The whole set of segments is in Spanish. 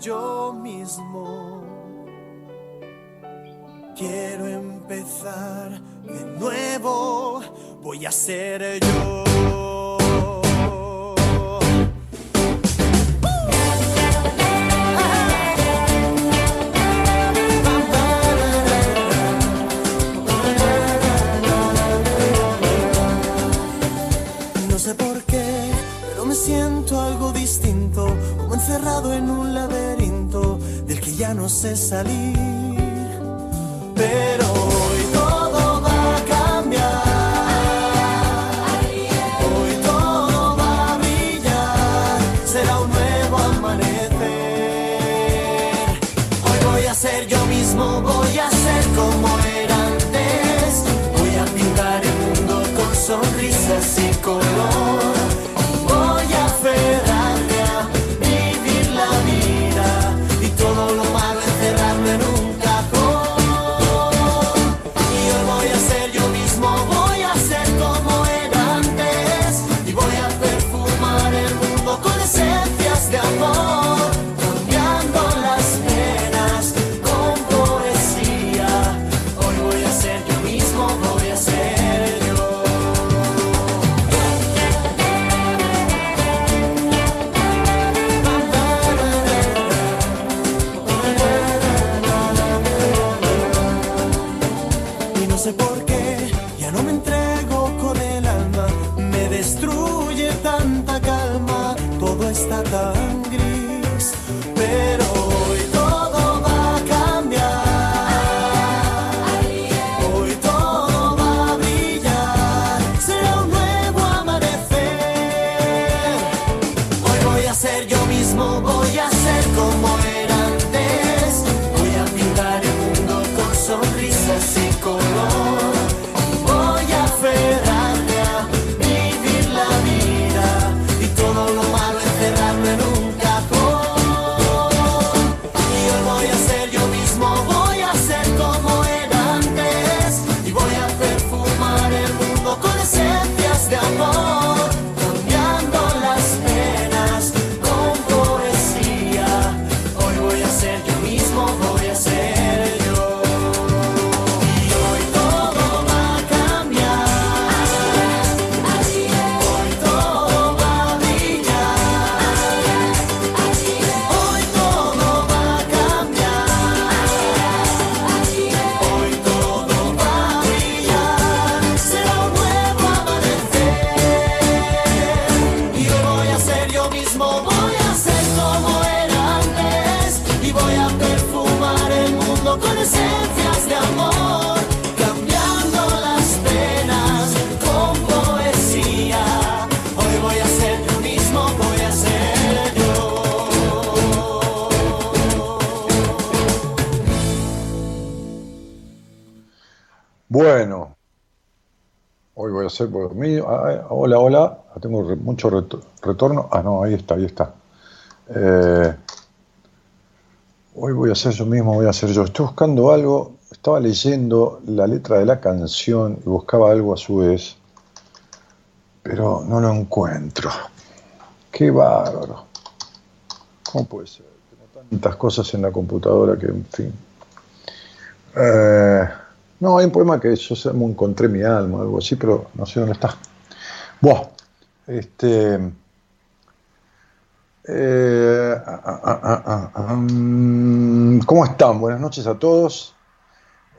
yo mismo. Quiero empezar de nuevo, voy a ser yo. Encerrado en un laberinto ya no sé salir, pero hoy todo va a cambiar. Hoy todo va a brillar, será un nuevo amanecer. Hoy voy a ser yo mismo, voy a ser como era antes. Voy a pintar el mundo con sonrisas y color. Con esencias de amor. Cambiando las penas con poesía. Hoy voy a ser yo mismo, voy a ser yo. Bueno, hoy voy a hacer por mí. ah, hola, hola. Tengo mucho reto- retorno. Ah, no, ahí está, ahí está. Eh, hoy voy a hacer yo mismo, voy a hacer yo. Estoy buscando algo. Estaba leyendo la letra de la canción y buscaba algo a su vez, pero no lo encuentro. Qué bárbaro. ¿Cómo puede ser? Tengo tantas cosas en la computadora que, en fin. Eh, no, hay un poema que yo me encontré mi alma, algo así, pero no sé dónde está. Buah, este. Eh, ah, ah, ah, mm, ¿Cómo están? Buenas noches a todos.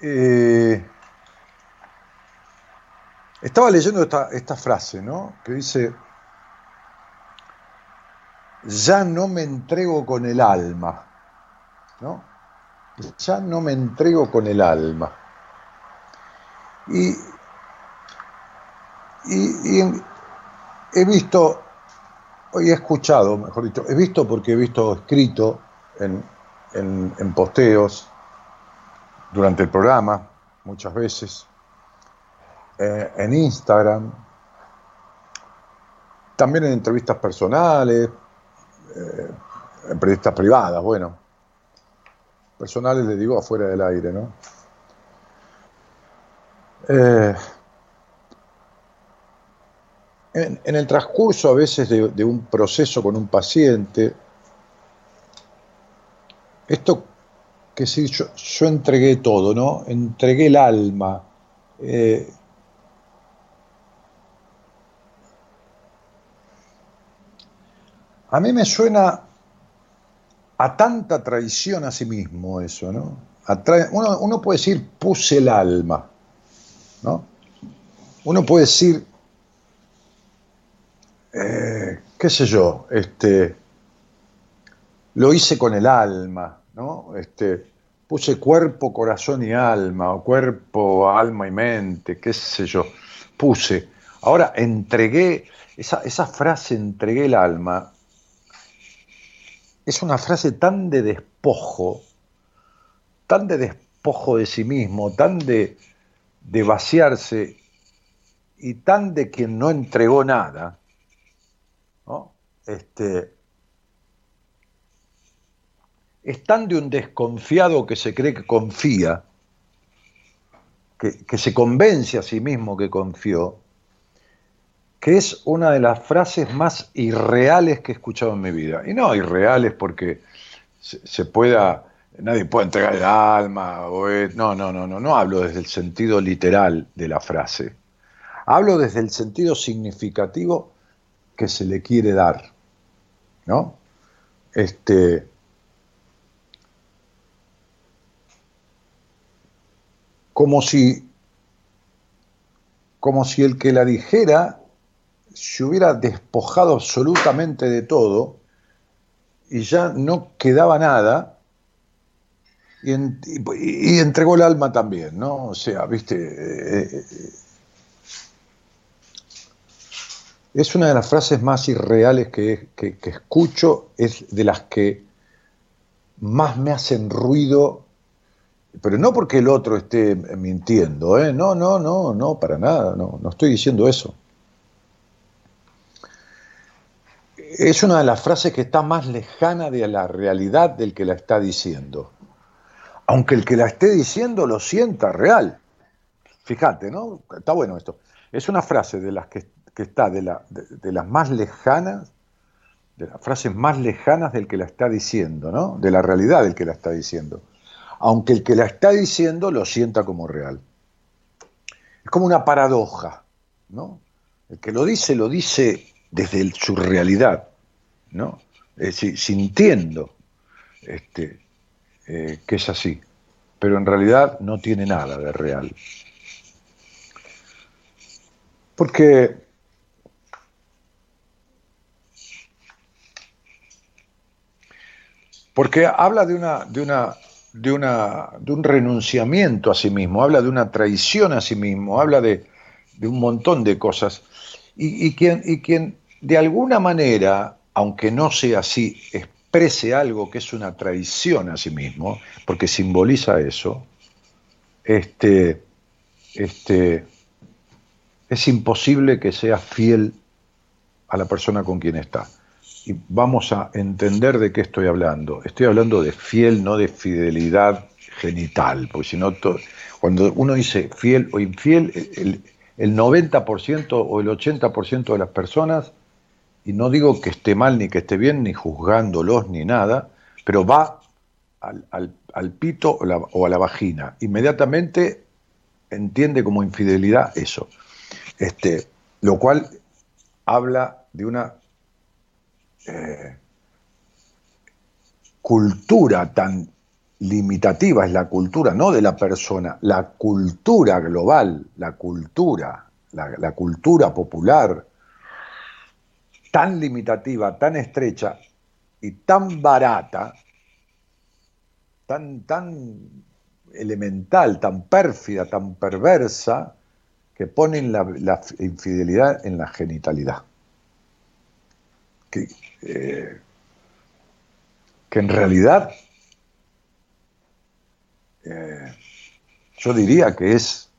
eh, estaba leyendo esta, frase, ¿no? Que dice, ya no me entrego con el alma, ¿no? Ya no me entrego con el alma. Y he visto, hoy he escuchado, mejor dicho, he visto porque he visto escrito en, en, en posteos durante el programa, muchas veces, eh, en Instagram, también en entrevistas personales, eh, entrevistas privadas, bueno, personales le digo afuera del aire, ¿no? Eh, en, el transcurso a veces de, un proceso con un paciente, esto que sí, yo, yo entregué todo, ¿no? Entregué el alma. Eh, a mí me suena a tanta traición a sí mismo eso, ¿no? Uno, uno, puede decir puse el alma, ¿no? Uno puede decir, eh, qué sé yo, este, lo hice con el alma, ¿no? Este, puse cuerpo, corazón y alma, o cuerpo, alma y mente, qué sé yo, puse. Ahora entregué, esa, frase entregué el alma, es una frase tan de despojo, tan de despojo de sí mismo, tan de, vaciarse y tan de quien no entregó nada. Este, es tan de un desconfiado que se cree que confía, que, se convence a sí mismo que confió, que es una de las frases más irreales que he escuchado en mi vida. Y no irreales porque se, pueda, nadie puede entregar el alma, o no, no, no, no, no hablo desde el sentido literal de la frase. Hablo desde el sentido significativo que se le quiere dar, ¿no? Este, como si, como si el que la dijera se hubiera despojado absolutamente de todo y ya no quedaba nada y, en, y, y entregó el alma también, ¿no? O sea, viste, eh, es una de las frases más irreales que, escucho, es de las que más me hacen ruido pero no porque el otro esté mintiendo, ¿eh? no, no, no, no, para nada, no, no estoy diciendo eso. Es una de las frases que está más lejana de la realidad del que la está diciendo. Aunque el que la esté diciendo lo sienta real. Fíjate, ¿no? Está bueno esto. Es una frase de las que, que está de, la, de, de las más lejanas, de las frases más lejanas del que la está diciendo, ¿no? De la realidad del que la está diciendo aunque el que la está diciendo lo sienta como real. Es como una paradoja, ¿no? El que lo dice, lo dice desde su realidad, ¿no? Es decir, sintiendo este, eh, que es así, pero en realidad no tiene nada de real. Porque porque habla de una, de una de, una, de un renunciamiento a sí mismo, habla de una traición a sí mismo, habla de, un montón de cosas. Y, y, quien, y quien de alguna manera, aunque no sea así, exprese algo que es una traición a sí mismo, porque simboliza eso, este, este, es imposible que sea fiel a la persona con quien está y vamos a entender de qué estoy hablando. Estoy hablando de fiel, no de fidelidad genital, porque si no, cuando uno dice fiel o infiel, el, el 90% o el 80% de las personas, y no digo que esté mal ni que esté bien, ni juzgándolos ni nada, pero va al, al, al pito o, o, a la vagina. Inmediatamente entiende como infidelidad eso. Este, lo cual habla de una eh, cultura tan limitativa es la cultura, no de la persona, la cultura global, la cultura, la, cultura popular, tan limitativa, tan estrecha y tan barata, tan, tan elemental, tan pérfida, tan perversa, que ponen la, infidelidad en la genitalidad. Que, eh, que en realidad eh, yo diría que es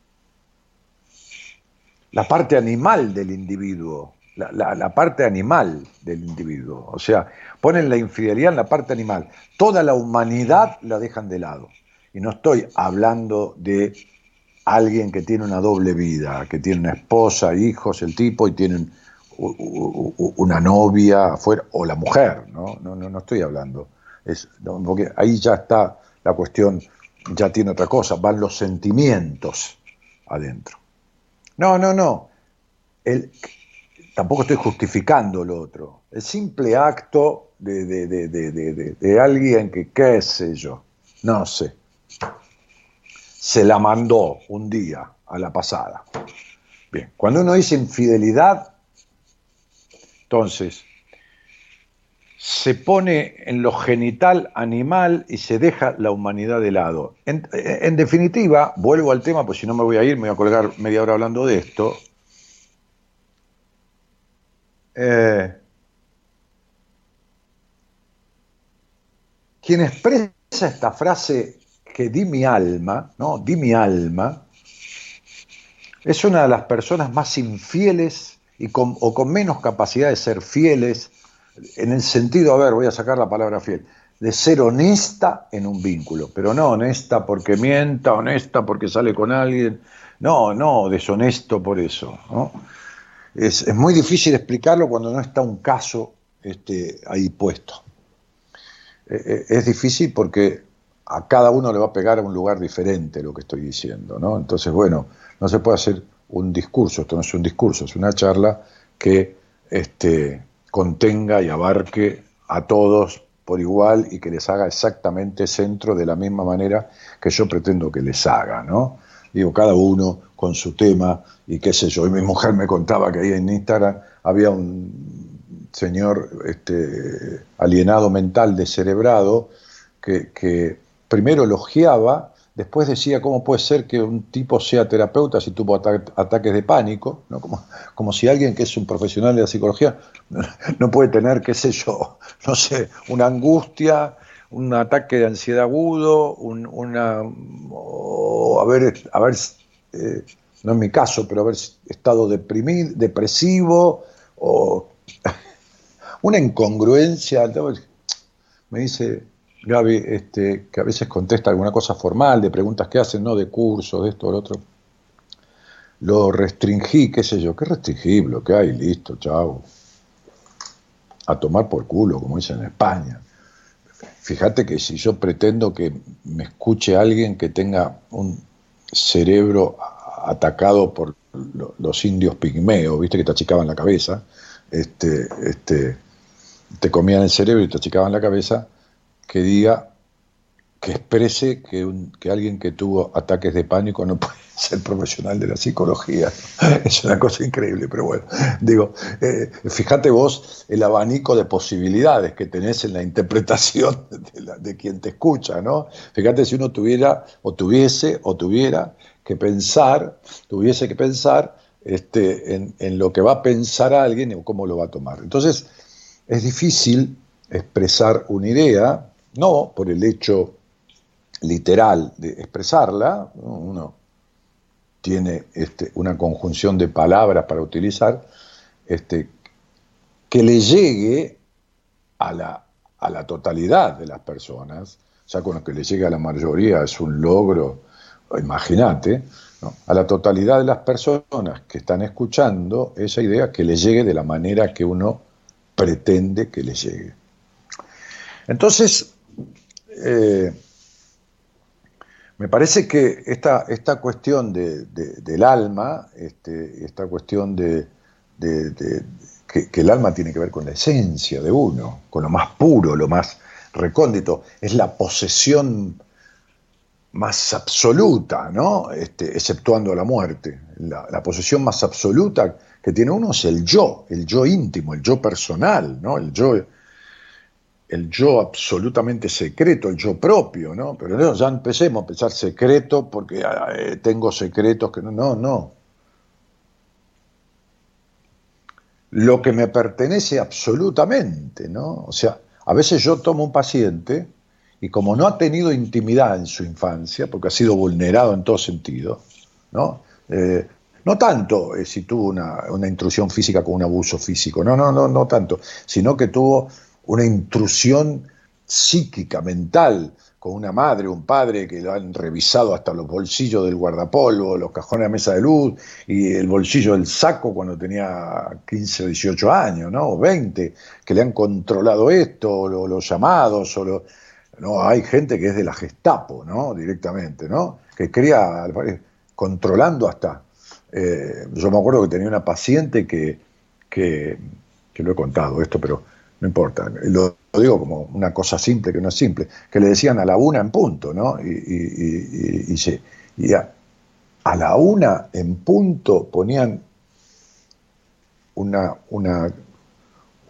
la parte animal del individuo, la, parte animal del individuo. O sea, ponen la infidelidad en la parte animal. Toda la humanidad la dejan de lado. Y no estoy hablando de alguien que tiene una doble vida, que tiene una esposa, hijos, el tipo, y tienen una novia afuera, o la mujer, ¿no? No, no, estoy hablando. Es, porque ahí ya está la cuestión ya tiene otra cosa, van los sentimientos adentro. No, no, no. Tampoco estoy justificando lo otro. El simple acto de, de, alguien que, qué sé yo, no sé, se la mandó un día a la pasada. Bien, cuando uno dice infidelidad, entonces se pone en lo genital animal y se deja la humanidad de lado. En, definitiva, vuelvo al tema, pues si no me voy a ir, me voy a colgar media hora hablando de esto. Eh, quien expresa esta frase que di mi alma, ¿no? Di mi alma, es una de las personas más infieles y o con menos capacidad de ser fieles en el sentido, a ver, voy a sacar la palabra fiel, de ser honesta en un vínculo, pero no honesta porque mienta, honesta porque sale con alguien, no, no, deshonesto por eso. Es, muy difícil explicarlo cuando no está un caso este, ahí puesto. Eh, eh, es difícil porque a cada uno le va a pegar a un lugar diferente lo que estoy diciendo, ¿no? Entonces, bueno, no se puede hacer un discurso, esto no es un discurso, es una charla que este, contenga y abarque a todos por igual y que les haga exactamente centro de la misma manera que yo pretendo que les haga, ¿no? Digo, cada uno con su tema y qué sé yo. Y mi mujer me contaba que ahí en Instagram había un señor este, alienado mental, descerebrado, que, que primero elogiaba Después decía cómo puede ser que un tipo sea terapeuta si tuvo ataques de pánico, ¿no? como, como si alguien que es un profesional de la psicología no puede tener, qué sé yo, no sé, una angustia, un ataque de ansiedad agudo, un, una, o haber, eh, no en mi caso, pero haber estado deprimido, depresivo, o una incongruencia. Me dice, Gaby, este, que a veces contesta alguna cosa formal, de preguntas que hacen, no de cursos, de esto o lo otro. Lo restringí, qué sé yo, qué restringí, que hay, listo, chao. A tomar por culo, como dicen en España. Fíjate que si yo pretendo que me escuche alguien que tenga un cerebro atacado por los indios pigmeos, viste que te achicaban la cabeza, este, este, te comían el cerebro y te achicaban la cabeza, que diga, que exprese que, que alguien que tuvo ataques de pánico no puede ser profesional de la psicología. Es una cosa increíble, pero bueno, digo, eh, fíjate vos el abanico de posibilidades que tenés en la interpretación de, quien te escucha, ¿no? Fíjate si uno tuviera, o tuviese, o tuviera que pensar, tuviese que pensar este, en, en lo que va a pensar alguien o cómo lo va a tomar. Entonces, es difícil expresar una idea no por el hecho literal de expresarla, uno tiene este, una conjunción de palabras para utilizar, este, que le llegue a la, a la totalidad de las personas, ya con lo que le llegue a la mayoría es un logro, imagínate, a la totalidad de las personas que están escuchando esa idea que le llegue de la manera que uno pretende que le llegue. Entonces, eh, me parece que esta, esta cuestión del alma, este, esta cuestión de, que, el alma tiene que ver con la esencia de uno, con lo más puro, lo más recóndito, es la posesión más absoluta, ¿no? Este, exceptuando la muerte. La, posesión más absoluta que tiene uno es el yo, el yo íntimo, el yo personal, ¿no? El yo, el yo absolutamente secreto, el yo propio, ¿no? Pero no, ya empecemos a pensar secreto porque eh, tengo secretos que no, no, no. Lo que me pertenece absolutamente, ¿no? O sea, a veces yo tomo un paciente y como no ha tenido intimidad en su infancia, porque ha sido vulnerado en todo sentido, ¿no? Eh, no tanto eh, si tuvo una, una, intrusión física con un abuso físico, no, no, no, no tanto, sino que tuvo una intrusión psíquica, mental, con una madre, un padre que lo han revisado hasta los bolsillos del guardapolvo, los cajones de mesa de luz y el bolsillo del saco cuando tenía 15 o 18 años, ¿no? O 20, que le han controlado esto, o los llamados, o lo, no, hay gente que es de la Gestapo, ¿no? Directamente, ¿no? Que cría controlando hasta. Eh, yo me acuerdo que tenía una paciente que, que, lo he contado esto, pero no importa. Lo, digo como una cosa simple que no es simple, que le decían a la una en punto, ¿no? Y, y, y, y a, a, la una en punto ponían una, una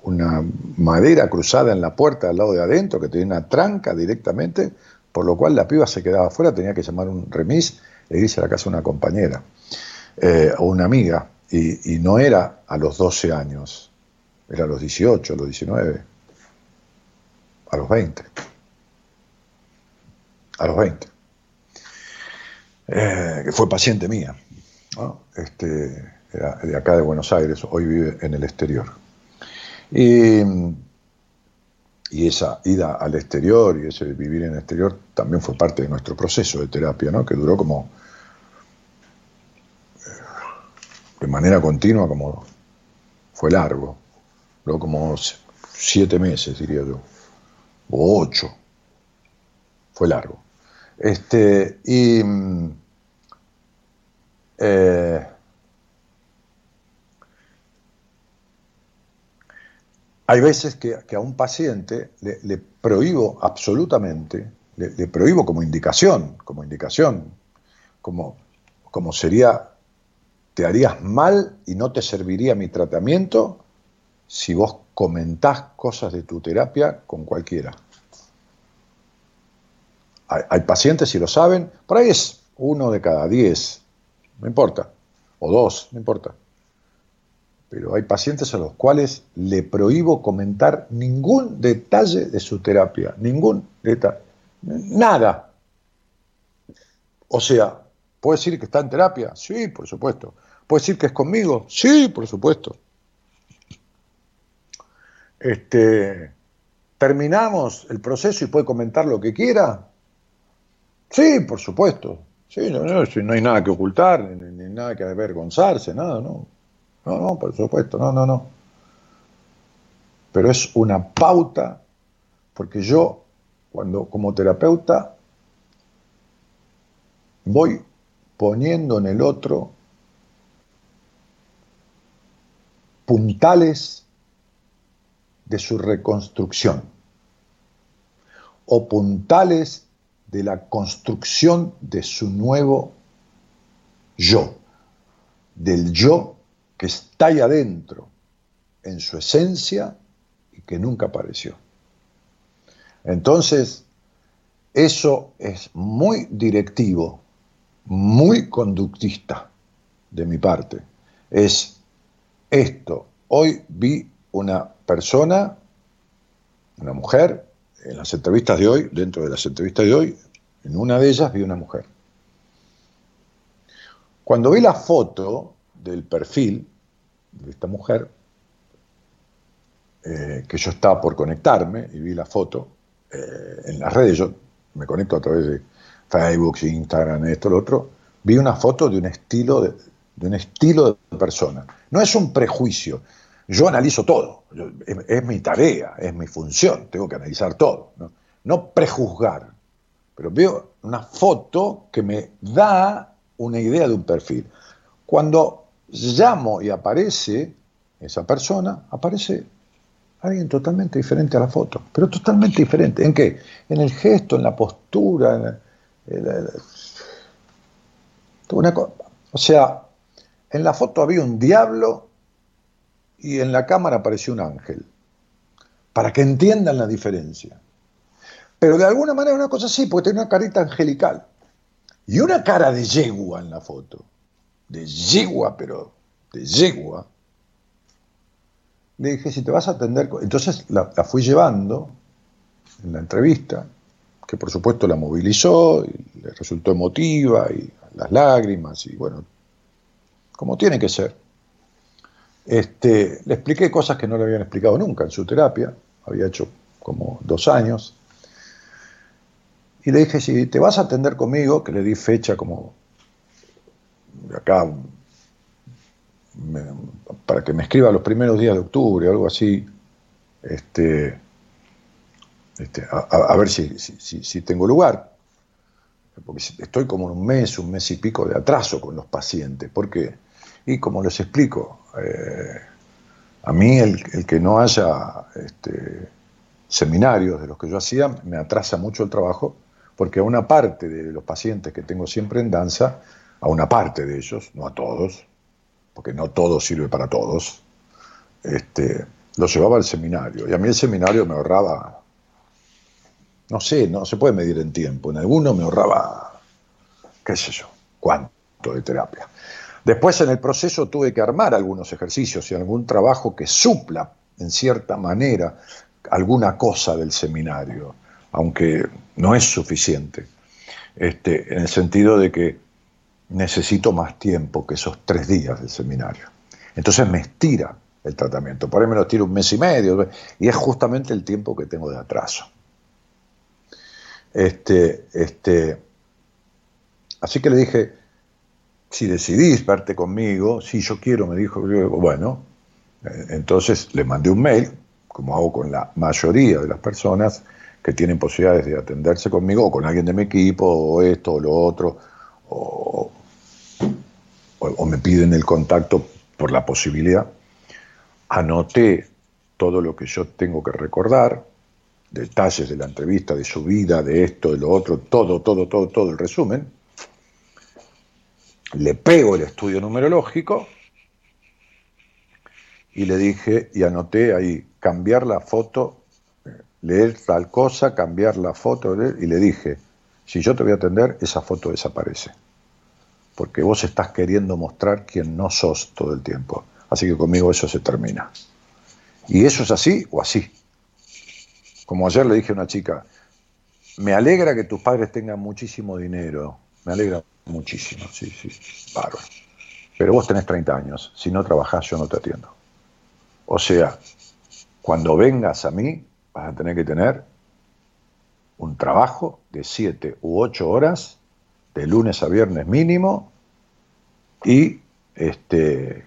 una madera cruzada en la puerta al lado de adentro que tenía una tranca directamente, por lo cual la piba se quedaba afuera, tenía que llamar un remis e irse a la casa de una compañera eh, o una amiga, y, no era a los 12 años, era a los 18, a los 19, a los 20, a los 20, eh, que fue paciente mía, este, era de acá de Buenos Aires, hoy vive en el exterior. Y, esa ida al exterior y ese vivir en el exterior también fue parte de nuestro proceso de terapia, ¿no? que duró como eh, de manera continua, como fue largo, duró como siete meses, diría yo, o ocho, fue largo. Este, y eh, Hay veces que, a un paciente le, prohíbo absolutamente, le, prohíbo como indicación, como indicación, como, como sería, te harías mal y no te serviría mi tratamiento si vos comentás cosas de tu terapia con cualquiera. Hay, pacientes, si lo saben, por ahí es uno de cada diez, no importa, o dos, no importa pero hay pacientes a los cuales le prohíbo comentar ningún detalle de su terapia, ningún detalle, nada. O sea, ¿puede decir que está en terapia? Sí, por supuesto. ¿Puede decir que es conmigo? Sí, por supuesto. Este, ¿Terminamos el proceso y puede comentar lo que quiera? Sí, por supuesto. Sí, no, no, hay nada que ocultar, ni nada que avergonzarse, nada, ¿no? No, no, por supuesto, no, no, no. Pero es una pauta, porque yo, cuando como terapeuta, voy poniendo en el otro puntales de su reconstrucción o puntales de la construcción de su nuevo yo, del yo que está ahí adentro, en su esencia, y que nunca apareció. Entonces, eso es muy directivo, muy conductista de mi parte. Es esto. Hoy vi una persona, una mujer, en las entrevistas de hoy, dentro de las entrevistas de hoy, en una de ellas vi una mujer. Cuando vi la foto del perfil, de esta mujer, eh, que yo estaba por conectarme y vi la foto eh, en las redes, yo me conecto a través de Facebook, Instagram, esto, lo otro, vi una foto de un estilo de, un estilo de persona. No es un prejuicio, yo analizo todo, es, mi tarea, es mi función, tengo que analizar todo, ¿no? prejuzgar, pero veo una foto que me da una idea de un perfil. Cuando llamo y aparece esa persona, aparece alguien totalmente diferente a la foto, pero totalmente diferente. ¿En qué? En el gesto, en la postura, o sea, en la foto había un diablo y en la cámara apareció un ángel, para que entiendan la diferencia. Pero de alguna manera una cosa sí, porque tiene una carita angelical y una cara de yegua en la foto, de yegua, pero de yegua. Le dije, si te vas a atender, entonces la, fui llevando en la entrevista, que por supuesto la movilizó, y le resultó emotiva, y las lágrimas, y bueno, como tiene que ser. Este, le expliqué cosas que no le habían explicado nunca en su terapia, había hecho como dos años. Y le dije, si te vas a atender conmigo, que le di fecha como acá, para que me escriba los primeros días de octubre, algo así, este, este a, ver si, si, tengo lugar. Porque estoy como un mes, un mes y pico de atraso con los pacientes. ¿Por qué? Y como les explico, eh, a mí el, que no haya este, seminarios de los que yo hacía me atrasa mucho el trabajo porque a una parte de los pacientes que tengo siempre en danza, a una parte de ellos, no a todos, porque no todo sirve para todos, este, los llevaba al seminario. Y a mí el seminario me ahorraba, no sé, no se puede medir en tiempo, en alguno me ahorraba, qué sé yo, cuánto de terapia. Después en el proceso tuve que armar algunos ejercicios y algún trabajo que supla, en cierta manera, alguna cosa del seminario, aunque no es suficiente, este, en el sentido de que necesito más tiempo que esos tres días del seminario. Entonces me estira el tratamiento, por ahí me lo tiro un mes y medio, y es justamente el tiempo que tengo de atraso. Este, este, así que le dije, si decidís verte conmigo, si yo quiero, me dijo, bueno, eh, entonces le mandé un mail, como hago con la mayoría de las personas que tienen posibilidades de atenderse conmigo, o con alguien de mi equipo, o esto, o lo otro, o, o me piden el contacto por la posibilidad. Anoté todo lo que yo tengo que recordar, detalles de la entrevista, de su vida, de esto, de lo otro, todo, todo, todo, todo el resumen le pego el estudio numerológico y le dije, y anoté ahí, cambiar la foto, leer tal cosa, cambiar la foto, y le dije, si yo te voy a atender, esa foto desaparece. Porque vos estás queriendo mostrar quién no sos todo el tiempo. Así que conmigo eso se termina. ¿Y eso es así o así? Como ayer le dije a una chica, me alegra que tus padres tengan muchísimo dinero, me alegra muchísimo, sí, sí, bárbaro. Pero vos tenés 30 años, si no trabajás yo no te atiendo. O sea, cuando vengas a mí vas a tener que tener un trabajo de 7 u 8 horas, de lunes a viernes mínimo, y este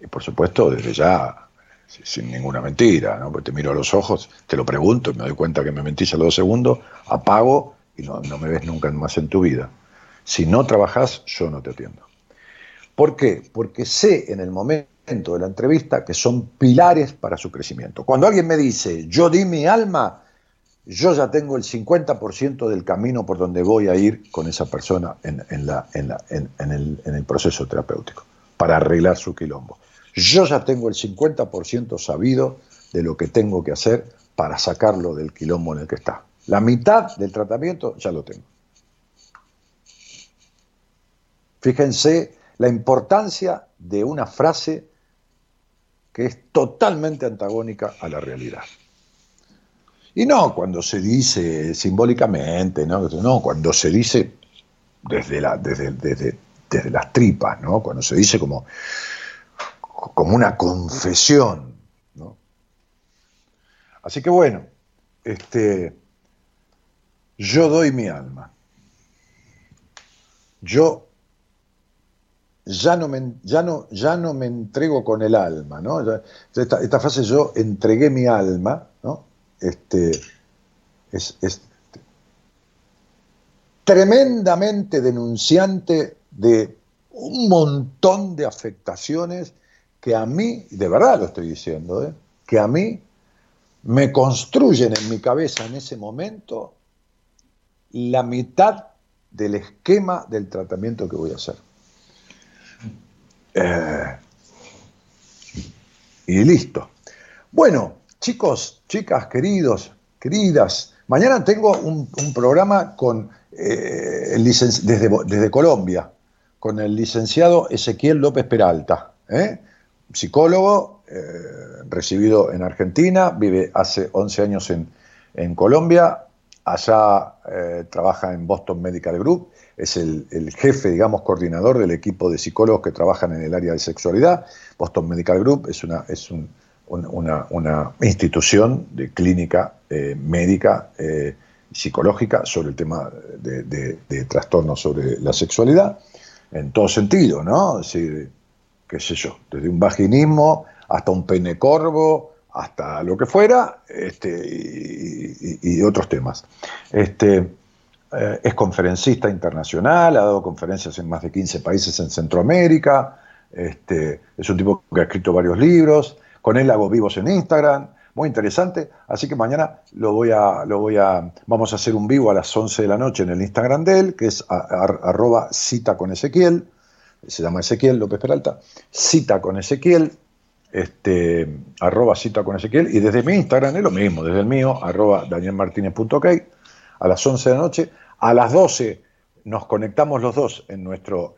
y por supuesto desde ya sin ninguna mentira, ¿no? Porque te miro a los ojos, te lo pregunto me doy cuenta que me mentís a los dos segundos, apago y no, no me ves nunca más en tu vida. Si no trabajas, yo no te atiendo. ¿Por qué? Porque sé en el momento de la entrevista que son pilares para su crecimiento. Cuando alguien me dice, yo di mi alma, yo ya tengo el 50% del camino por donde voy a ir con esa persona en, la, en, el, en el proceso terapéutico, para arreglar su quilombo. Yo ya tengo el 50% sabido de lo que tengo que hacer para sacarlo del quilombo en el que está. La mitad del tratamiento ya lo tengo. Fíjense la importancia de una frase que es totalmente antagónica a la realidad. Y no cuando se dice simbólicamente, no, cuando se dice desde, la, las tripas, ¿no? cuando se dice como, como una confesión. Así que bueno, este, yo doy mi alma. Yo ya no me, ya no, ya no me entrego con el alma, ¿no? Esta, frase yo entregué mi alma, ¿no? Este, es, tremendamente denunciante de un montón de afectaciones que a mí, de verdad lo estoy diciendo, ¿eh? que a mí me construyen en mi cabeza en ese momento la mitad del esquema del tratamiento que voy a hacer. Eh, y listo. Bueno, chicos, chicas, queridos, queridas, mañana tengo un, programa con eh, el desde, Colombia, con el licenciado Ezequiel López Peralta, ¿eh? psicólogo, recibido en Argentina, vive hace 11 años en, en Colombia, allá trabaja en Boston Medical Group es el, jefe, digamos, coordinador del equipo de psicólogos que trabajan en el área de sexualidad. Boston Medical Group es una, es una, institución de clínica eh, médica eh, psicológica sobre el tema de, trastornos sobre la sexualidad, en todo sentido, ¿no? Es decir, qué sé yo, desde un vaginismo hasta un pene corvo, hasta lo que fuera, este, y, y otros temas. Este, eh, es conferencista internacional, ha dado conferencias en más de 15 países en Centroamérica, este, es un tipo que ha escrito varios libros, con él hago vivos en Instagram, muy interesante, así que mañana lo voy a, lo voy a, vamos a hacer un vivo a las 11 de la noche en el Instagram de él, que es arroba cita con Ezequiel, se llama Ezequiel López Peralta, cita con Ezequiel, este, arroba cita con Ezequiel, y desde mi Instagram es lo mismo, desde el mío, arroba a las 11 de la noche. A las 12 nos conectamos los dos en nuestro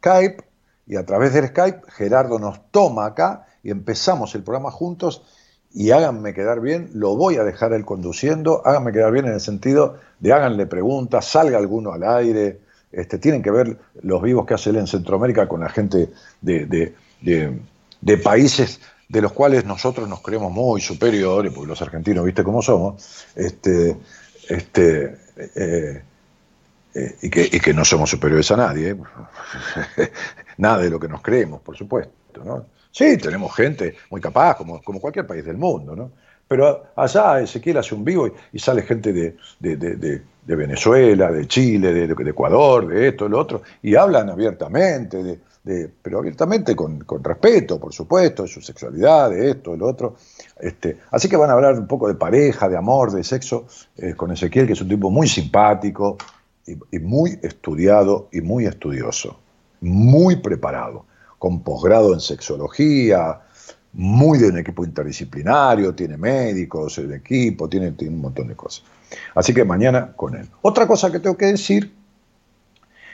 Skype y a través del Skype Gerardo nos toma acá y empezamos el programa juntos. Y háganme quedar bien, lo voy a dejar él conduciendo, háganme quedar bien en el sentido de háganle preguntas, salga alguno al aire, este, tienen que ver los vivos que hace él en Centroamérica con la gente de, países de los cuales nosotros nos creemos muy superiores, porque los argentinos, viste cómo somos, este, este, eh, eh, y, que, no somos superiores a nadie, ¿eh? nada de lo que nos creemos, por supuesto. ¿no? Sí, tenemos gente muy capaz, como, como cualquier país del mundo, ¿no? pero allá Ezequiel hace un vivo y, sale gente de, de, Venezuela, de Chile, de, Ecuador, de esto, de lo otro, y hablan abiertamente, pero abiertamente con, con, respeto, por supuesto, de su sexualidad, de esto, de lo otro. Este, así que van a hablar un poco de pareja, de amor, de sexo, eh, con Ezequiel, que es un tipo muy simpático y, muy estudiado y muy estudioso, muy preparado, con posgrado en sexología, muy de un equipo interdisciplinario, tiene médicos, el equipo, tiene, un montón de cosas. Así que mañana con él. Otra cosa que tengo que decir,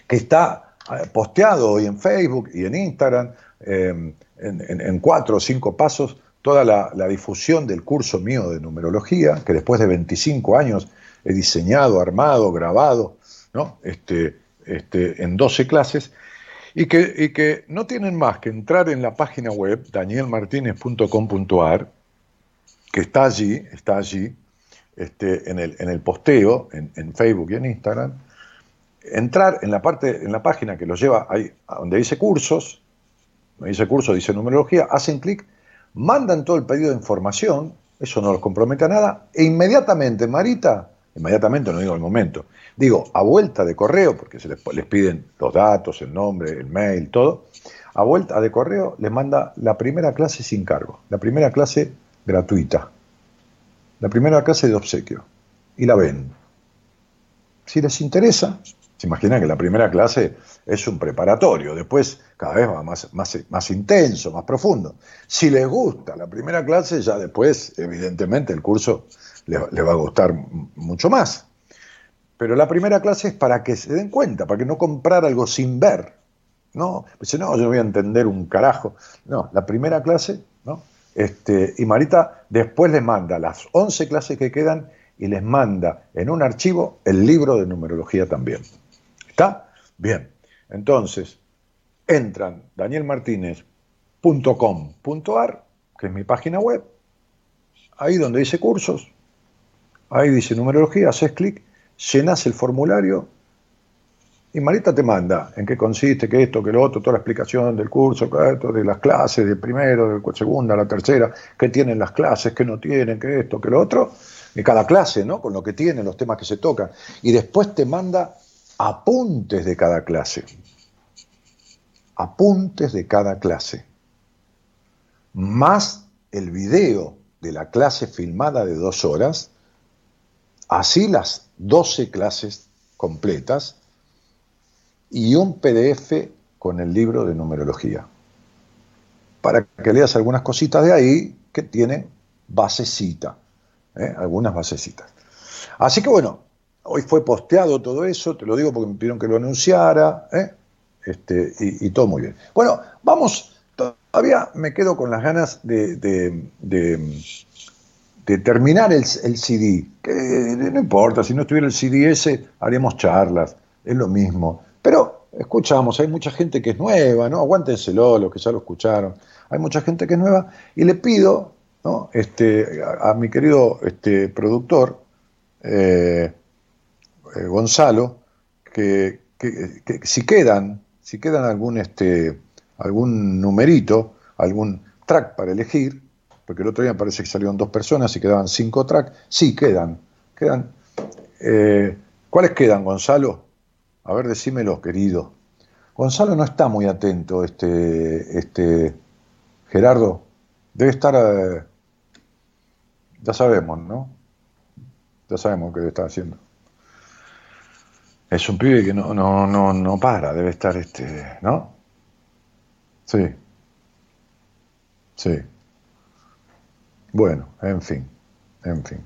que está eh, posteado hoy en Facebook y en Instagram, eh, en cuatro o cinco pasos, toda la, difusión del curso mío de numerología, que después de 25 años he diseñado, armado, grabado, ¿no? este, este, en 12 clases, y que, que no tienen más que entrar en la página web danielmartinez.com.ar, que está allí, está allí, este, en, el, en el posteo, en, Facebook y en Instagram, entrar en la parte, en la página que los lleva ahí, donde dice cursos, donde dice curso, dice numerología, hacen clic mandan todo el pedido de información, eso no los compromete a nada, e inmediatamente, Marita, inmediatamente, no digo al momento, digo, a vuelta de correo, porque se les, les piden los datos, el nombre, el mail, todo, a vuelta de correo les manda la primera clase sin cargo, la primera clase gratuita, la primera clase de obsequio, y la ven. Si les interesa, se imagina que la primera clase es un preparatorio, después cada vez va más, más, más intenso, más profundo. Si les gusta la primera clase, ya después, evidentemente, el curso le, va a gustar mucho más. Pero la primera clase es para que se den cuenta, para que no comprar algo sin ver. No, dice, no, yo voy a entender un carajo. No, la primera clase, ¿no? Este, y Marita después les manda las 11 clases que quedan y les manda en un archivo el libro de numerología también. Bien. Entonces, entran danielmartinez.com.ar, que es mi página web, ahí donde dice cursos, ahí dice numerología, haces clic, llenas el formulario y Marita te manda en qué consiste, qué esto, qué lo otro, toda la explicación del curso, de las clases, de primero, de segunda, la tercera, qué tienen las clases, qué no tienen, qué esto, qué lo otro, y cada clase, ¿no? Con lo que tienen, los temas que se tocan. Y después te manda apuntes de cada clase. Apuntes de cada clase. Más el video de la clase filmada de dos horas. Así las 12 clases completas y un PDF con el libro de numerología. Para que leas algunas cositas de ahí que tienen basecita, ¿eh? algunas basecitas. Así que bueno, hoy fue posteado todo eso, te lo digo porque me pidieron que lo anunciara, ¿eh? este, y, todo muy bien. Bueno, vamos, todavía me quedo con las ganas de, terminar el, CD, no importa, si no estuviera el CD ese, haríamos charlas, es lo mismo. Pero escuchamos, hay mucha gente que es nueva, ¿no? Aguántenselo, los que ya lo escucharon. Hay mucha gente que es nueva y le pido ¿no? este, a, mi querido este, productor, eh, eh, Gonzalo, que, si quedan, si quedan algún, este, algún numerito, algún track para elegir, porque el otro día parece que salieron dos personas y quedaban cinco tracks, sí quedan, quedan. Eh, ¿Cuáles quedan, Gonzalo? A ver, decímelo, querido. Gonzalo no está muy atento, este, este Gerardo. Debe estar, eh, ya sabemos, ¿no? Ya sabemos qué está haciendo. Es un pibe que no, no, no, no para, debe estar, este, ¿no? Sí. Sí. Bueno, en fin, en fin.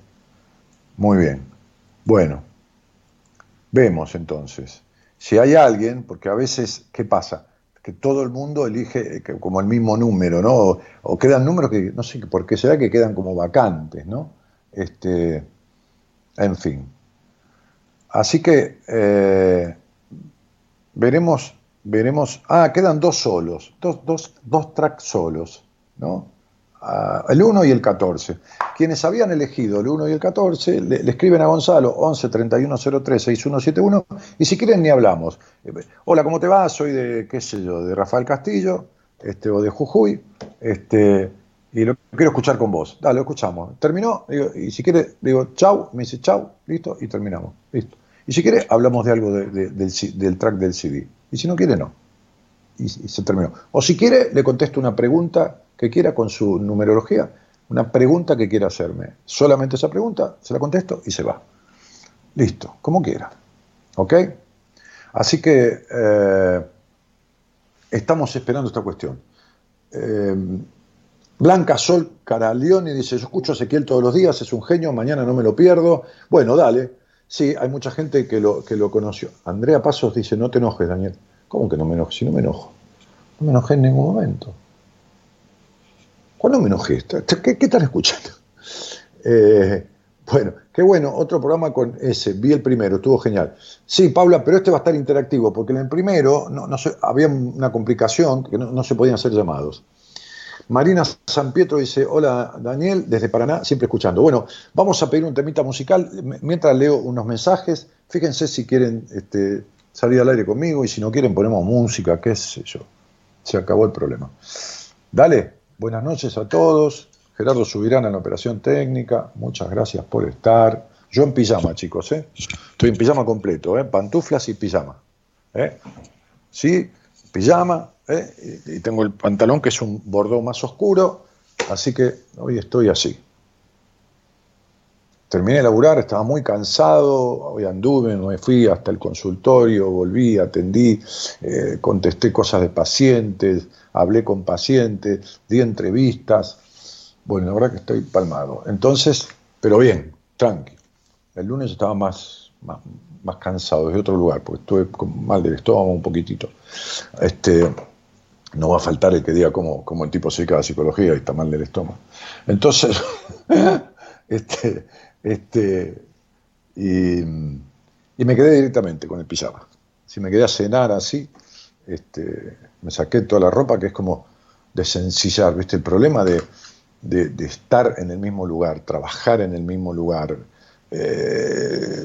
Muy bien. Bueno, vemos entonces. Si hay alguien, porque a veces, ¿qué pasa? Que todo el mundo elige eh, como el mismo número, ¿no? O, quedan números que, no sé por qué será que quedan como vacantes, ¿no? Este, en fin. Así que eh, veremos, veremos. Ah, quedan dos solos, dos, dos, dos tracks solos, ¿no? el 1 y el 14. Quienes habían elegido el 1 y el 14 le, escriben a Gonzalo 11 31 03 6171 y si quieren ni hablamos. Hola, ¿cómo te va? Soy de, qué sé yo, de Rafael Castillo este, o de Jujuy este, y lo quiero escuchar con vos. Dale, lo escuchamos. Terminó y si quiere, digo chau, me dice chau, listo, y terminamos. Listo. Y si quiere, hablamos de algo del, track del CD. Y si no quiere, no. y se terminó. O si quiere, le contesto una pregunta que quiera con su numerología, una pregunta que quiera hacerme. Solamente esa pregunta, se la contesto y se va. Listo, como quiera. ¿Ok? Así que eh, estamos esperando esta cuestión. Eh, Blanca Sol Caralioni dice, yo escucho a Ezequiel todos los días, es un genio, mañana no me lo pierdo. Bueno, dale. Sí, hay mucha gente que lo, que lo conoció. Andrea Pasos dice, no te enojes, Daniel. ¿Cómo que no me enojo? Si no me enojo. No me enojé en ningún momento. ¿Cuándo me enojé? ¿Qué, están escuchando? Eh, bueno, qué bueno, otro programa con ese, vi el primero, estuvo genial. Sí, Paula, pero este va a estar interactivo, porque en el primero no, había una complicación, que no, se podían hacer llamados. Marina San Pietro dice, hola Daniel, desde Paraná, siempre escuchando. Bueno, vamos a pedir un temita musical, mientras leo unos mensajes, fíjense si quieren este, salir al aire conmigo y si no quieren ponemos música, qué sé yo. Se acabó el problema. Dale. Buenas noches a todos. Gerardo Subirán en la operación técnica. Muchas gracias por estar. Yo en pijama, chicos, ¿eh? Estoy en pijama completo, ¿eh? Pantuflas y pijama. ¿eh? Sí, pijama, ¿eh? Y tengo el pantalón que es un bordó más oscuro, así que hoy estoy así. Terminé de laburar, estaba muy cansado, hoy anduve, me fui hasta el consultorio, volví, atendí, eh, contesté cosas de pacientes, hablé con pacientes, di entrevistas. Bueno, la verdad que estoy palmado. Entonces, pero bien, tranqui. El lunes estaba más, más, cansado desde otro lugar, porque estuve mal del estómago un poquitito. Este, no va a faltar el que diga cómo, cómo el tipo se dedica a la psicología y está mal del estómago. Entonces, este, este, y, me quedé directamente con el pijama. Si me quedé a cenar así, este, me saqué toda la ropa, que es como desencillar, ¿viste? El problema de, estar en el mismo lugar, trabajar en el mismo lugar, eh,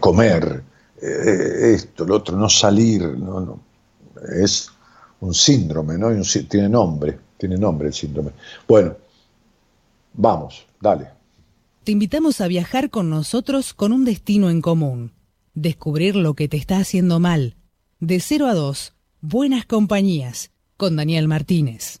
comer, eh, esto, lo otro, no salir, no, no, es un síndrome, ¿no? tiene nombre, tiene nombre el síndrome. Bueno, vamos, dale. Te invitamos a viajar con nosotros con un destino en común. Descubrir lo que te está haciendo mal. De 0 a 2, Buenas Compañías, con Daniel Martínez.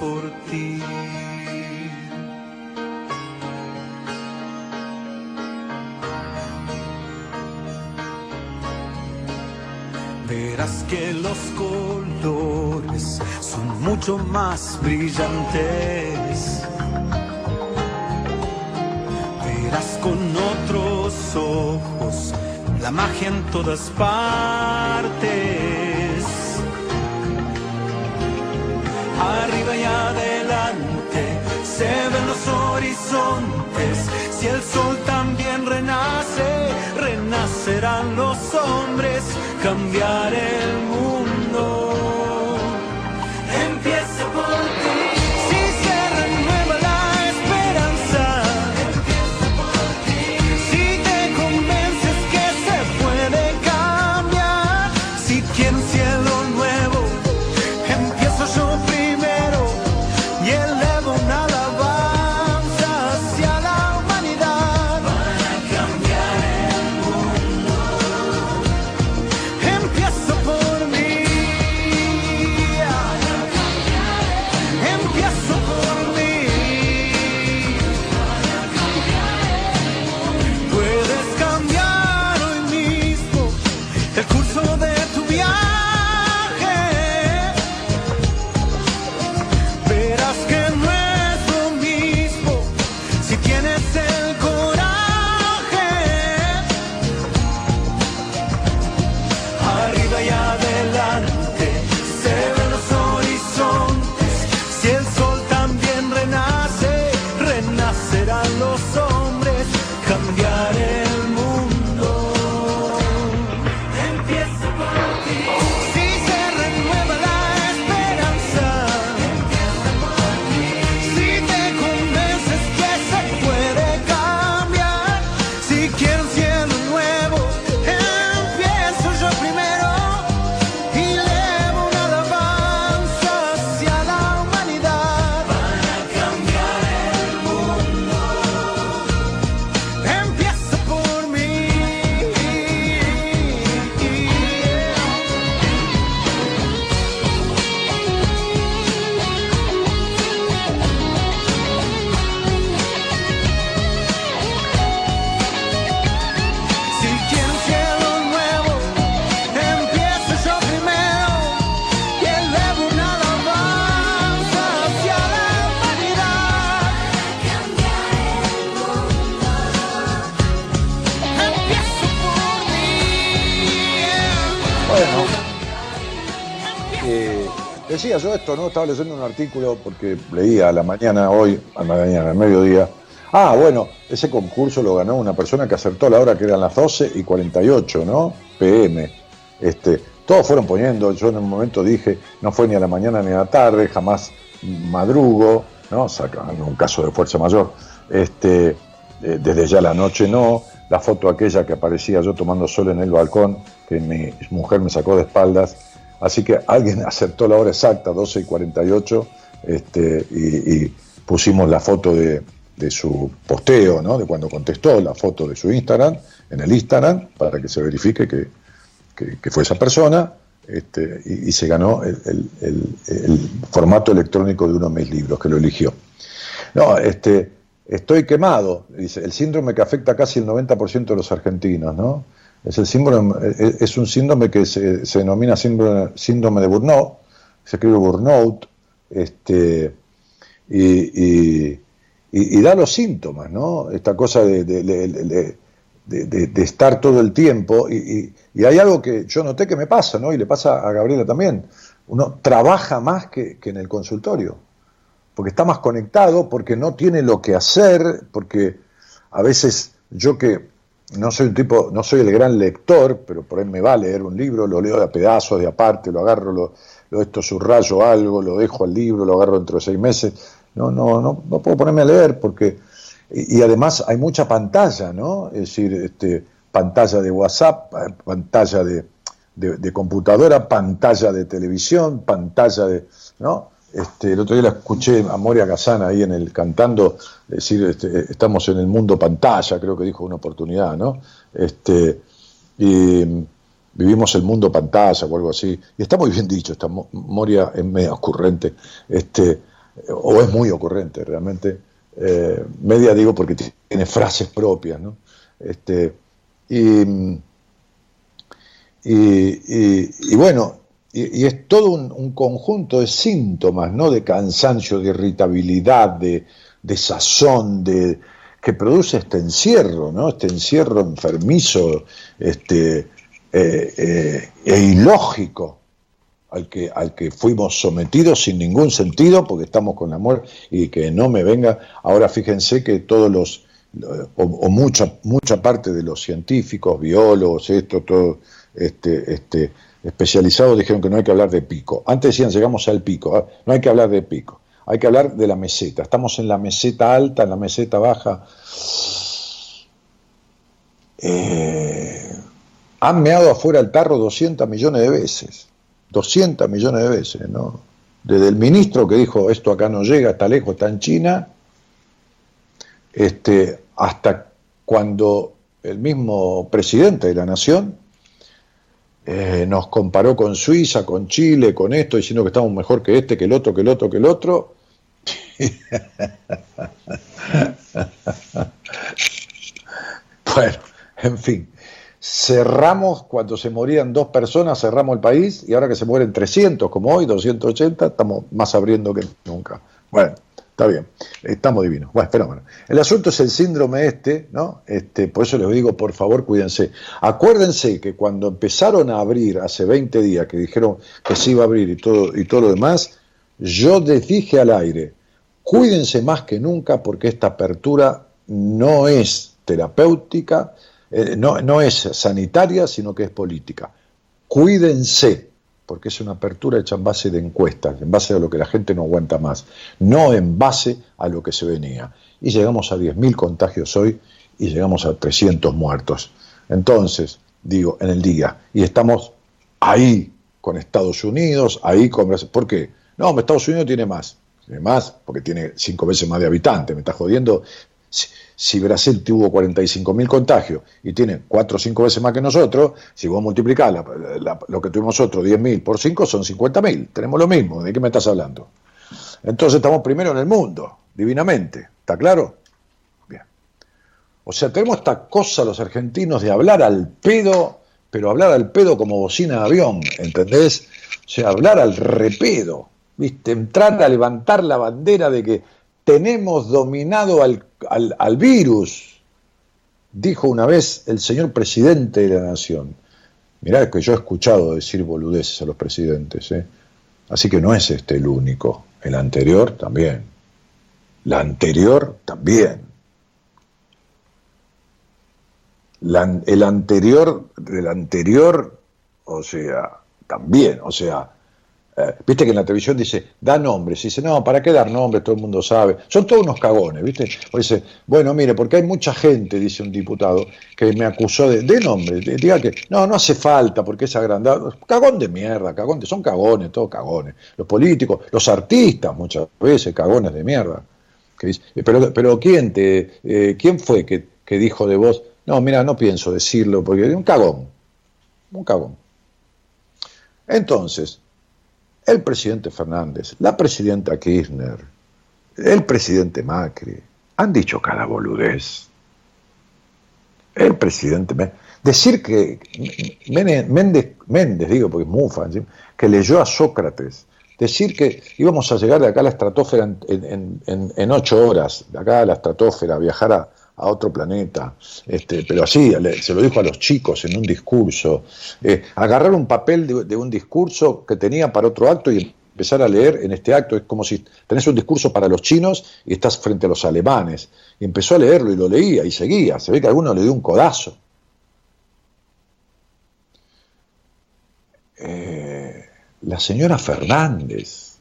por ti. Verás que los colores son mucho más brillantes. Verás con otros ojos la magia en todas partes. Arriba y adelante se ven los horizontes. Si el sol también renace, renacerán los hombres, cambiar el mundo. Artículo porque leía a la mañana hoy, a la mañana, al mediodía. Ah, bueno, ese concurso lo ganó una persona que acertó la hora que eran las 12 y 48, ¿no? PM. Este, todos fueron poniendo, yo en un momento dije, no fue ni a la mañana ni a la tarde, jamás madrugo, ¿no? Sacando un caso de fuerza mayor. Este, eh, desde ya la noche no, la foto aquella que aparecía yo tomando sol en el balcón, que mi mujer me sacó de espaldas, así que alguien acertó la hora exacta, 12 y 48, este, y, pusimos la foto de, su posteo, ¿no? de cuando contestó la foto de su Instagram, en el Instagram, para que se verifique que, que- fue esa persona, este, y, se ganó el- el formato electrónico de uno de mis libros, que lo eligió. No, este, estoy quemado, dice, el síndrome que afecta a casi el 90% de los argentinos, ¿no? Es, el síndrome, es, es un síndrome que se, se denomina síndrome, síndrome de burnout, se escribe burnout, este, y, y- da los síntomas, ¿no? Esta cosa de, de- de- estar todo el tiempo, y hay algo que yo noté que me pasa, ¿no? Y le pasa a Gabriela también. Uno trabaja más que, que en el consultorio porque está más conectado, porque no tiene lo que hacer, porque a veces yo que no soy un tipo, no soy el gran lector, pero por ahí me va a leer un libro, lo leo de a pedazos, de aparte, lo agarro, lo, lo esto subrayo algo, lo dejo al libro, lo agarro dentro de seis meses. No, no, no, no puedo ponerme a leer porque y, además hay mucha pantalla, ¿no? Es decir, este, pantalla de WhatsApp, pantalla de, de- de computadora, pantalla de televisión, pantalla de, ¿no? Este, el otro día la escuché a Moria Casana ahí en el cantando, decir, este, estamos en el mundo pantalla, creo que dijo una oportunidad, ¿no? Este, y mm, vivimos el mundo pantalla o algo así. Y está muy bien dicho, está, Mo- Moria es media ocurrente, este, o es muy ocurrente realmente. Eh, media digo porque tiene frases propias, ¿no? Este, mm, y- y bueno, y, es todo un, un conjunto de síntomas, ¿no? De cansancio, de irritabilidad, de, de sazón, de que produce este encierro, ¿no? Este encierro enfermizo, este, eh, eh, e ilógico al que, al que fuimos sometidos sin ningún sentido, porque estamos con amor y que no me venga. Ahora fíjense que todos los, o, o mucha, mucha parte de los científicos, biólogos, esto, todo, este, este, especializados dijeron que no hay que hablar de pico. Antes decían, llegamos al pico, ah, no hay que hablar de pico, hay que hablar de la meseta. Estamos en la meseta alta, en la meseta baja. Eh, han meado afuera el tarro 200 millones de veces. 200 millones de veces, ¿no? Desde el ministro que dijo esto acá no llega, está lejos, está en China, este, hasta cuando el mismo presidente de la nación eh, nos comparó con Suiza, con Chile, con esto, diciendo que estamos mejor que este, que el otro, que el otro, que el otro. bueno, en fin, cerramos cuando se morían dos personas, cerramos el país y ahora que se mueren 300 como hoy, 280, estamos más abriendo que nunca. Bueno, está bien, estamos divinos. Bueno, fenómeno. El asunto es el síndrome este, ¿no? Este, por eso les digo, por favor, cuídense. Acuérdense que cuando empezaron a abrir hace 20 días, que dijeron que se iba a abrir y todo, y todo lo demás, yo les dije al aire, cuídense más que nunca porque esta apertura no es terapéutica, eh, no, no es sanitaria, sino que es política. Cuídense, porque es una apertura hecha en base de encuestas, en base a lo que la gente no aguanta más, no en base a lo que se venía. Y llegamos a 10.000 contagios hoy y llegamos a 300 muertos. Entonces, digo, en el día, y estamos ahí con Estados Unidos, ahí con Brasil. ¿Por qué? No, Estados Unidos tiene más. Tiene más porque tiene cinco veces más de habitantes. Me está jodiendo. Si, si Brasil tuvo 45.000 contagios y tiene cuatro o cinco veces más que nosotros, si vos multiplicás la- lo que tuvimos nosotros, 10.000 por 5, son 50.000. Tenemos lo mismo. ¿De qué me estás hablando? Entonces estamos primero en el mundo, divinamente. ¿Está claro? Bien. O sea, tenemos esta cosa los argentinos de hablar al pedo, pero hablar al pedo como bocina de avión, ¿entendés? O sea, hablar al repedo, ¿viste? Entrar a levantar la bandera de que tenemos dominado al, al- al virus, dijo una vez el señor presidente de la nación. Mirá que yo he escuchado decir boludeces a los presidentes, ¿eh? Así que no es este el único. El anterior también. La anterior también. La- el anterior del anterior, o sea, también, o sea, eh, viste que en la televisión dice, da nombres, dice, no, ¿para qué dar nombres? Todo el mundo sabe. Son todos unos cagones, ¿viste? O dice, bueno, mire, porque hay mucha gente, dice un diputado, que me acusó de, de nombre, diga que, no, no hace falta, porque es agrandado. Cagón de mierda, cagón de, son cagones, todos cagones. Los políticos, los artistas, muchas veces, cagones de mierda. "Eh, pero, pero ¿quién te, eh, quién fue que, que dijo de vos? No, mira, no pienso decirlo, porque un cagón, un cagón. Entonces, el presidente Fernández, la presidenta Kirchner, el presidente Macri, han dicho cada boludez. El presidente... Decir que Méndez, Méndez, digo porque es mufa, que leyó a Sócrates, decir que íbamos a llegar de acá a la estratosfera en, en- ocho horas, de acá a la estratosfera, viajar a, a otro planeta. Este, pero así, se lo dijo a los chicos en un discurso. Eh, agarrar un papel de, un discurso que tenía para otro acto y empezar a leer en este acto. Es como si tenés un discurso para los chinos y estás frente a los alemanes. Y empezó a leerlo y lo leía y seguía. Se ve que alguno le dio un codazo. Eh, la señora Fernández.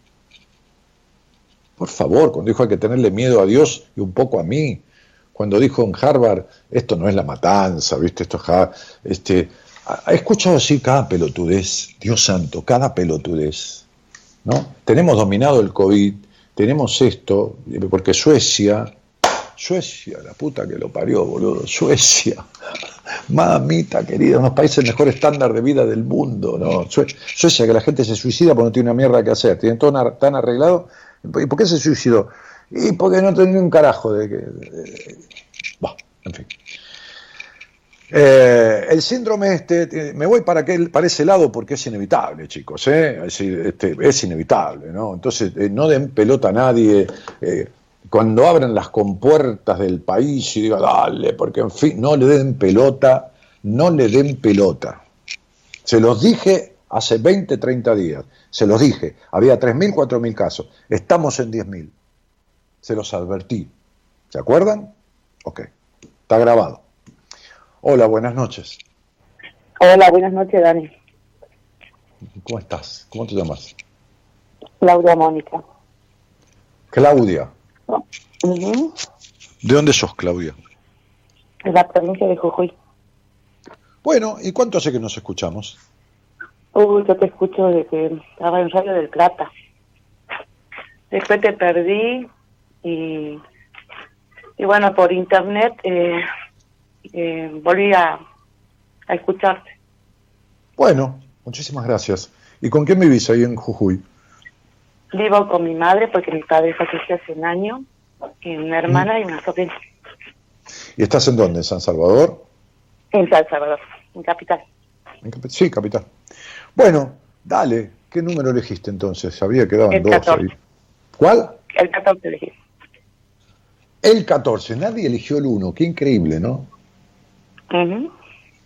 Por favor, cuando dijo hay que tenerle miedo a Dios y un poco a mí cuando dijo en Harvard, esto no es la matanza, ¿viste? Esto es este, ha escuchado así cada pelotudez, Dios santo, cada pelotudez. ¿no? Tenemos dominado el COVID, tenemos esto, porque Suecia, Suecia, la puta que lo parió, boludo, Suecia, mamita querida, unos países mejor estándar de vida del mundo, ¿no? Suecia, que la gente se suicida porque no tiene una mierda que hacer, tienen todo tan arreglado. ¿Y por qué se suicidó? Y porque no tenía un carajo de que. En fin. Eh, el síndrome este, me voy para, que, para ese lado porque es inevitable, chicos, ¿eh? es, este, es inevitable, ¿no? Entonces, eh, no den pelota a nadie. cuando abran las compuertas del país y digan, dale, porque en fin, no le den pelota, no le den pelota. Se los dije hace 20, 30 días, se los dije, había 3.000, 4.000 casos, estamos en 10.000. Se los advertí. ¿Se acuerdan? Ok, está grabado. Hola, buenas noches. Hola, buenas noches, Dani. ¿Cómo estás? ¿Cómo te llamas? Claudia Mónica. Claudia. ¿De dónde sos, Claudia? De la provincia de Jujuy. Bueno, ¿y cuánto hace que nos escuchamos? Uy, yo te escucho desde que estaba en Radio del Plata. Después te perdí y, y bueno, por internet eh, eh, volví a, escucharte. Bueno, muchísimas gracias. ¿Y con quién vivís ahí en Jujuy? Vivo con mi madre porque mi padre falleció hace un año, y una hermana y una sobrina. ¿Y estás en dónde? ¿En San Salvador? En San Salvador, en Capital. sí, Capital. Bueno, dale. ¿Qué número elegiste entonces? Había quedado en dos. ¿Cuál? El 14 elegí. El 14. Nadie eligió el 1. Qué increíble, ¿no?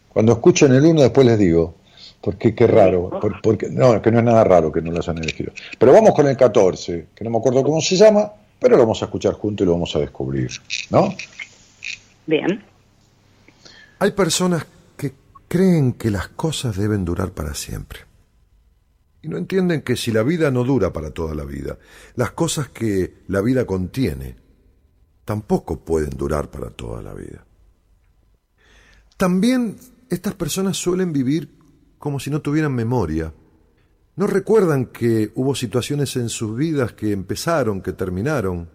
Cuando escucho en el 1 después les digo, porque qué raro, porque, no, que no es nada raro que no lo hayan elegido. Pero vamos con el 14, que no me acuerdo cómo se llama, pero lo vamos a escuchar juntos y lo vamos a descubrir, ¿no? Bien. Hay personas que creen que las cosas deben durar para siempre. Y no entienden que si la vida no dura para toda la vida, las cosas que la vida contiene tampoco pueden durar para toda la vida. También estas personas suelen vivir como si no tuvieran memoria. No recuerdan que hubo situaciones en sus vidas que empezaron, que terminaron.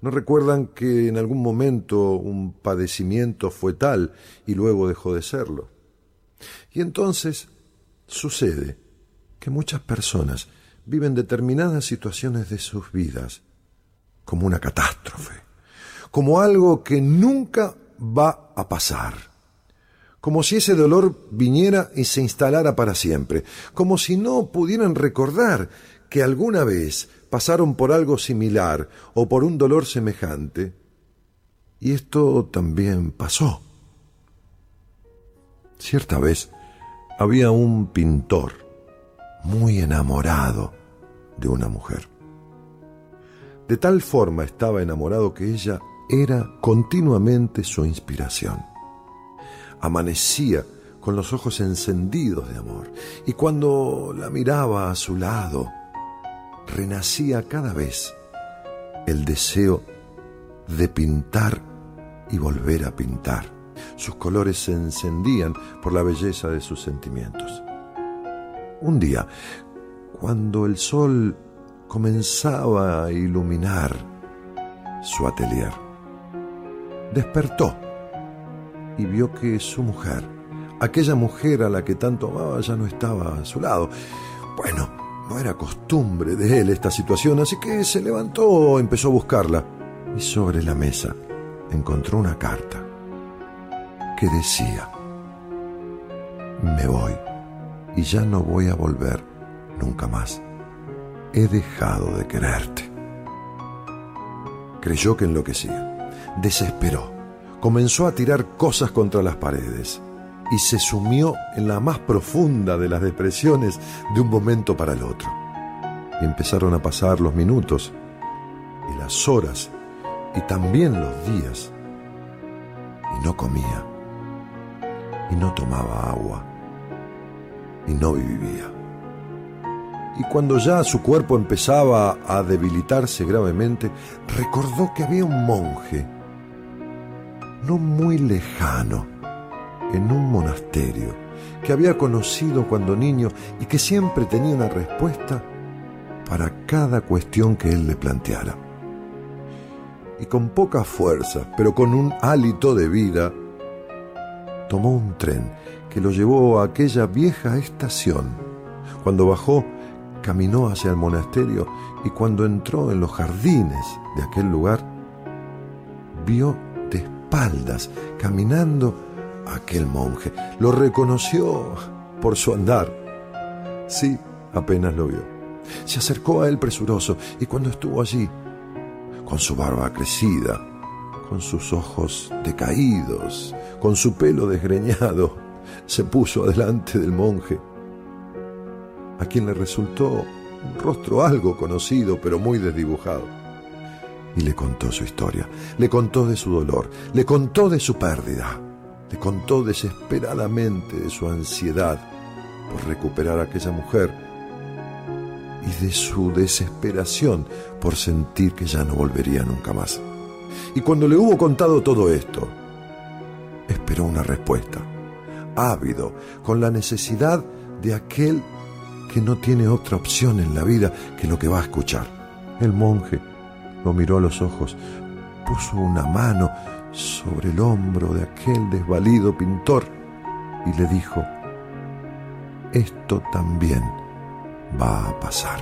No recuerdan que en algún momento un padecimiento fue tal y luego dejó de serlo. Y entonces sucede que muchas personas viven determinadas situaciones de sus vidas como una catástrofe, como algo que nunca va a pasar como si ese dolor viniera y se instalara para siempre, como si no pudieran recordar que alguna vez pasaron por algo similar o por un dolor semejante. Y esto también pasó. Cierta vez había un pintor muy enamorado de una mujer. De tal forma estaba enamorado que ella era continuamente su inspiración amanecía con los ojos encendidos de amor, y cuando la miraba a su lado, renacía cada vez el deseo de pintar y volver a pintar. Sus colores se encendían por la belleza de sus sentimientos. Un día, cuando el sol comenzaba a iluminar su atelier, despertó y vio que su mujer, aquella mujer a la que tanto amaba, ya no estaba a su lado. Bueno, no era costumbre de él esta situación, así que se levantó, empezó a buscarla y sobre la mesa encontró una carta que decía, me voy y ya no voy a volver nunca más. He dejado de quererte. Creyó que enloquecía. Desesperó comenzó a tirar cosas contra las paredes y se sumió en la más profunda de las depresiones de un momento para el otro. Y empezaron a pasar los minutos y las horas y también los días. Y no comía y no tomaba agua y no vivía. y cuando ya su cuerpo empezaba a debilitarse gravemente, recordó que había un monje, no muy lejano, en un monasterio, que había conocido cuando niño y que siempre tenía una respuesta para cada cuestión que él le planteara. Y con poca fuerza, pero con un hálito de vida, tomó un tren que lo llevó a aquella vieja estación. Cuando bajó, caminó hacia el monasterio y cuando entró en los jardines de aquel lugar, vio espaldas, caminando, aquel monje. Lo reconoció por su andar. Sí, apenas lo vio. Se acercó a él presuroso y cuando estuvo allí, con su barba crecida, con sus ojos decaídos, con su pelo desgreñado, se puso adelante del monje a quien le resultó un rostro algo conocido, pero muy desdibujado. Y le contó su historia, le contó de su dolor, le contó de su pérdida, le contó desesperadamente de su ansiedad por recuperar a aquella mujer y de su desesperación por sentir que ya no volvería nunca más. Y cuando le hubo contado todo esto, esperó una respuesta, ávido, con la necesidad de aquel que no tiene otra opción en la vida que lo que va a escuchar. El monje lo miró a los ojos, puso una mano sobre el hombro de aquel desvalido pintor y le dijo, esto también va a pasar.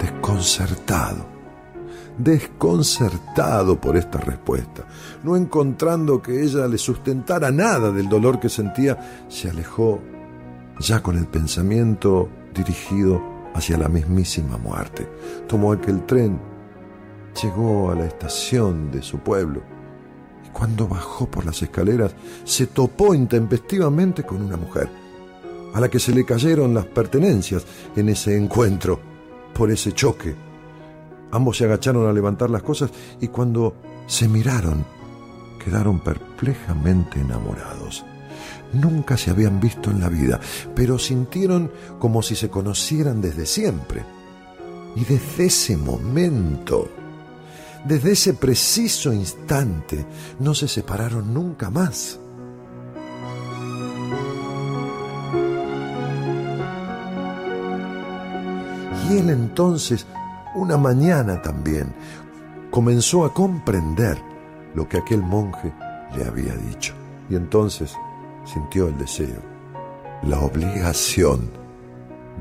Desconcertado desconcertado por esta respuesta. No encontrando que ella le sustentara nada del dolor que sentía, se alejó ya con el pensamiento dirigido hacia la mismísima muerte. Tomó aquel tren, llegó a la estación de su pueblo y cuando bajó por las escaleras se topó intempestivamente con una mujer, a la que se le cayeron las pertenencias en ese encuentro, por ese choque Ambos se agacharon a levantar las cosas y cuando se miraron, quedaron perplejamente enamorados. Nunca se habían visto en la vida, pero sintieron como si se conocieran desde siempre. Y desde ese momento, desde ese preciso instante, no se separaron nunca más. Y él entonces una mañana también comenzó a comprender lo que aquel monje le había dicho. Y entonces sintió el deseo, la obligación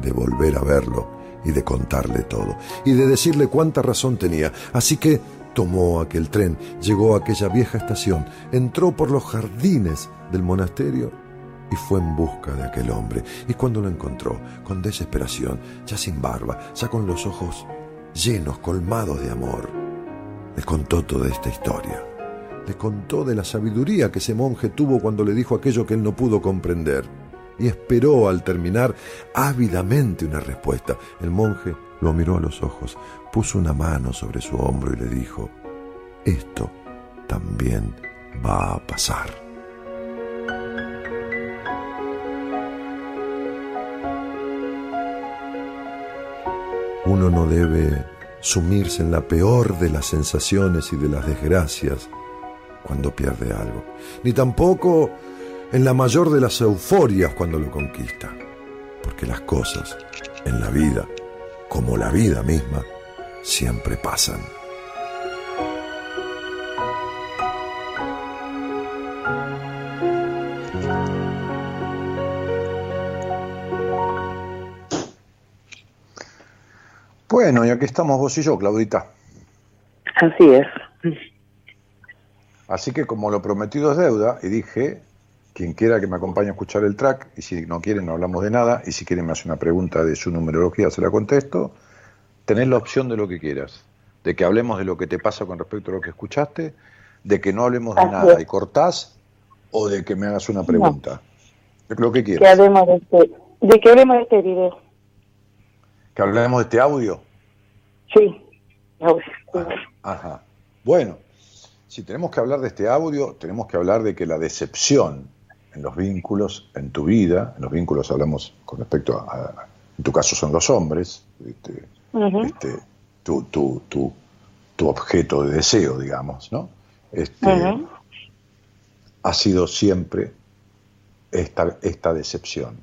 de volver a verlo y de contarle todo, y de decirle cuánta razón tenía. Así que tomó aquel tren, llegó a aquella vieja estación, entró por los jardines del monasterio y fue en busca de aquel hombre. Y cuando lo encontró, con desesperación, ya sin barba, ya con los ojos llenos, colmados de amor. Le contó toda esta historia. Le contó de la sabiduría que ese monje tuvo cuando le dijo aquello que él no pudo comprender. Y esperó al terminar ávidamente una respuesta. El monje lo miró a los ojos, puso una mano sobre su hombro y le dijo, esto también va a pasar. Uno no debe sumirse en la peor de las sensaciones y de las desgracias cuando pierde algo, ni tampoco en la mayor de las euforias cuando lo conquista, porque las cosas en la vida, como la vida misma, siempre pasan. Bueno, y aquí estamos vos y yo, Claudita. Así es. Así que como lo prometido es deuda, y dije, quien quiera que me acompañe a escuchar el track, y si no quieren no hablamos de nada, y si quieren me hace una pregunta de su numerología, se la contesto, tenés la opción de lo que quieras, de que hablemos de lo que te pasa con respecto a lo que escuchaste, de que no hablemos de nada es. y cortás, o de que me hagas una pregunta. Lo que Que quieras. hablemos de este, de que hablemos de este video. Que hablemos de este audio. Sí. audio. Ajá. Bueno, si tenemos que hablar de este audio, tenemos que hablar de que la decepción en los vínculos, en tu vida, en los vínculos hablamos con respecto a, en tu caso son los hombres, este, este, tu, tu, tu, tu, objeto de deseo, digamos, ¿no? Este, Ha sido siempre esta, esta decepción,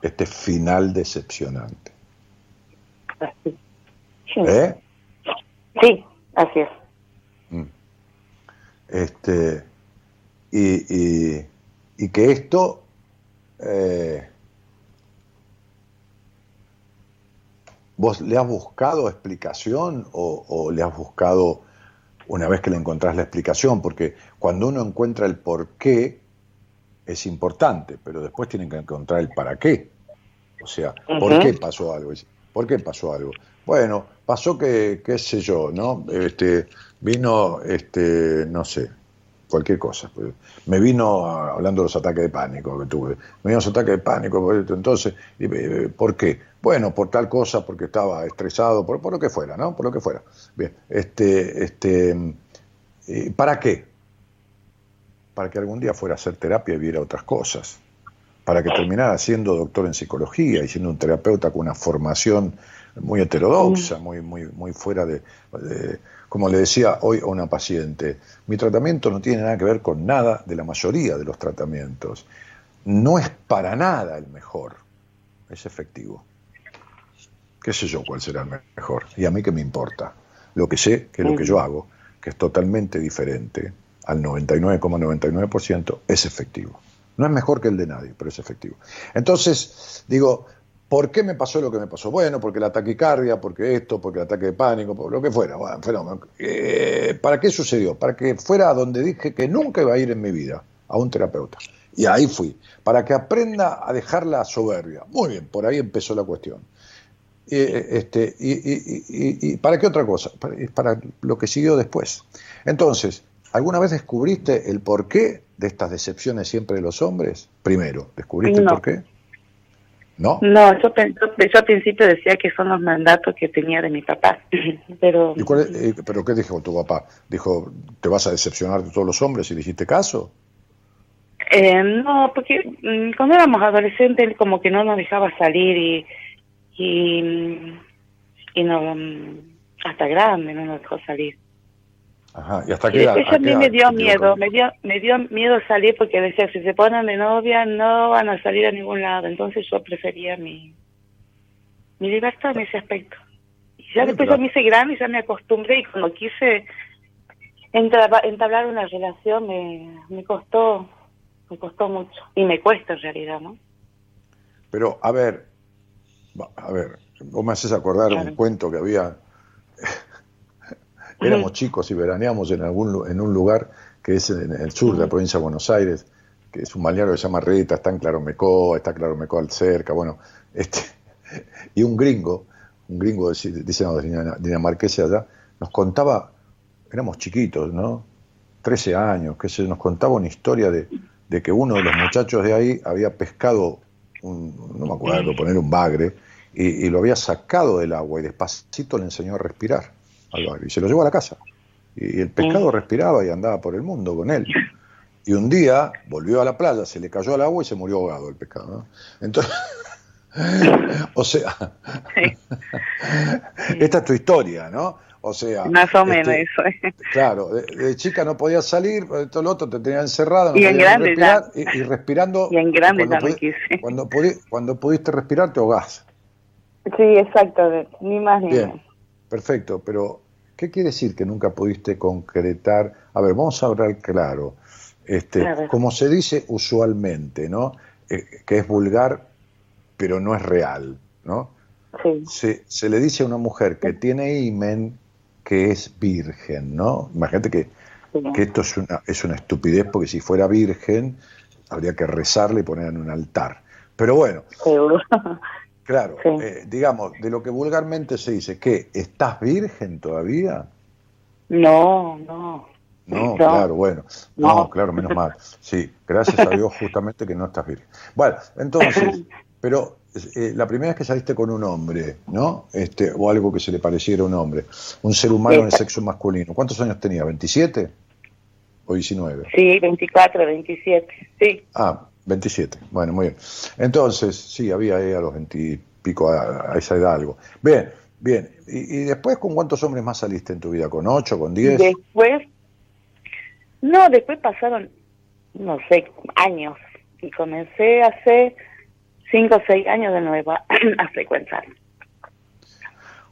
este final decepcionante. Así. ¿Eh? Sí, así es. Este, y, y, y que esto eh, ¿Vos le has buscado explicación o, o, le has buscado una vez que le encontrás la explicación? Porque cuando uno encuentra el por qué es importante, pero después tienen que encontrar el para qué. O sea, ¿por qué pasó algo? ¿Por qué pasó algo? Bueno, pasó que, qué sé yo, ¿no? Este, vino, este, no sé, cualquier cosa. Me vino, hablando de los ataques de pánico que tuve, me vino los ataques de pánico, entonces, eh, ¿por qué? Bueno, por tal cosa, porque estaba estresado, por, por lo que fuera, ¿no? Por lo que fuera. Bien, este, este, eh, ¿para qué? Para que algún día fuera a hacer terapia y viera otras cosas. Para que terminara siendo doctor en psicología y siendo un terapeuta con una formación muy heterodoxa, muy, muy, muy fuera de, de como le decía hoy a una paciente, mi tratamiento no tiene nada que ver con nada de la mayoría de los tratamientos. No es para nada el mejor, es efectivo. ¿Qué sé yo cuál será el mejor? Y a mí qué me importa. Lo que sé que lo que yo hago, que es totalmente diferente al 99,99%, es efectivo. No es mejor que el de nadie, pero es efectivo. Entonces, digo, ¿Por qué me pasó lo que me pasó? Bueno, porque la taquicardia, porque esto, porque el ataque de pánico, por lo que fuera. Bueno, eh, ¿Para qué sucedió? Para que fuera a donde dije que nunca iba a ir en mi vida, a un terapeuta. Y ahí fui, para que aprenda a dejar la soberbia. Muy bien, por ahí empezó la cuestión. este, y, para qué otra cosa? Para, para lo que siguió después. Entonces, ¿alguna vez descubriste el porqué de estas decepciones siempre de los hombres? Primero, ¿descubriste el porqué? ¿No? No, yo, yo, al principio decía que son los mandatos que tenía de mi papá, pero... ¿Y eh, ¿Pero qué dijo tu papá? ¿Dijo, te vas a decepcionar de todos los hombres y dijiste caso? Eh, no, porque mm, cuando éramos adolescentes él como que no nos dejaba salir y, y, y no, mm, hasta grande no nos dejó salir. Ajá, ¿y hasta qué edad? Eso a mí me dio miedo, me dio, me dio miedo salir porque decía, si se ponen de novia no van a salir a ningún lado, entonces yo prefería mi, mi libertad en ese aspecto. Y ya después yo me hice grande y ya me acostumbré y cuando quise entablar una relación me, me costó, me costó mucho y me cuesta en realidad, ¿no? Pero, a ver, a ver, vos me haces acordar un cuento que había Éramos chicos y veraneamos en, algún, en un lugar que es en el sur de la provincia de Buenos Aires, que es un balneario que se llama Reta, está en Claromecoa, está Claromecoa al cerca, bueno, este, y un gringo, un gringo, dicen de dinamarquesa allá, nos contaba, éramos chiquitos, ¿no? 13 años, que se nos contaba una historia de, de que uno de los muchachos de ahí había pescado, un, no me acuerdo, poner un bagre, y, y, lo había sacado del agua y despacito le enseñó a respirar y se lo llevó a la casa. Y el pescado respiraba y andaba por el mundo con él. Y un día volvió a la playa, se le cayó al agua y se murió ahogado el pescado. Entonces, o sea, esta es tu historia, ¿no? O sea, más o menos este, eso. ¿eh? Claro, de, chica no podía salir, todo lo otro te tenía encerrado, y, en grande respirar, y, y, respirando. Y en grande cuando, pudi cuando, pudi cuando, pudiste respirar te ahogás. Sí, exacto, ni más ni menos. Perfecto, pero ¿qué quiere decir que nunca pudiste concretar? A ver, vamos a hablar claro. Este, como se dice usualmente, ¿no? Eh, que es vulgar, pero no es real, ¿no? Sí. Se, se, le dice a una mujer que tiene imen que es virgen, ¿no? Imagínate que, que esto es una, es una estupidez, porque si fuera virgen habría que rezarle y ponerla en un altar. Pero bueno, Claro, eh, digamos, de lo que vulgarmente se dice, ¿qué? ¿Estás virgen todavía? No, no. No, claro, bueno. No. claro, menos mal. Sí, gracias a Dios justamente que no estás virgen. Bueno, entonces, pero eh, la primera vez que saliste con un hombre, ¿no? Este, o algo que se le pareciera a un hombre, un ser humano de sexo masculino, ¿cuántos años tenía? ¿27? o 19. Sí, 24, 27, sí. Ah, 27. Bueno, muy bien. Entonces, sí, había ahí a los 20 y pico a, a esa edad algo. Bien, bien. ¿Y, y después con cuántos hombres más saliste en tu vida? ¿Con 8, con 10? Después, no, después pasaron, no sé, años. Y comencé hace 5 o 6 años de nuevo a, a frecuentar.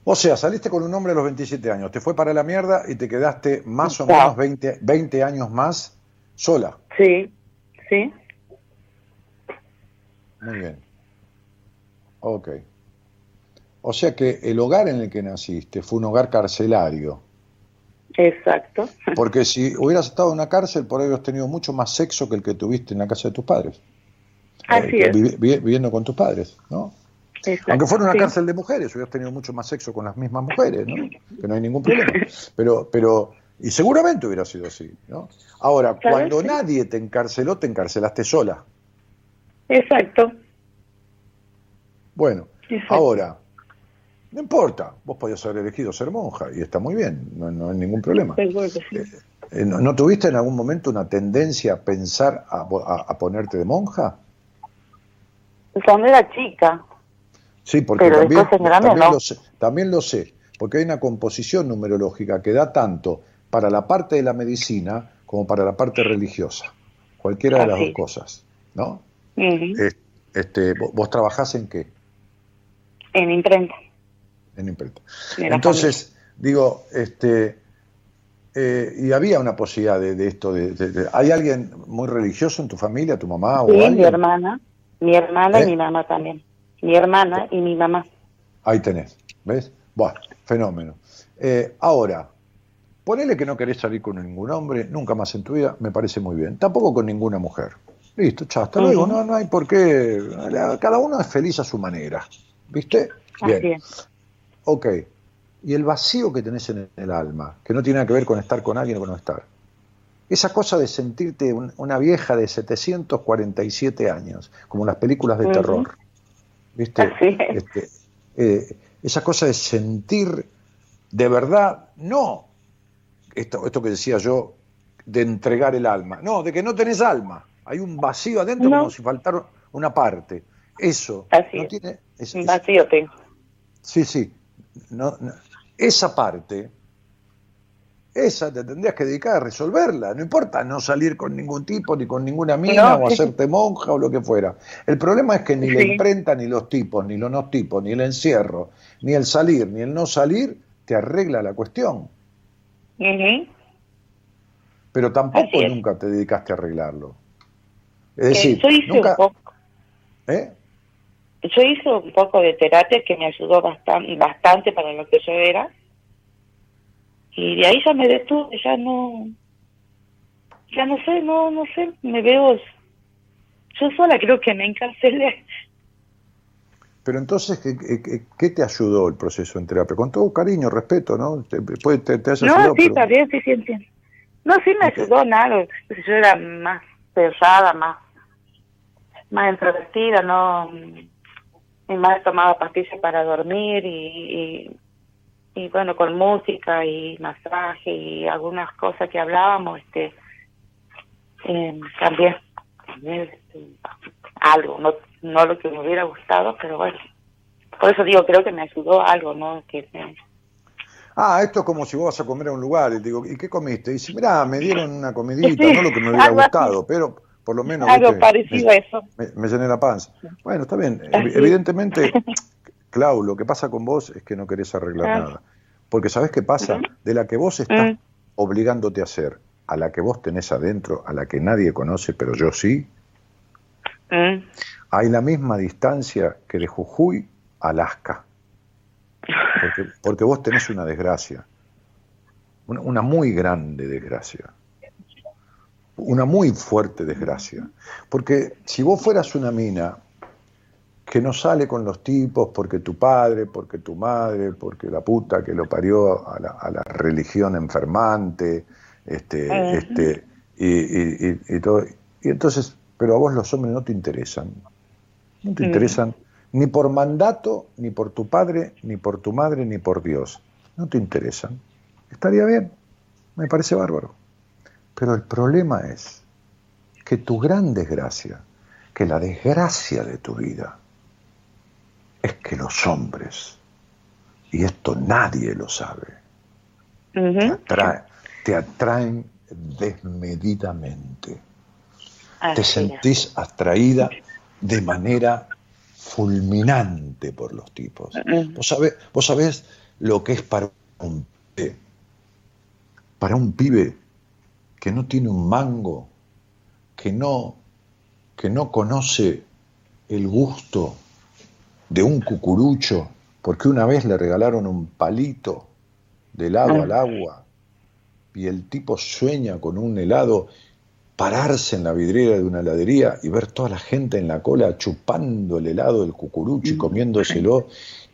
O sea, saliste con un hombre a los 27 años, te fue para la mierda y te quedaste más o menos 20, 20 años más sola. Sí, sí, Muy bien. Ok. O sea que el hogar en el que naciste fue un hogar carcelario. exacto. Porque si hubieras estado en una cárcel, por ahí hubieras tenido mucho más sexo que el que tuviste en la casa de tus padres. Así Eh, es. vivi- vi- viviendo con tus padres, ¿no? exacto, Aunque fuera una sí. cárcel de mujeres, hubieras tenido mucho más sexo con las mismas mujeres, ¿no? Que no hay ningún problema. Pero, pero, y seguramente hubiera sido así, ¿no? Ahora, cuando sí. nadie te encarceló, te encarcelaste sola. Exacto. Bueno, Exacto. ahora, no importa, vos podías haber elegido ser monja y está muy bien, no, no hay ningún problema. Sí. Eh, ¿No, no tuviste en algún momento una tendencia a pensar a, a- a ponerte de monja? Cuando era chica, Sí, porque Pero también, grande también no. lo sé, también lo sé, porque hay una composición numerológica que da tanto para la parte de la medicina como para la parte religiosa, cualquiera de las dos cosas, ¿no? Este, ¿vo- ¿Vos trabajás en qué? en imprenta. En imprenta. Entonces, digo, este, eh, y había una posibilidad de, de esto, de, de- de- ¿hay alguien muy religioso en tu familia, tu mamá o Sí, mi hermana, mi hermana ¿Eh? y mi mamá también. Mi hermana y mi mamá. Ahí tenés, ¿ves? Bueno, fenómeno. Eh, ahora, ponele que no querés salir con ningún hombre, nunca más en tu vida, me parece muy bien. Tampoco con ninguna mujer. Listo, chao, hasta luego. No, no hay por qué. Cada uno es feliz a su manera. ¿Viste? Así Bien. es. Ok. Y el vacío que tenés en el alma, que no tiene nada que ver con estar con alguien o con no estar. Esa cosa de sentirte un- una vieja de 747 años, como en las películas de terror. ¿Viste? Así es. Este, eh, esa cosa de sentir de verdad, no esto, esto que decía yo, de entregar el alma. No, de que no tenés alma. Hay un vacío adentro No. como si faltara una parte. Eso Así no tiene. es- vacío tengo. Sí, sí. No, no. Esa parte, esa te tendrías que dedicar a resolverla. No importa no salir con ningún tipo, ni con ninguna mina, o hacerte monja o lo que fuera. El problema es que ni la imprenta, ni los tipos, ni los no tipos, ni el encierro, ni el salir, ni el no salir, te arregla la cuestión. Pero tampoco nunca te dedicaste a arreglarlo. Es Eh, decir, yo hice nunca. un poco, ¿eh? yo hice un poco de terapia que me ayudó bastante, bastante para lo que yo era. Y de ahí ya me detuve, ya no, ya no sé, no, no sé, me veo, yo sola creo que me encarcelé. Pero entonces, ¿qué, qué, te ayudó el proceso en terapia? Con todo cariño, respeto, ¿no? Te, te, te has No, sí, pero- está bien, sí, sí, entiendo. No, sí me ayudó nada, yo era más pesada, más, más introvertida, no, y más tomaba pastillas para dormir y, y, y bueno, con música y masaje y algunas cosas que hablábamos, este, eh, también, también, este, algo, no, no lo que me hubiera gustado, pero bueno, por eso digo, creo que me ayudó algo, ¿no? Que me- Ah, esto es como si vos vas a comer a un lugar y te digo, ¿y qué comiste? Y dice, mirá, me dieron una comidita, Sí, no lo que me hubiera gustado, pero por lo menos algo ¿viste? parecido me, a eso. me- me llené la panza. Bueno, está bien. Así es. Evidentemente, Clau, lo que pasa con vos es que no querés arreglar Ah. nada. Porque ¿sabés qué pasa? De la que vos estás Mm. obligándote a hacer, a la que vos tenés adentro, a la que nadie conoce, pero yo sí, Mm. hay la misma distancia que de Jujuy a Alaska. Porque, porque vos tenés una desgracia, una, una muy grande desgracia, una muy fuerte desgracia. Porque si vos fueras una mina que no sale con los tipos porque tu padre, porque tu madre, porque la puta que lo parió a la, a la religión enfermante, este, este, y, y- y- y todo. Y entonces, pero a vos los hombres no te interesan. No te Mm. interesan ni por mandato, ni por tu padre, ni por tu madre, ni por Dios. No te interesan. Estaría bien. Me parece bárbaro. Pero el problema es que tu gran desgracia, que la desgracia de tu vida, es que los hombres, y esto nadie lo sabe, te, atraen, te atraen desmedidamente. te sentís atraída de manera fulminante por los tipos. ¿Vos, sabés, vos sabés lo que es para un pibe, para un pibe que no tiene un mango, que no, que no conoce el gusto de un cucurucho, porque una vez le regalaron un palito de helado al agua y el tipo sueña con un helado pararse en la vidriera de una heladería y ver toda la gente en la cola chupando el helado del cucurucho y mm. comiéndoselo,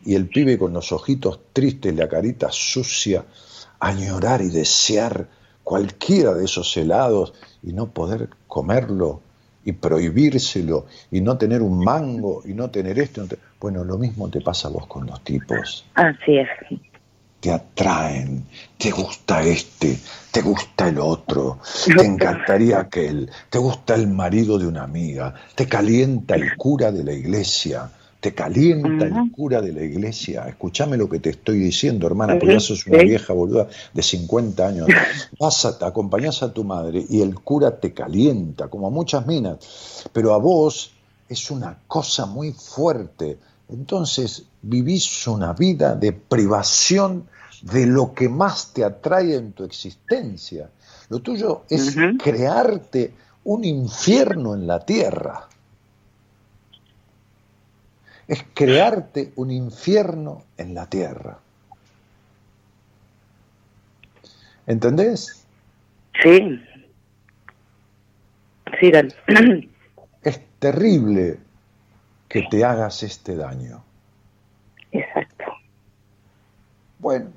y el pibe con los ojitos tristes, la carita sucia, añorar y desear cualquiera de esos helados y no poder comerlo y prohibírselo y no tener un mango y no tener esto. Bueno, lo mismo te pasa a vos con los tipos. Así es te atraen, te gusta este, te gusta el otro, te encantaría aquel, te gusta el marido de una amiga, te calienta el cura de la iglesia, te calienta el cura de la iglesia. Escúchame lo que te estoy diciendo, hermana, porque ya sos una vieja boluda de 50 años. Vas a, acompañás a tu madre y el cura te calienta, como a muchas minas, pero a vos es una cosa muy fuerte. Entonces vivís una vida de privación de lo que más te atrae en tu existencia. Lo tuyo es crearte un infierno en la tierra. Es crearte un infierno en la tierra. ¿Entendés? Sí. Sí, Es terrible que te hagas este daño. Exacto. Bueno,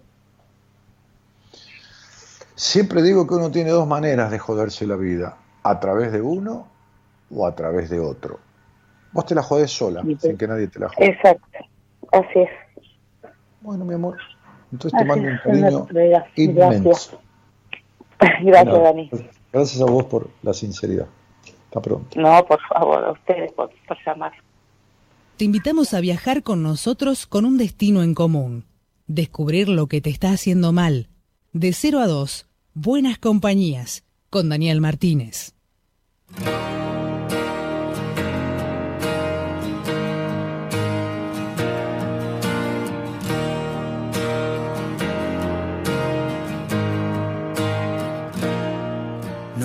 Siempre digo que uno tiene dos maneras de joderse la vida, a través de uno o a través de otro. Vos te la jodés sola, sin que nadie te la jode. Exacto, así es. Bueno, mi amor, entonces te mando un cariño inmenso. Gracias, Dani. Gracias a vos por la sinceridad. Hasta pronto. No, por favor, a ustedes por, por llamar. Te invitamos a viajar con nosotros con un destino en común. Descubrir lo que te está haciendo mal. De 0 a 2 Buenas Compañías con Daniel Martínez.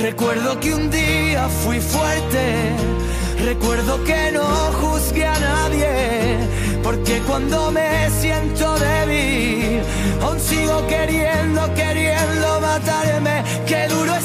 Recuerdo que un día fui fuerte. Recuerdo que no juzgué a nadie porque cuando me siento débil, aún sigo queriendo, queriendo matarme. Qué duro es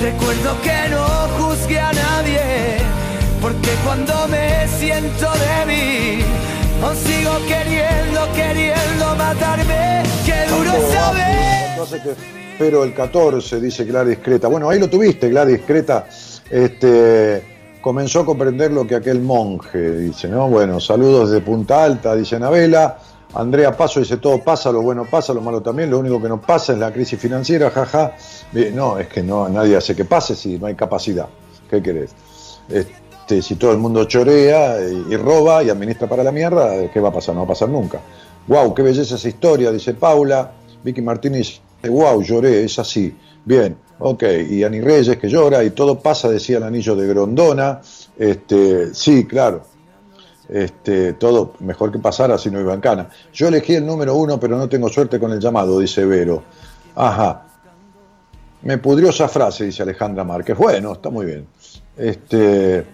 Recuerdo que no juzgué a nadie. Porque cuando me siento débil, aún sigo queriendo, queriendo matarme. Qué duro saber. Qué, pero el 14, dice Gladys Creta. Bueno, ahí lo tuviste, Gladys Creta. Este, comenzó a comprender lo que aquel monje dice, ¿no? Bueno, saludos de Punta Alta, dice Anabela. Andrea Paso dice, todo pasa, lo bueno pasa, lo malo también, lo único que no pasa es la crisis financiera, jaja. No, es que no, nadie hace que pase si no hay capacidad. ¿Qué querés? Este, si todo el mundo chorea y, y roba y administra para la mierda, ¿qué va a pasar? No va a pasar nunca. Wow, qué belleza esa historia, dice Paula. Vicky Martínez, wow, lloré, es así. Bien, ok. Y Ani Reyes que llora y todo pasa, decía el anillo de Grondona. Este, sí, claro. Este, todo mejor que pasara si no iba en cana. Yo elegí el número uno, pero no tengo suerte con el llamado, dice Vero. Ajá. Me pudrió esa frase, dice Alejandra Márquez. Bueno, está muy bien. Este,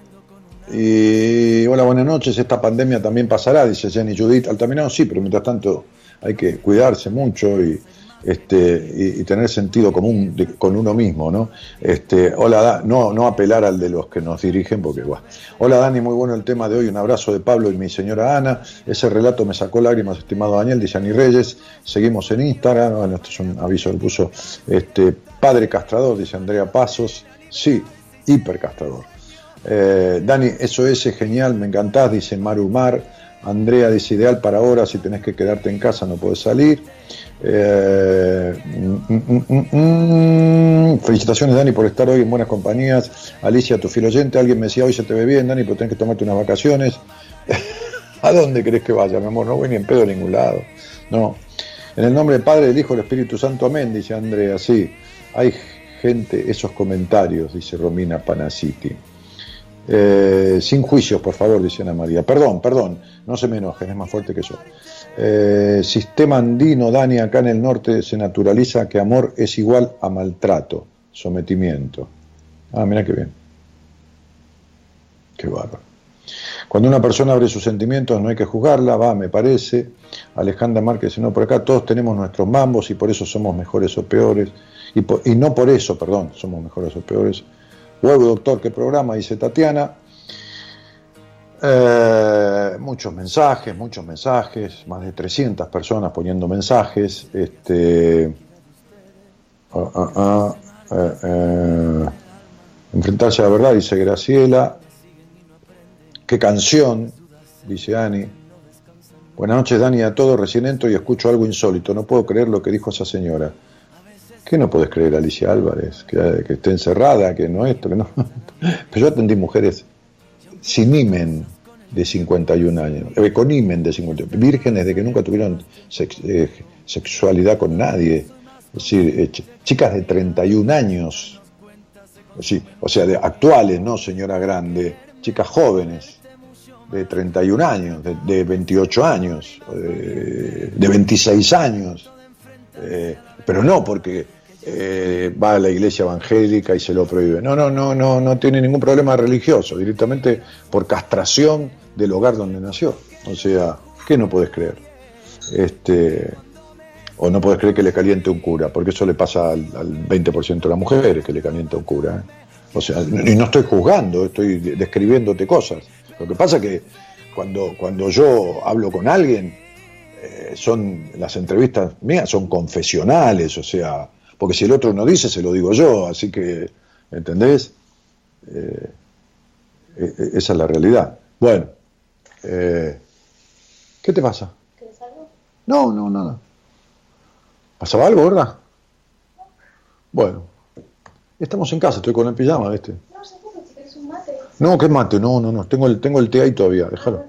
y hola, buenas noches. Esta pandemia también pasará, dice Jenny Judith Altamirano. Sí, pero mientras tanto hay que cuidarse mucho y, este, y, tener sentido común con uno mismo, ¿no? Este, hola, no, no apelar al de los que nos dirigen, porque, guau. Hola, Dani, muy bueno el tema de hoy. Un abrazo de Pablo y mi señora Ana. Ese relato me sacó lágrimas, estimado Daniel, dice Ani Reyes. Seguimos en Instagram. Bueno, esto es un aviso que puso este, Padre Castrador, dice Andrea Pasos. Sí, hipercastrador. Eh, Dani, eso es genial, me encantás, dice Maru Mar. Andrea dice ideal para ahora, si tenés que quedarte en casa no podés salir. Eh, mm, mm, mm. Felicitaciones Dani por estar hoy en buenas compañías. Alicia, tu fiel oyente, alguien me decía hoy se te ve bien Dani, pero tenés que tomarte unas vacaciones. ¿A dónde querés que vaya, mi amor? No voy ni en pedo a ningún lado. No. En el nombre del Padre, del Hijo, del Espíritu Santo, amén, dice Andrea. Sí, hay gente, esos comentarios, dice Romina Panaciti. Eh, sin juicios, por favor, dice Ana María. Perdón, perdón, no se me enojen, es más fuerte que yo. Eh, sistema andino, Dani, acá en el norte se naturaliza que amor es igual a maltrato, sometimiento. Ah, mira qué bien. Qué bárbaro. Cuando una persona abre sus sentimientos no hay que juzgarla, va, me parece. Alejandra Márquez, no, por acá todos tenemos nuestros mambos y por eso somos mejores o peores. Y, por- y no por eso, perdón, somos mejores o peores. Huevo, doctor, ¿qué programa? Dice Tatiana. Eh, muchos mensajes, muchos mensajes, más de 300 personas poniendo mensajes. Este, ah, ah, ah, eh, eh, enfrentarse a la verdad, dice Graciela. ¿Qué canción? Dice Ani. Buenas noches, Dani, a todos. Recién entro y escucho algo insólito. No puedo creer lo que dijo esa señora. ¿Qué no puedes creer, Alicia Álvarez? Que, que esté encerrada, que no esto, que no. Pero yo atendí mujeres sin imen de 51 años, eh, con imen de 51, vírgenes de que nunca tuvieron eh, sexualidad con nadie. Es decir, eh, ch- chicas de 31 años, Sí, o sea, de actuales, no señora grande, chicas jóvenes, de 31 años, de, de 28 años, de 26 años, eh, pero no porque eh, va a la iglesia evangélica y se lo prohíbe. No, no, no, no, no tiene ningún problema religioso, directamente por castración del hogar donde nació. O sea, ¿qué no puedes creer? Este, o no puedes creer que le caliente un cura, porque eso le pasa al, al 20% de las mujeres que le calienta un cura. ¿eh? O sea, y no estoy juzgando, estoy de- describiéndote cosas. Lo que pasa que cuando, cuando yo hablo con alguien, eh, son las entrevistas mías son confesionales, o sea, porque si el otro no dice, se lo digo yo, así que, ¿entendés? Eh, eh, eh, esa es la realidad. Bueno, eh, ¿qué te pasa? No, no, nada. ¿Pasaba algo, verdad? Bueno, estamos en casa, estoy con el pijama, ¿viste? No, si querés un mate. No, ¿qué mate? No, no, no, tengo el, tengo el té ahí todavía, déjalo.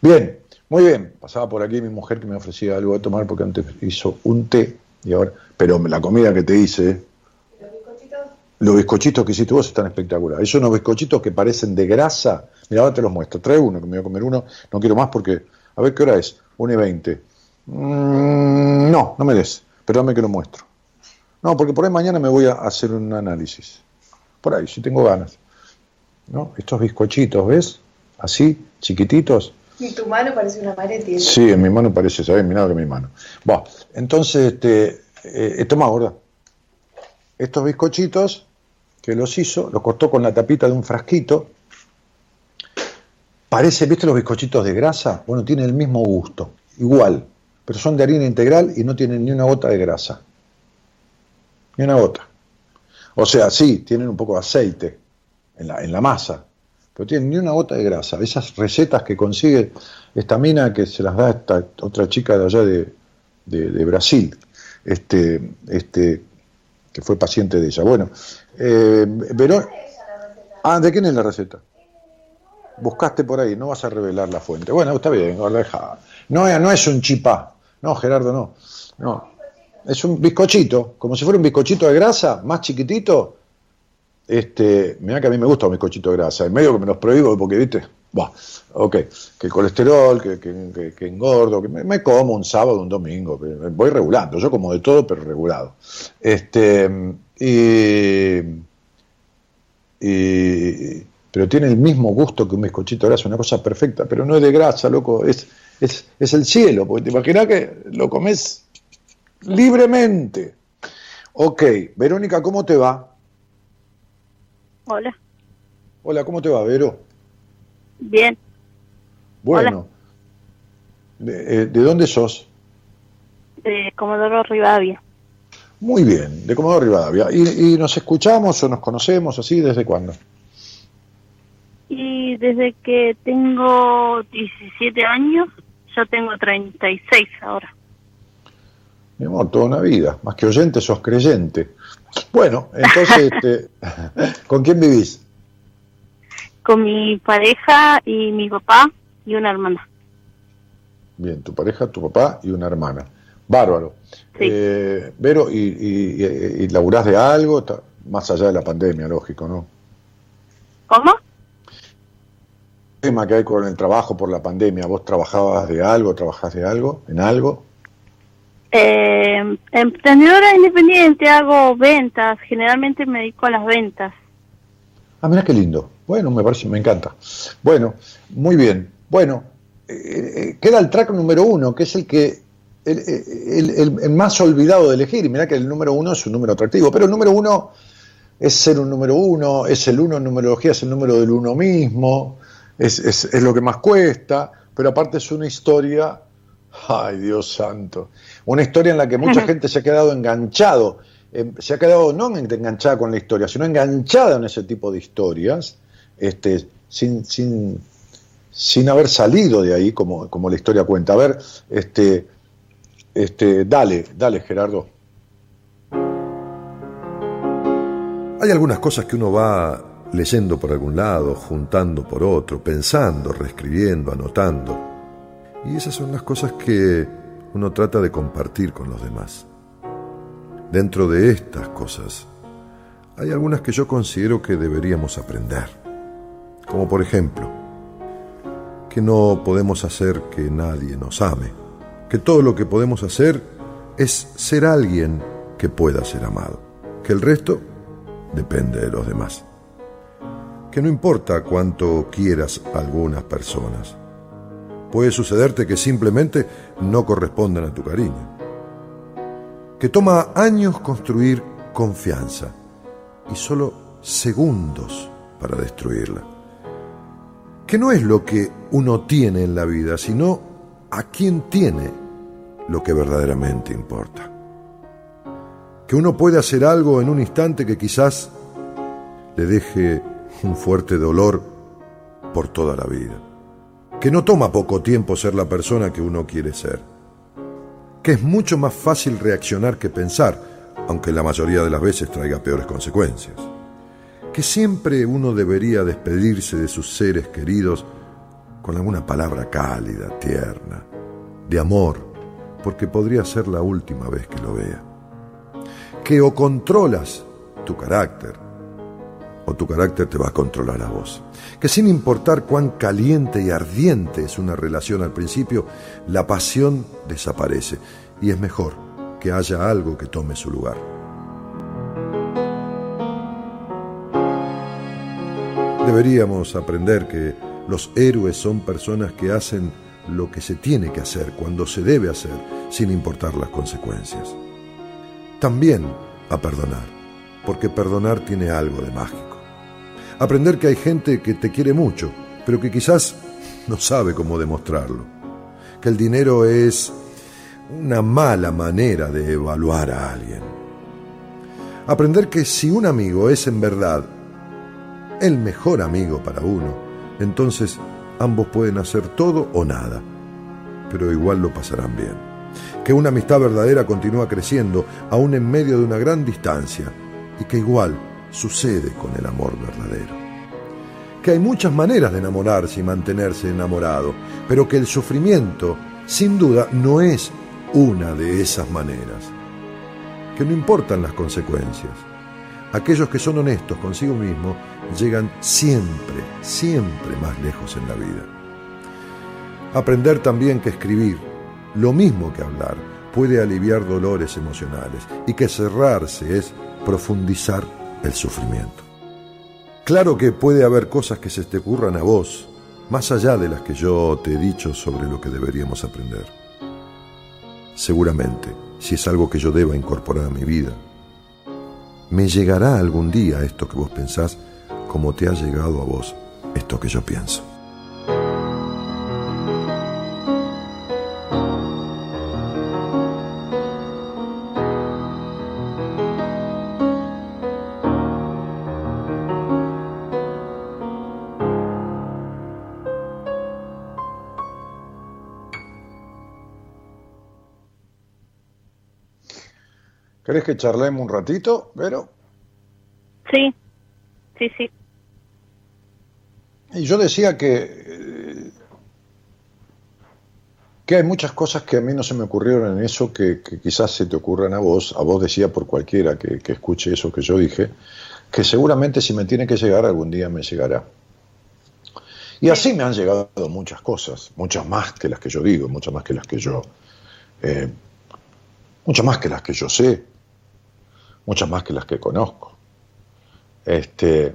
Bien, muy bien. Pasaba por aquí mi mujer que me ofrecía algo de tomar porque antes hizo un té y ahora, pero la comida que te hice, los bizcochitos que hiciste vos están espectaculares. Son unos bizcochitos que parecen de grasa. Mira, ahora te los muestro. Trae uno, que me voy a comer uno. No quiero más porque, a ver qué hora es. 1 y 20. Mm, no, no me des. Pero dame que lo muestro. No, porque por ahí mañana me voy a hacer un análisis. Por ahí, si tengo ganas. ¿No? Estos bizcochitos, ¿ves? Así, chiquititos. Y tu mano parece una pared. Sí, en mi mano parece, ¿sabes? Mira que mi mano. Bueno, entonces, este, eh, toma, gorda. Estos bizcochitos que los hizo, los cortó con la tapita de un frasquito. Parece, ¿viste los bizcochitos de grasa? Bueno, tienen el mismo gusto, igual, pero son de harina integral y no tienen ni una gota de grasa. Ni una gota. O sea, sí, tienen un poco de aceite en la, en la masa, pero tienen ni una gota de grasa. Esas recetas que consigue esta mina que se las da esta otra chica de allá de, de, Brasil, este, este, que fue paciente de ella. Bueno, eh. Ah, ¿de quién es la receta? Buscaste por ahí, no vas a revelar la fuente. Bueno, está bien. No, no es un chipá. No, Gerardo, no. No. Es un bizcochito, como si fuera un bizcochito de grasa, más chiquitito. Este, mira que a mí me gusta un bizcochito de grasa. En medio que me los prohíbo porque, viste, bah, ok, que el colesterol, que, que, que engordo, que me, como un sábado, un domingo, voy regulando. Yo como de todo, pero regulado. Este, y, pero tiene el mismo gusto que un bizcochito de grasa, una cosa perfecta, pero no es de grasa, loco, es, es, es el cielo, porque te imaginas que lo comes libremente. Ok, Verónica, ¿cómo te va? Hola. Hola, ¿cómo te va, Vero? Bien. Bueno. ¿De, eh, ¿De, dónde sos? De Comodoro Rivadavia. Muy bien, de Comodoro Rivadavia. ¿Y, ¿Y, nos escuchamos o nos conocemos así desde cuándo? Y desde que tengo 17 años, yo tengo 36 ahora. Mi amor, toda una vida. Más que oyente, sos creyente. Bueno, entonces, este, ¿con quién vivís? Con mi pareja y mi papá y una hermana. Bien, tu pareja, tu papá y una hermana. Bárbaro. Eh, Vero, ¿y, y, laburás de algo? Más allá de la pandemia, lógico, ¿no? ¿Cómo? El tema que hay con el trabajo por la pandemia, ¿vos trabajabas de algo, trabajás de algo, en algo? Eh, emprendedora independiente, hago ventas, generalmente me dedico a las ventas. Ah, mira qué lindo. Bueno, me parece, me encanta. Bueno, muy bien. Bueno, eh, eh, queda el track número uno, que es el que el, más olvidado de elegir, y mira que el número uno es un número atractivo, pero el número uno es ser un número uno, es el uno en numerología, es el número del uno mismo, es, es, lo que más cuesta, pero aparte es una historia, ay Dios santo, una historia en la que mucha gente se ha quedado enganchado, eh, se ha quedado no enganchada con la historia, sino enganchada en ese tipo de historias, este, sin, sin, sin haber salido de ahí, como, como la historia cuenta. A ver, este, este, dale, dale, Gerardo. Hay algunas cosas que uno va leyendo por algún lado, juntando por otro, pensando, reescribiendo, anotando. Y esas son las cosas que uno trata de compartir con los demás. Dentro de estas cosas, hay algunas que yo considero que deberíamos aprender. Como por ejemplo, que no podemos hacer que nadie nos ame que todo lo que podemos hacer es ser alguien que pueda ser amado, que el resto depende de los demás. Que no importa cuánto quieras a algunas personas, puede sucederte que simplemente no correspondan a tu cariño. Que toma años construir confianza y solo segundos para destruirla. Que no es lo que uno tiene en la vida, sino a quién tiene lo que verdaderamente importa. Que uno puede hacer algo en un instante que quizás le deje un fuerte dolor por toda la vida. Que no toma poco tiempo ser la persona que uno quiere ser. Que es mucho más fácil reaccionar que pensar, aunque la mayoría de las veces traiga peores consecuencias. que siempre uno debería despedirse de sus seres queridos con alguna palabra cálida, tierna, de amor, porque podría ser la última vez que lo vea. Que o controlas tu carácter, o tu carácter te va a controlar a vos. Que sin importar cuán caliente y ardiente es una relación al principio, la pasión desaparece y es mejor que haya algo que tome su lugar. Deberíamos aprender que los héroes son personas que hacen lo que se tiene que hacer cuando se debe hacer, sin importar las consecuencias. También a perdonar, porque perdonar tiene algo de mágico. Aprender que hay gente que te quiere mucho, pero que quizás no sabe cómo demostrarlo. Que el dinero es una mala manera de evaluar a alguien. Aprender que si un amigo es en verdad el mejor amigo para uno, entonces ambos pueden hacer todo o nada, pero igual lo pasarán bien. Que una amistad verdadera continúa creciendo aún en medio de una gran distancia y que igual sucede con el amor verdadero. Que hay muchas maneras de enamorarse y mantenerse enamorado, pero que el sufrimiento, sin duda, no es una de esas maneras. Que no importan las consecuencias. Aquellos que son honestos consigo mismos llegan siempre, siempre más lejos en la vida. Aprender también que escribir, lo mismo que hablar, puede aliviar dolores emocionales y que cerrarse es profundizar el sufrimiento. Claro que puede haber cosas que se te ocurran a vos, más allá de las que yo te he dicho sobre lo que deberíamos aprender. Seguramente, si es algo que yo deba incorporar a mi vida, me llegará algún día esto que vos pensás como te ha llegado a vos esto que yo pienso. Que charlemos un ratito, Vero? Sí, sí, sí. Y yo decía que, eh, que hay muchas cosas que a mí no se me ocurrieron en eso que, que quizás se te ocurran a vos, a vos decía por cualquiera que, que escuche eso que yo dije, que seguramente si me tiene que llegar algún día me llegará. Y así me han llegado muchas cosas, muchas más que las que yo digo, muchas más que las que yo, eh, muchas más que las que yo sé, muchas más que las que conozco. Este,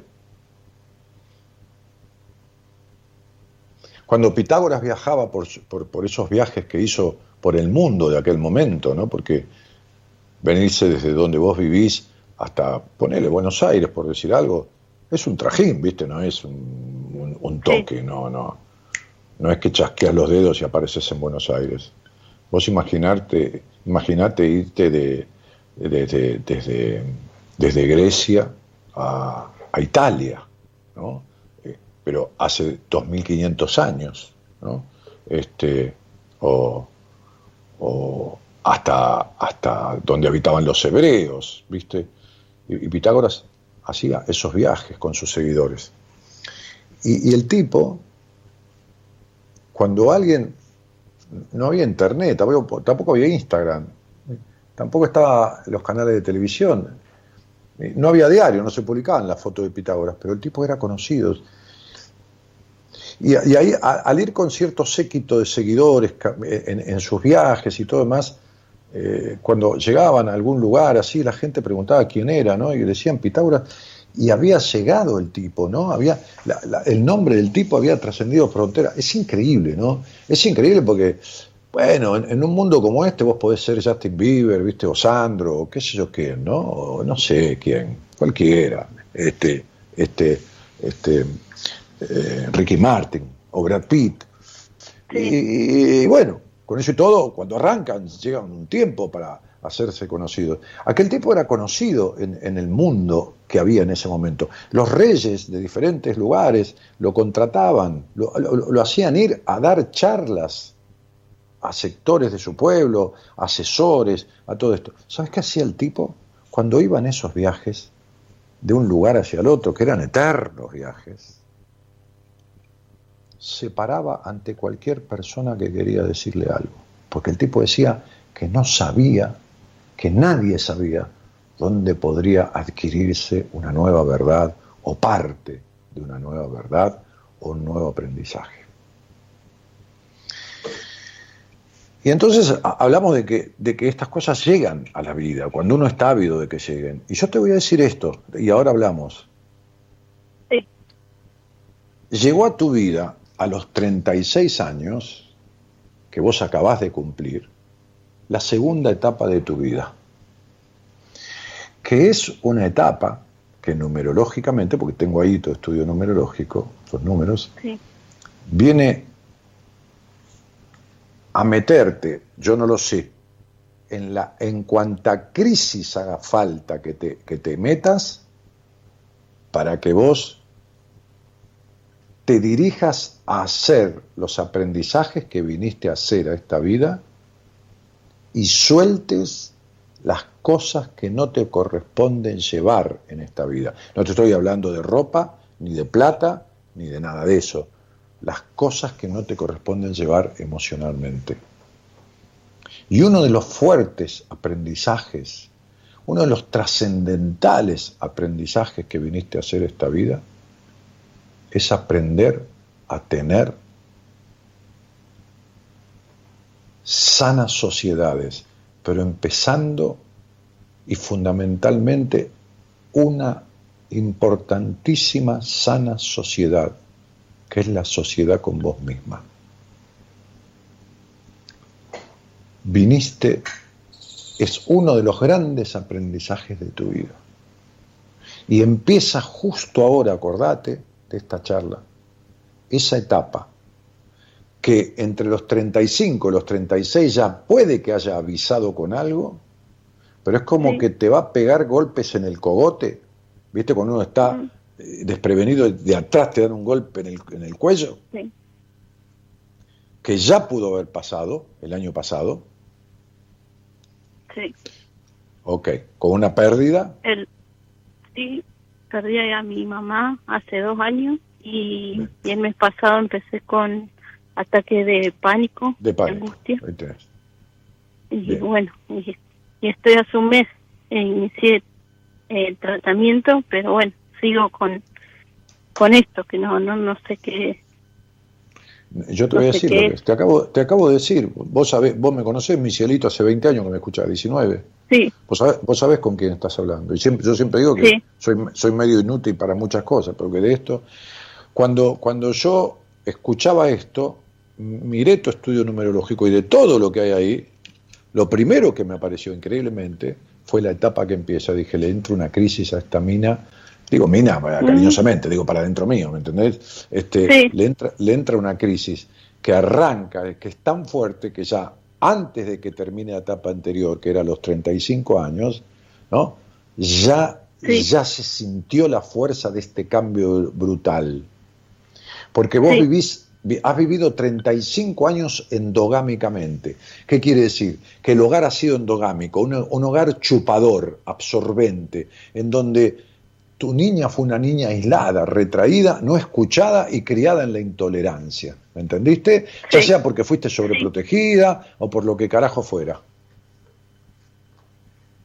cuando Pitágoras viajaba por, por, por, esos viajes que hizo por el mundo de aquel momento, ¿no? porque venirse desde donde vos vivís hasta ponerle Buenos Aires, por decir algo, es un trajín, ¿viste? No es un, un, un toque, sí. no, no. No es que chasqueas los dedos y apareces en Buenos Aires. Vos imaginarte, imaginate irte de, desde, desde, desde Grecia a, a Italia, ¿no? Eh, pero hace 2500 años, ¿no? Este, o, o hasta, hasta donde habitaban los hebreos, ¿viste? Y, Pitágoras hacía esos viajes con sus seguidores. Y, el tipo, cuando alguien, no había internet, tampoco había Instagram, tampoco estaban los canales de televisión, no había diario, no se publicaban las fotos de Pitágoras, pero el tipo era conocido. Y, ahí, al ir con cierto séquito de seguidores en, en sus viajes y todo demás, eh, cuando llegaban a algún lugar así, la gente preguntaba quién era, ¿no? Y decían Pitágoras, y había llegado el tipo, ¿no? Había, el nombre del tipo había trascendido fronteras. Es increíble, ¿no? Es increíble porque, bueno, en, en, un mundo como este vos podés ser Justin Bieber, ¿viste? O Sandro, o qué sé yo quién, ¿no? O no sé quién, cualquiera. Este, este, este, eh, Ricky Martin, o Brad Pitt. Sí. Y, y bueno, con eso y todo, cuando arrancan, llegan un tiempo para hacerse conocidos. Aquel tipo era conocido en, en, el mundo que había en ese momento. Los reyes de diferentes lugares lo contrataban, lo, lo, lo hacían ir a dar charlas a sectores de su pueblo, asesores, a todo esto. ¿Sabes qué hacía el tipo? Cuando iba en esos viajes, de un lugar hacia el otro, que eran eternos viajes, se paraba ante cualquier persona que quería decirle algo, porque el tipo decía que no sabía, que nadie sabía dónde podría adquirirse una nueva verdad o parte de una nueva verdad o un nuevo aprendizaje. Y entonces hablamos de que, de que estas cosas llegan a la vida, cuando uno está ávido de que lleguen. Y yo te voy a decir esto, y ahora hablamos. Sí. Llegó a tu vida a los 36 años que vos acabás de cumplir, la segunda etapa de tu vida, que es una etapa que numerológicamente, porque tengo ahí tu estudio numerológico, los números, Sí. viene a meterte, yo no lo sé, en, la, en cuanta crisis haga falta que te, que te metas para que vos te dirijas a hacer los aprendizajes que viniste a hacer a esta vida y sueltes las cosas que no te corresponden llevar en esta vida. No te estoy hablando de ropa, ni de plata, ni de nada de eso. Las cosas que no te corresponden llevar emocionalmente. Y uno de los fuertes aprendizajes, uno de los trascendentales aprendizajes que viniste a hacer esta vida, es aprender a tener sanas sociedades, pero empezando y fundamentalmente una importantísima sana sociedad, que es la sociedad con vos misma. Viniste, es uno de los grandes aprendizajes de tu vida. Y empieza justo ahora, acordate de esta charla, esa etapa que entre los 35 y los 36 ya puede que haya avisado con algo, pero es como Sí. que te va a pegar golpes en el cogote, ¿viste? Cuando uno está eh, desprevenido, de atrás te dan un golpe en el, en el cuello, Sí. que ya pudo haber pasado el año pasado, Sí. ok, con una pérdida, El, sí, perdí a mi mamá hace dos años y, y el mes pasado empecé con ataque de pánico, de pánico. angustia. Y Bien. bueno, y, y estoy hace un mes, eh, inicié el tratamiento, pero bueno, sigo con con esto, que no no no sé qué. Yo te No voy a decir lo que es. es. Te acabo, te acabo de decir, vos sabés, vos me conocés, mi cielito, hace 20 años que me escuchás, 19. Sí, Vos sabés, vos sabés con quién estás hablando. Y siempre, yo siempre digo que Sí. soy, soy medio inútil para muchas cosas, porque de esto, cuando, cuando yo escuchaba esto, miré tu estudio numerológico y de todo lo que hay ahí, lo primero que me apareció increíblemente fue la etapa que empieza. Dije, le entra una crisis a esta mina. Digo, mina, cariñosamente, digo para dentro mío, ¿me entendés? Este, Sí. le, entra, le entra una crisis que arranca, que es tan fuerte que ya antes de que termine la etapa anterior, que era los 35 años, ¿no? ya, Sí. ya se sintió la fuerza de este cambio brutal. Porque vos Sí. vivís, vi- has vivido 35 años endogámicamente. ¿Qué quiere decir? Que el hogar ha sido endogámico, un, un hogar chupador, absorbente, en donde tu niña fue una niña aislada, retraída, no escuchada y criada en la intolerancia. ¿Me entendiste? Ya sea porque fuiste sobreprotegida o por lo que carajo fuera.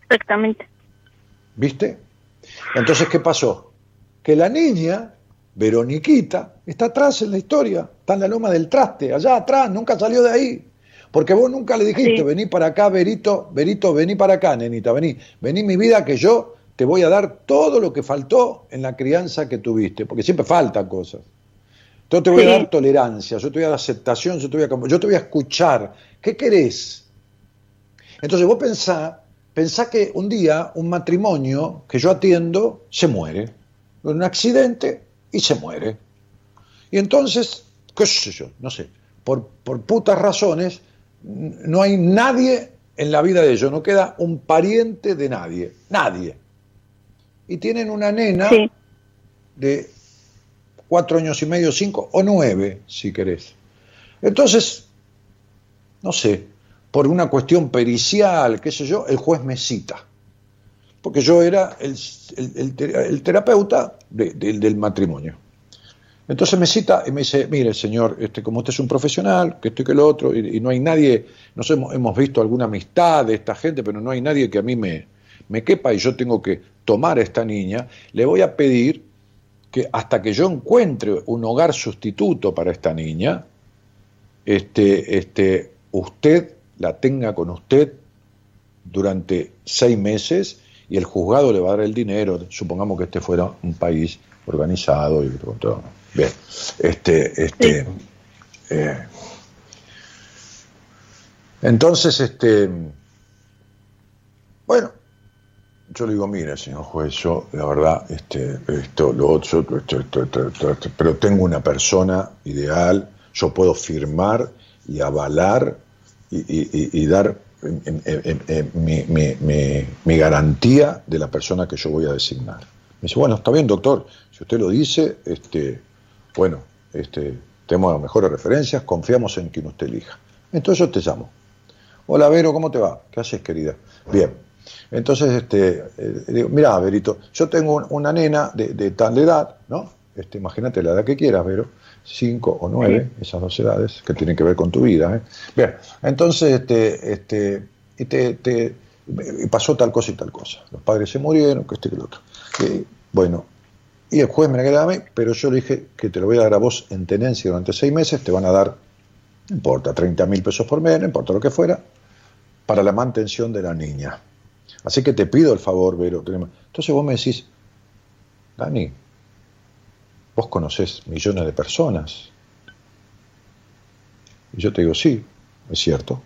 exactamente. ¿Viste? Entonces, ¿qué pasó? Que la niña, Veroniquita, está atrás en la historia, está en la loma del traste, allá atrás, nunca salió de ahí. Porque vos nunca le dijiste, Sí. vení para acá, Verito, Verito, vení para acá, nenita, vení, vení mi vida que yo te voy a dar todo lo que faltó en la crianza que tuviste, porque siempre faltan cosas. Yo te voy Sí. a dar tolerancia, yo te voy a dar aceptación, yo te voy a, yo te voy a escuchar. ¿Qué querés? Entonces vos pensá, pensá que un día un matrimonio que yo atiendo se muere, un accidente y se muere. Y entonces, qué sé yo, no sé, por, por putas razones, no hay nadie en la vida de ellos, no queda un pariente de nadie, nadie. Y tienen una nena Sí, de cuatro años y medio, cinco o nueve, si querés. Entonces, no sé, por una cuestión pericial, qué sé yo, el juez me cita. porque yo era el, el- el te- el terapeuta de- del- del matrimonio. Entonces me cita y me dice, mire señor, este, como usted es un profesional, que esto y que lo otro, y, y no hay nadie, nos hemos, hemos visto alguna amistad de esta gente, pero no hay nadie que a mí me, me quepa y yo tengo que tomar a esta niña, le voy a pedir que hasta que yo encuentre un hogar sustituto para esta niña, este, este, usted la tenga con usted durante seis meses y el juzgado le va a dar el dinero, supongamos que este fuera un país organizado y todo. Bien, este, este, eh, entonces, este, bueno, yo le digo, mire, señor juez, yo, la verdad, este, esto, lo otro, esto, esto, esto, esto, pero tengo una persona ideal, yo puedo firmar y avalar y, y- y- dar mi, mi- mi- mi garantía de la persona que yo voy a designar. Me dice, bueno, está bien, doctor, si usted lo dice, este, bueno, este, tenemos las mejores referencias, confiamos en quien usted elija. Entonces yo te llamo. Hola, Vero, ¿cómo te va? ¿Qué haces, querida? Bien. Entonces, este, eh, digo, mirá, Verito, yo tengo un- una nena de, de tal edad, ¿no? Este, imagínate la edad que quieras, Vero, cinco o nueve, esas dos edades, que tienen que ver con tu vida. ¿eh? Bien, entonces, este, este, y te, te- y pasó tal cosa y tal cosa. Los padres se murieron, que este que lo otro. Y, bueno, y el juez me la a mí, pero yo le dije que te lo voy a dar a vos en tenencia durante seis meses, te van a dar, no importa, 30 mil pesos por mes, no importa lo que fuera, para la mantención de la niña. Así que te pido el favor, Vero. Entonces vos me decís, Dani, vos conocés millones de personas. Y yo te digo, sí, es cierto.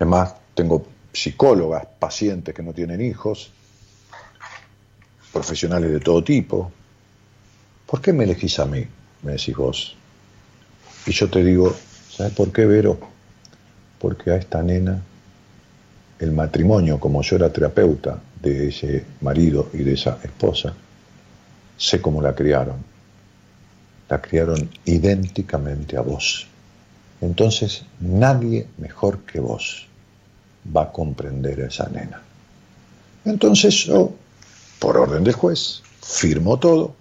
Es más, tengo psicólogas, pacientes que no tienen hijos, profesionales de todo tipo. ¿Por qué me elegís a mí? Me decís vos. Y yo te digo, ¿sabes por qué, Vero? Porque a esta nena el matrimonio, como yo era terapeuta de ese marido y de esa esposa, sé cómo la criaron. La criaron idénticamente a vos. Entonces nadie mejor que vos va a comprender a esa nena. Entonces yo, por orden del juez, firmo todo.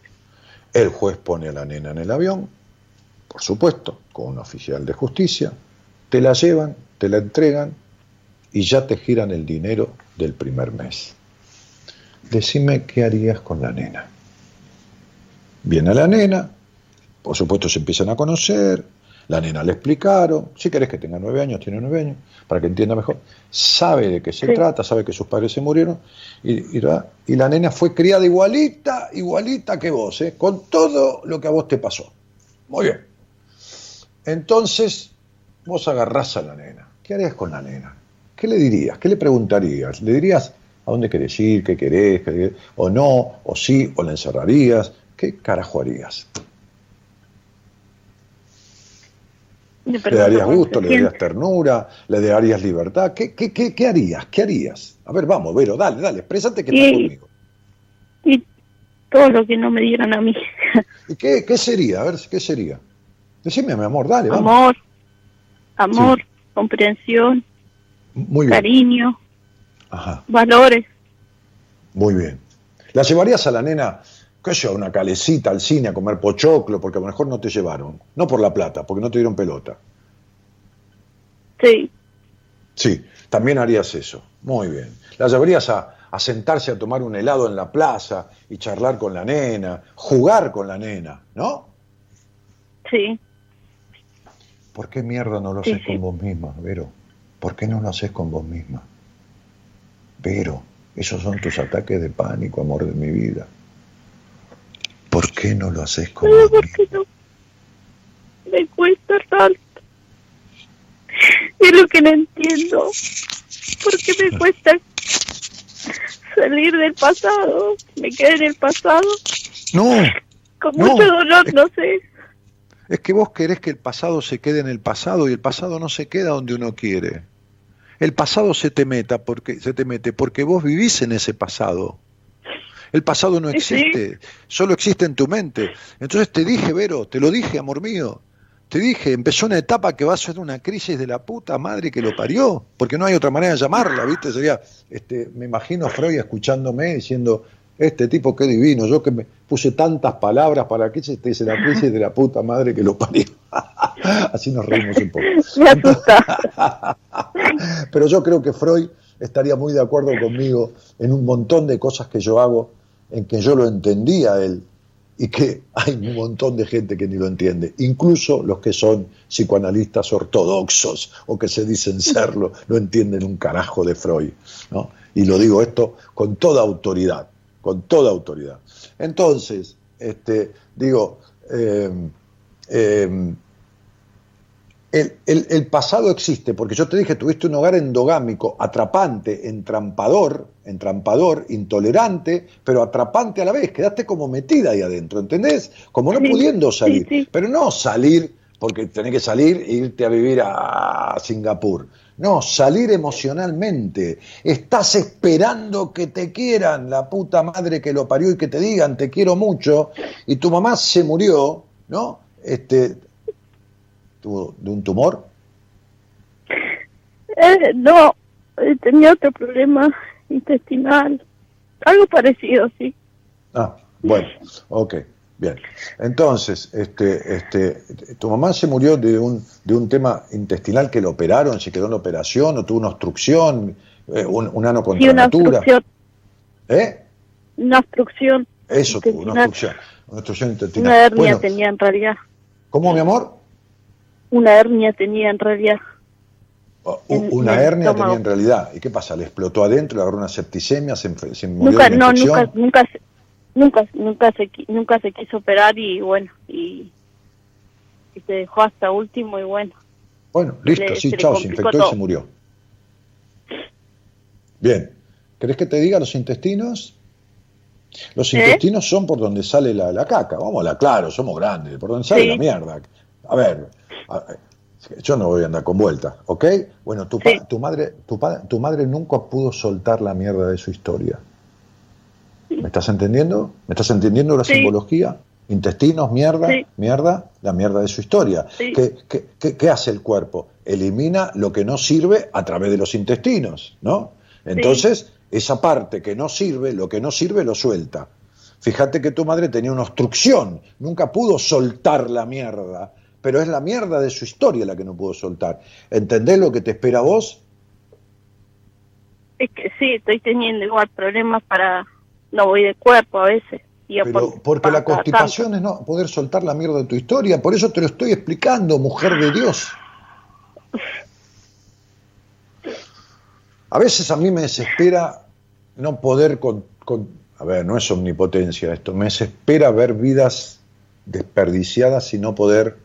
El juez pone a la nena en el avión, por supuesto, con un oficial de justicia. Te la llevan, te la entregan y ya te giran el dinero del primer mes. Decime qué harías con la nena. Viene la nena, por supuesto se empiezan a conocer, la nena le explicaron, si querés que tenga nueve años, tiene nueve años, para que entienda mejor, sabe de qué se Sí. trata, sabe que sus padres se murieron, y, y la, y la nena fue criada igualita, igualita que vos, ¿eh? con todo lo que a vos te pasó. Muy bien. Entonces, vos agarrás a la nena. ¿Qué harías con la nena? ¿Qué le dirías? ¿Qué le preguntarías? ¿Le dirías a dónde querés ir? ¿Qué querés? ¿Qué querés? ¿O no? ¿O sí? ¿O la encerrarías? ¿Qué carajo harías? ¿Le darías gusto? ¿Le darías ternura? ¿Le darías libertad? ¿Qué, qué, qué, qué harías? ¿Qué harías? A ver, vamos, Vero, dale, dale, expresate que estás conmigo. Y todo lo que no me dieron a mí. ¿Y qué, qué sería? A ver, ¿qué sería? Decime, mi amor, dale, vamos. Amor, amor, comprensión, Muy bien. cariño, Ajá. valores. Muy bien. ¿La llevarías a la nena, qué sé yo, a una calecita al cine a comer pochoclo? Porque a lo mejor no te llevaron. No por la plata, porque no te dieron pelota. Sí, Sí, también harías eso. Muy bien. ¿La llevarías a, a sentarse a tomar un helado en la plaza y charlar con la nena, jugar con la nena, ¿no? sí. ¿Por qué mierda no lo Sí, haces sí. con vos misma, Vero? ¿Por qué no lo haces con vos misma? Vero, esos son tus ataques de pánico, amor de mi vida. ¿Por qué no lo haces con Pero vos ¿por misma? qué no? Me cuesta tanto. Es lo que no entiendo. ¿Por qué me cuesta salir del pasado? Me quedé en el pasado No, con No, mucho dolor, es- no sé. es que vos querés que el pasado se quede en el pasado y el pasado no se queda donde uno quiere. El pasado se te meta porque se te mete porque vos vivís en ese pasado. El pasado no sí. existe, solo existe en tu mente. Entonces te dije, Vero, te lo dije, amor mío. te dije, empezó una etapa que va a ser una crisis de la puta madre que lo parió, porque no hay otra manera de llamarla, ¿viste? Sería, este, me imagino a Freud escuchándome diciendo, este tipo qué divino, yo que me puse tantas palabras para que se dice la crisis de la puta madre que lo parió. Así nos reímos un poco. Me asusta. Pero yo creo que Freud estaría muy de acuerdo conmigo en un montón de cosas que yo hago, en que yo lo entendía él y que hay un montón de gente que ni lo entiende, incluso los que son psicoanalistas ortodoxos o que se dicen serlo, no entienden un carajo de Freud. ¿no? Y lo digo esto con toda autoridad, con toda autoridad. Entonces, este, digo, eh, eh, el, el- el pasado existe, porque yo te dije, tuviste un hogar endogámico, atrapante, entrampador, entrampador, intolerante, pero atrapante a la vez, quedaste como metida ahí adentro, ¿entendés? Como no Sí, pudiendo salir, sí. pero no salir porque tenés que salir e irte a vivir a Singapur. No, salir emocionalmente. Estás esperando que te quieran, la puta madre que lo parió y que te digan te quiero mucho, y tu mamá se murió, ¿no? Este, de un tumor. Eh, no, eh, tenía otro problema intestinal. Algo parecido, sí. Ah, bueno, ok, bien. Entonces, este, este, tu mamá se murió de un, de un tema intestinal que lo operaron, se quedó en la operación, o tuvo una obstrucción, eh, un, un ano Sí, una obstrucción. ¿Eh? Una obstrucción. Eso tuvo, una obstrucción. Una obstrucción intestinal. Una hernia Bueno, tenía en realidad. ¿Cómo, mi amor? Una hernia tenía en realidad. En- una en hernia tenía en realidad. ¿Y qué pasa? ¿Le explotó adentro, le agarró una septicemia, se, se murió Nunca, de una no, nunca, nunca, se- nunca, nunca se, nunca se quiso operar y bueno, y, y se dejó hasta último y bueno. Bueno, listo, le- sí, se chao, se infectó y se murió. Bien. ¿Querés que te diga los intestinos? Los ¿Eh? intestinos son por donde sale la, la caca. Vamos a la claro, somos grandes. Por donde sale Sí. la mierda. A ver, yo no voy a andar con vueltas, ¿ok? Bueno, tu, Sí. tu, madre, tu, madre nunca pudo soltar la mierda de su historia. ¿Me estás entendiendo? ¿Me estás entendiendo la Sí. simbología? Intestinos, mierda, Sí. mierda, la mierda de su historia. Sí. ¿Qué, qué, qué- qué hace el cuerpo? Elimina lo que no sirve a través de los intestinos, ¿no? Entonces, esa parte que no sirve, lo que no sirve, lo suelta. Fíjate que tu madre tenía una obstrucción, nunca pudo soltar la mierda, pero es la mierda de su historia la que no pudo soltar. ¿Entendés lo que te espera a vos? Es que sí, estoy teniendo igual problemas para, no voy de cuerpo a veces. Pero por- porque la constipación es no poder soltar la mierda de tu historia, por eso te lo estoy explicando, mujer de Dios. A veces a mí me desespera no poder con, con- a ver, no es omnipotencia esto, me desespera ver vidas desperdiciadas y no poder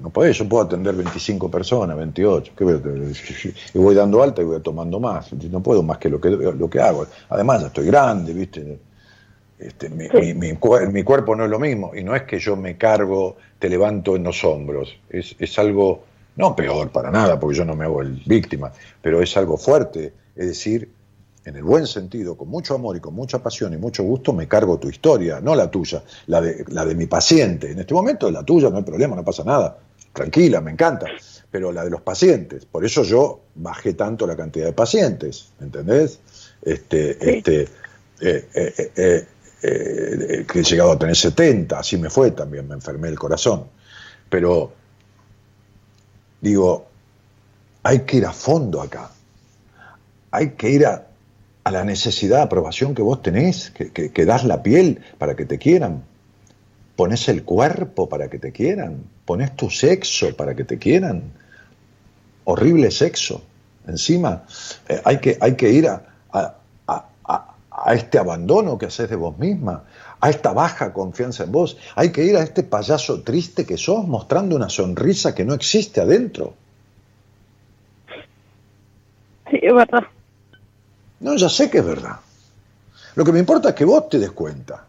no podés, yo puedo atender 25 personas, 28, ¿qué voy a- y voy dando alta y voy tomando más, no puedo más que lo que, lo que hago. Además, ya estoy grande, ¿viste? Este, mi, mi- mi cuerpo no es lo mismo, y no es que yo me cargo, te levanto en los hombros, es, es algo, no peor para nada, porque yo no me hago el víctima, pero es algo fuerte, es decir, en el buen sentido, con mucho amor y con mucha pasión y mucho gusto, me cargo tu historia, no la tuya, la de, la de mi paciente. En este momento es la tuya, no hay problema, no pasa nada, tranquila, me encanta, pero la de los pacientes, por eso yo bajé tanto la cantidad de pacientes, ¿entendés? Este, Sí. este, eh, eh, eh, que he llegado a tener 70, así me fue también, me enfermé el corazón. Pero, digo, hay que ir a fondo acá. Hay que ir a, a la necesidad de aprobación que vos tenés, que, que- que das la piel para que te quieran. Pones el cuerpo para que te quieran. Pones tu sexo para que te quieran. Horrible sexo. Encima, eh, hay, que, hay que ir a, a- a- a- este abandono que haces de vos misma, a esta baja confianza en vos. Hay que ir a este payaso triste que sos mostrando una sonrisa que no existe adentro. Sí, es verdad. No, ya sé que es verdad. Lo que me importa es que vos te des cuenta.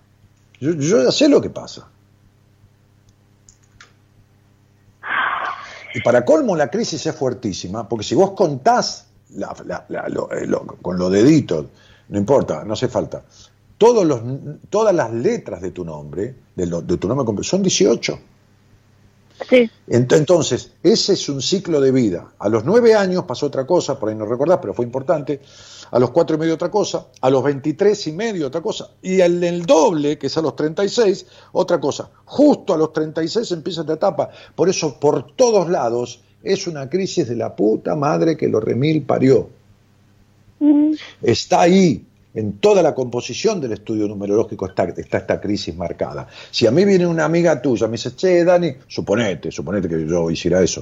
Yo, yo ya sé lo que pasa. Y para colmo la crisis es fuertísima, porque si vos contás la- lo- eh, lo- con los deditos, no importa, no hace falta, todos los, todas las letras de tu nombre, de, de tu nombre son 18. Sí, Entonces, ese es un ciclo de vida. A los nueve años pasó otra cosa, por ahí no recordás, pero fue importante. A los cuatro y medio otra cosa, a los 23 y medio otra cosa, y al el doble, que es a los 36, otra cosa. Justo a los 36 empieza esta etapa. Por eso, por todos lados, es una crisis de la puta madre que lo remil parió. Está ahí, en toda la composición del estudio numerológico está, esta crisis marcada. Si a mí viene una amiga tuya, me dice, che, Dani, suponete, suponete que yo hiciera eso.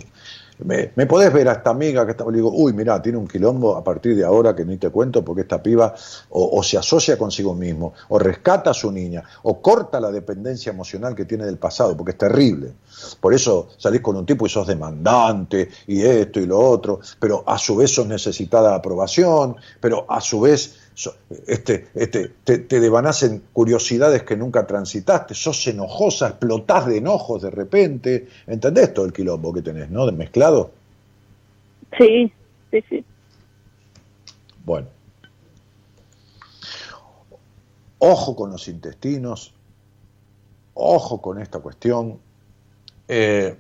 ¿Me, me podés ver a esta amiga que está? Le digo, uy, mirá, tiene un quilombo a partir de ahora que ni te cuento porque esta piba o, o se asocia consigo mismo, o rescata a su niña, o corta la dependencia emocional que tiene del pasado, porque es terrible. Por eso salís con un tipo y sos demandante, y esto y lo otro, pero a su vez sos necesitada de aprobación, pero a su vez este, este, te, te devanacen curiosidades que nunca transitaste, sos enojosa, explotás de enojos de repente, ¿entendés todo el quilombo que tenés, no? De mezclado. sí, sí, sí. Bueno. Ojo con los intestinos, ojo con esta cuestión. Eh,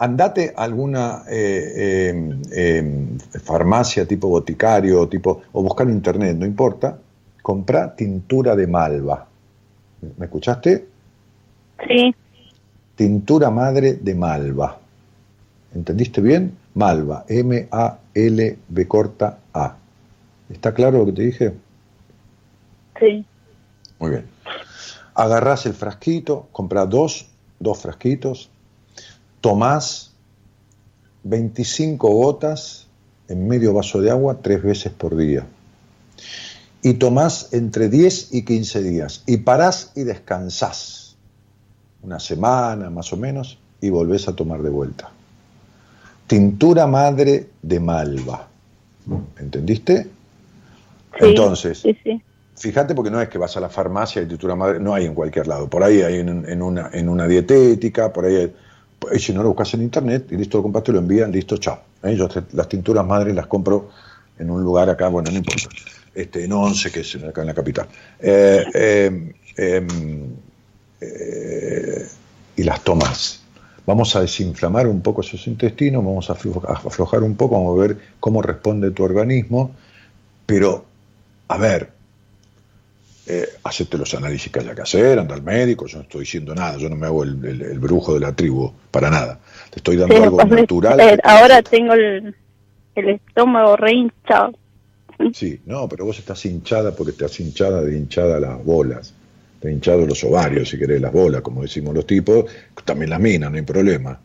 andate a alguna eh, eh, eh, farmacia tipo boticario, tipo, o buscar en internet, no importa, comprá tintura de malva. ¿Me escuchaste? Sí, Tintura madre de malva. ¿Entendiste bien? Malva, M-A-L-B corta A. ¿Está claro lo que te dije? sí, Muy bien. Agarrás el frasquito, comprás dos, dos frasquitos, tomás 25 gotas en medio vaso de agua tres veces por día. Y tomás entre 10 y 15 días. Y parás y descansás. Una semana más o menos y volvés a tomar de vuelta. Tintura madre de malva. ¿Entendiste? sí. Entonces, Sí, sí. Fíjate porque no es que vas a la farmacia y tintura madre, no hay en cualquier lado. Por ahí hay en, en una, en una dietética, por ahí hay- y si no lo buscas en internet y listo, lo compraste, lo envían, listo, chao. ¿Eh? Yo las tinturas madres las compro en un lugar acá, bueno, no importa. Este, en Once, que es acá en la capital. Eh, eh, em, eh, y las tomas. Vamos a desinflamar un poco esos intestinos, vamos a aflojar un poco, vamos a ver cómo responde tu organismo, pero, a ver, eh, hacete los análisis que haya que hacer, anda al médico, yo no estoy diciendo nada, yo no me hago el, el- el brujo de la tribu, para nada. Te estoy dando Sí, algo pues, natural. eh, ahora tengo el, el estómago re hinchado. Sí, no, pero vos estás hinchada porque estás hinchada de hinchada las bolas, de hinchado los ovarios, si querés, las bolas, como decimos los tipos, también las minas, no hay problema.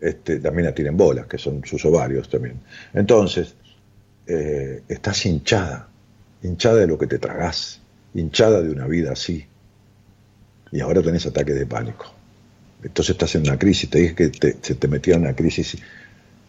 Este, las minas tienen bolas, que son sus ovarios también. Entonces, eh, estás hinchada, hinchada de lo que te tragás, hinchada de una vida así. Y ahora tenés ataques de pánico. Entonces estás en una crisis, te dije que te- se te metía en una crisis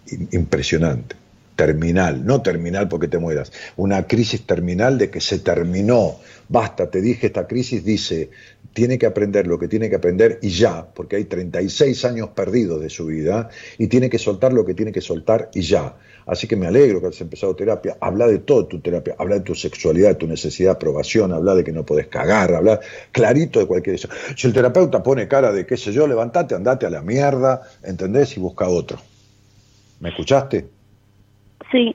im- impresionante, terminal, no terminal porque te mueras, una crisis terminal de que se terminó, basta, te dije, esta crisis dice, tiene que aprender lo que tiene que aprender y ya, porque hay 36 años perdidos de su vida y tiene que soltar lo que tiene que soltar y ya. Así que me alegro que hayas empezado terapia, habla de todo tu terapia, habla de tu sexualidad, de tu necesidad de aprobación, habla de que no podés cagar, habla clarito de cualquier cosa. Si el terapeuta pone cara de qué sé yo, levantate, andate a la mierda, ¿entendés? Y busca otro. ¿Me escuchaste? Sí,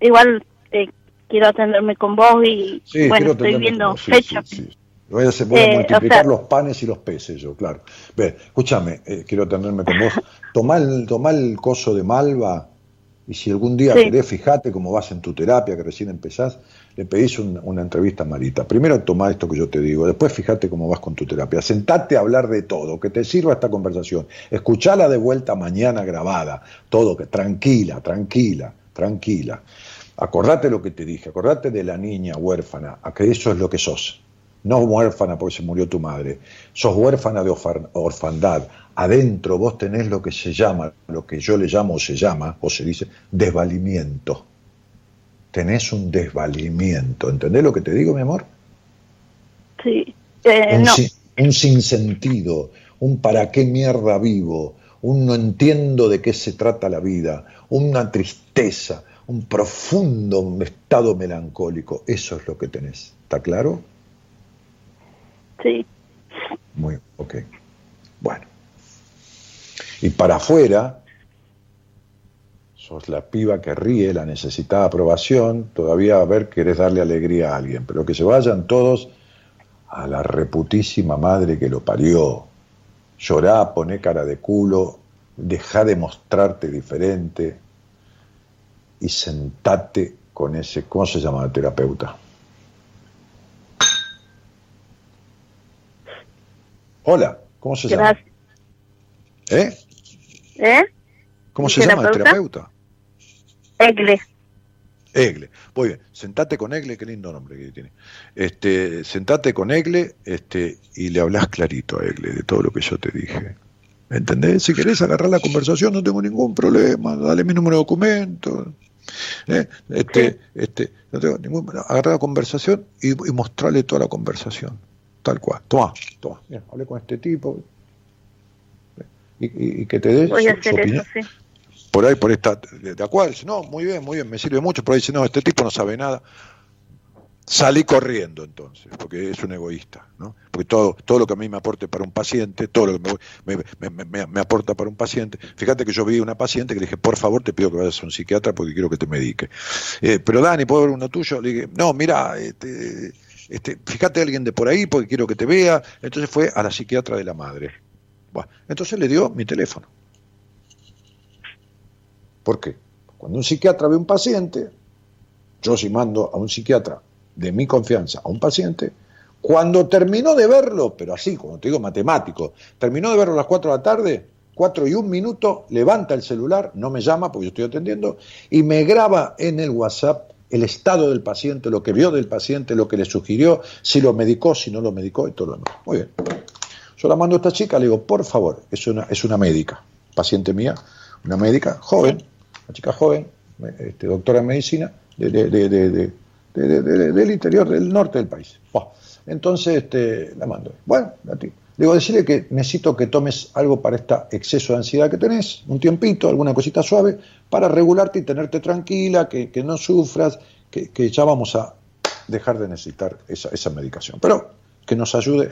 igual eh, quiero atenderme con vos y Sí, bueno, estoy viendo sí, fecha. sí. Voy a, hacer- voy a Eh, o multiplicar sea- los panes y los peces yo, claro. Ve, escúchame, eh, quiero atenderme con vos. Tomá el, tomá el coso de Malva y si algún día Sí. querés, fijate cómo vas en tu terapia, que recién empezás, le pedís un- una entrevista a Marita. Primero tomá esto que yo te digo, después fíjate cómo vas con tu terapia. Sentate a hablar de todo, que te sirva esta conversación. Escuchala de vuelta mañana grabada, todo, que tranquila, tranquila, tranquila. Acordate lo que te dije, acordate de la niña huérfana, a que eso es lo que sos. No huérfana porque se murió tu madre, sos huérfana de orfan- orfandad. Adentro vos tenés lo que se llama, lo que yo le llamo o se llama, o se dice, desvalimiento. Tenés un desvalimiento. ¿Entendés lo que te digo, mi amor? Sí, eh, un, no, sin- un sinsentido, un para qué mierda vivo, un no entiendo de qué se trata la vida, una tristeza, un profundo estado melancólico. Eso es lo que tenés. ¿Está claro? sí. Muy, ok. Bueno. Y para afuera, sos la piba que ríe, la necesitada aprobación, todavía a ver, querés darle alegría a alguien, pero que se vayan todos a la reputísima madre que lo parió. Llorá, poné cara de culo, dejá de mostrarte diferente y sentate con ese, ¿cómo se llama el terapeuta? Hola, ¿cómo se llama? Gracias. ¿Eh? ¿Eh? ¿Cómo se llama el ¿Terapeuta? Egle. Egle. Muy bien, sentate con Egle, qué lindo nombre que tiene. Este, sentate con Egle este, y le hablas clarito a Egle de todo lo que yo te dije. ¿Entendés? Si querés agarrar la conversación, no tengo ningún problema. Dale mi número de documento. ¿eh? Este, este, no tengo ningún Agarrar la conversación y, y mostrarle toda la conversación. Tal cual. Toma, toma. Mira, hablé con este tipo. Y, que te dé Voy a su- opinión eso, sí. por ahí, por esta, de, de acuerdo, dice, no, muy bien, muy bien, me sirve mucho, por ahí dice, no, este tipo no sabe nada. Salí corriendo entonces, porque es un egoísta, ¿no? Porque todo, todo lo que a mí me aporte para un paciente, todo lo que me, me- me- me- aporta para un paciente. Fíjate que yo vi una paciente que le dije, por favor, te pido que vayas a un psiquiatra porque quiero que te medique. Eh, pero Dani, ¿puedo ver uno tuyo? Le dije, no, mira, este, este, fíjate a alguien de por ahí porque quiero que te vea. Entonces fue a la psiquiatra de la madre. Bueno, entonces le dio mi teléfono. ¿Por qué? Cuando un psiquiatra ve un paciente, yo si mando a un psiquiatra de mi confianza a un paciente, cuando terminó de verlo, pero así, como te digo, matemático, terminó de verlo a las 4 de la tarde, 4 y un minuto, levanta el celular, no me llama porque yo estoy atendiendo, y me graba en el WhatsApp el estado del paciente, lo que vio del paciente, lo que le sugirió, si lo medicó, si no lo medicó y todo lo demás. Muy bien. Yo la mando a esta chica, le digo, por favor, es una, es una médica, paciente mía, una médica joven, una chica joven, este, doctora en medicina, de, de- de- de- de- de- de- de- del interior, del norte del país. Entonces este, la mando. Bueno, a ti. Le digo, decirle que necesito que tomes algo para este exceso de ansiedad que tenés, un tiempito, alguna cosita suave, para regularte y tenerte tranquila, que, que no sufras, que, que ya vamos a dejar de necesitar esa, esa medicación. Pero que nos ayude.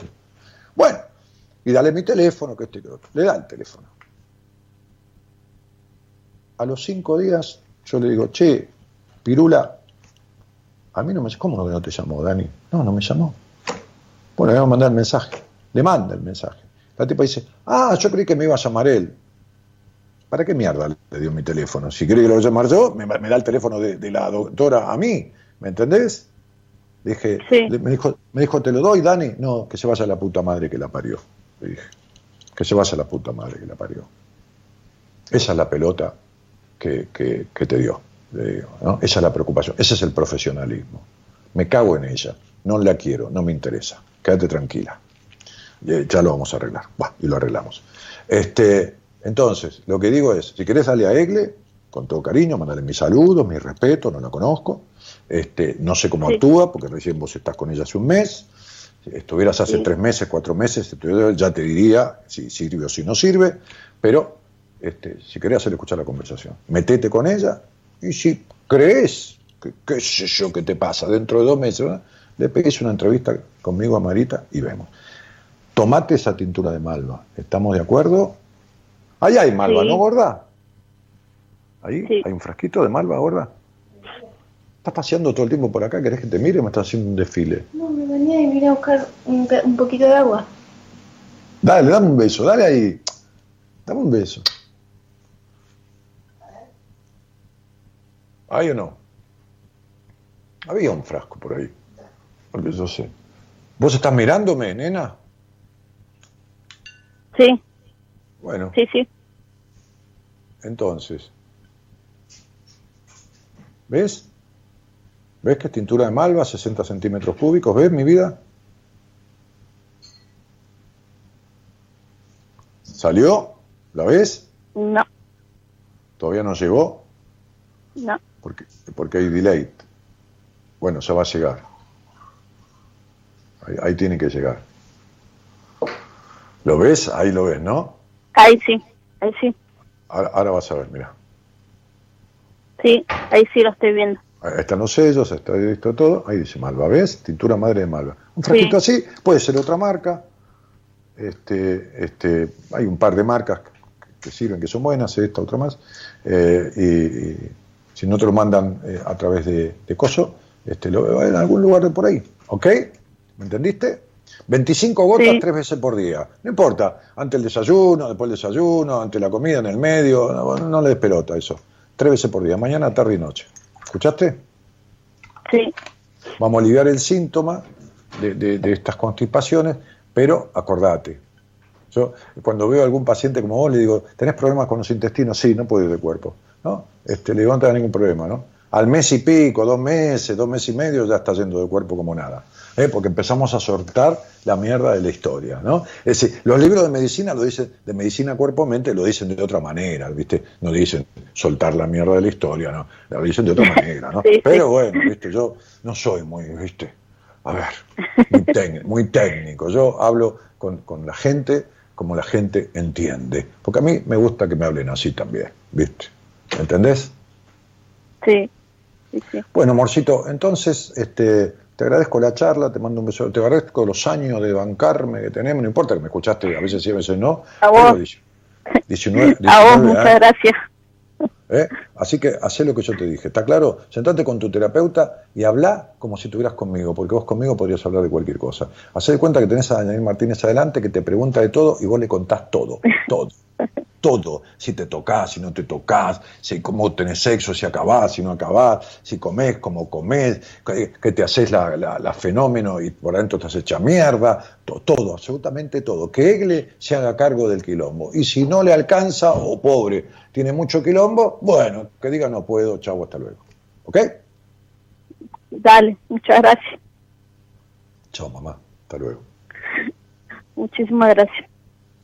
Bueno, y dale mi teléfono, que este y que otro. Le da el teléfono. A los cinco días yo le digo, che, Pirula, a mí no me... ¿Cómo que no te llamó, Dani? No, no me llamó. Bueno, le vamos a mandar el mensaje. Le manda el mensaje. La tipa dice, ah, yo creí que me iba a llamar él. ¿Para qué mierda le dio mi teléfono? Si quiere que lo voy a llamar yo, me, me da el teléfono de, de la doctora a mí. ¿Me entendés? Dije, Sí. me, dijo, me dijo, ¿te lo doy, Dani? No, que se vaya la puta madre que la parió. Le dije, que se vaya la puta madre que la parió. Esa es la pelota que, que- que te dio. le digo, ¿no? Esa es la preocupación. Ese es el profesionalismo. Me cago en ella. No la quiero, no me interesa. Quédate tranquila. Eh, Ya lo vamos a arreglar. Bah, y lo arreglamos. Este, entonces, lo que digo es, si querés darle a Egle, con todo cariño, mandale mis saludos, mi respeto, no la conozco. Este, no sé cómo Sí. actúa, porque recién vos estás con ella hace un mes. Si estuvieras hace Sí. tres meses, cuatro meses, ya te diría si sirve o si no sirve, pero este, si querés hacer escuchar la conversación, metete con ella y si crees, que, qué sé yo, qué te pasa dentro de dos meses, ¿verdad? le pegues una entrevista conmigo a Marita y vemos. Tomate esa tintura de malva, ¿estamos de acuerdo? Ahí hay malva, Sí. ¿no, gorda? Ahí Sí. hay un frasquito de malva, gorda. Estás paseando todo el tiempo por acá, ¿querés que te mire o me estás haciendo un desfile? No, me venía y vine a buscar un, un poquito de agua. Dale, dame un beso, dale ahí. Dame un beso. ¿Hay o no? Había un frasco por ahí. Porque yo sé. ¿Vos estás mirándome, nena? Sí, Bueno, sí, sí. entonces. ¿Ves? ¿Ves que es tintura de malva, 60 centímetros cúbicos? ¿Ves mi vida? ¿Salió? ¿La ves? No, ¿Todavía no llegó? no. Porque, porque hay delay. Bueno, ya va a llegar. Ahí, ahí tiene que llegar. ¿Lo ves? Ahí lo ves, ¿no? Ahí sí, ahí sí. Ahora, ahora vas a ver, mira. Sí, ahí sí lo estoy viendo. Están los sellos, está todo. Ahí dice Malva, ¿ves? Tintura madre de Malva. Un frasquito así, puede ser otra marca. Este, este, hay un par de marcas que sirven, que son buenas, esta, otra más, eh, y, y si no te lo mandan eh, a través de, de Coso, este, lo veo en algún lugar de por ahí, ¿ok? ¿Me entendiste? 25 gotas Sí. tres veces por día, no importa, antes el desayuno, después del desayuno, antes la comida, en el medio, no, no le des pelota eso, tres veces por día, mañana, tarde y noche. ¿Escuchaste? Sí, Vamos a aliviar el síntoma de, de- de estas constipaciones, pero acordate. Yo cuando veo a algún paciente como vos le digo, ¿tenés problemas con los intestinos? Sí, no puedo ir de cuerpo. ¿no? Este, le digo, no tenés ningún problema. ¿no? Al mes y pico, dos meses, dos meses y medio ya está yendo de cuerpo como nada. ¿Eh? Porque empezamos a soltar la mierda de la historia. ¿no? Es decir, los libros de medicina lo dicen, de medicina cuerpo-mente lo dicen de otra manera, ¿viste? No dicen soltar la mierda de la historia, ¿no? Lo dicen de otra manera, ¿no? Sí. Pero bueno, ¿viste? Yo no soy muy, ¿viste? A ver, muy, técnico, muy técnico. Yo hablo con, con la gente como la gente entiende. Porque a mí me gusta que me hablen así también, ¿viste? ¿Entendés? sí, sí, sí. Bueno, amorcito, entonces este, te agradezco la charla, te mando un beso, te agradezco los años de bancarme que tenemos, no importa que me escuchaste, a veces sí, a veces no. A vos. pero 19, A vos, 19 muchas años. gracias. ¿Eh? Así que hacé lo que yo te dije, ¿está claro? Sentate con tu terapeuta y habla como si estuvieras conmigo, porque vos conmigo podrías hablar de cualquier cosa. Hacé de cuenta que tenés a Daniel Martínez adelante que te pregunta de todo y vos le contás todo, todo, todo. Si te tocas, si no te tocas, si cómo tenés sexo, si acabás, si no acabás, si comés, cómo comés, que, que te haces la, la- la fenómeno y por adentro has hecha mierda, to- todo, absolutamente todo. Que Egle se haga cargo del quilombo. Y si no le alcanza, o pobre, tiene mucho quilombo, bueno, que diga no puedo, chau, hasta luego. ¿Ok? Dale, muchas gracias. Chao, mamá, hasta luego. Muchísimas gracias.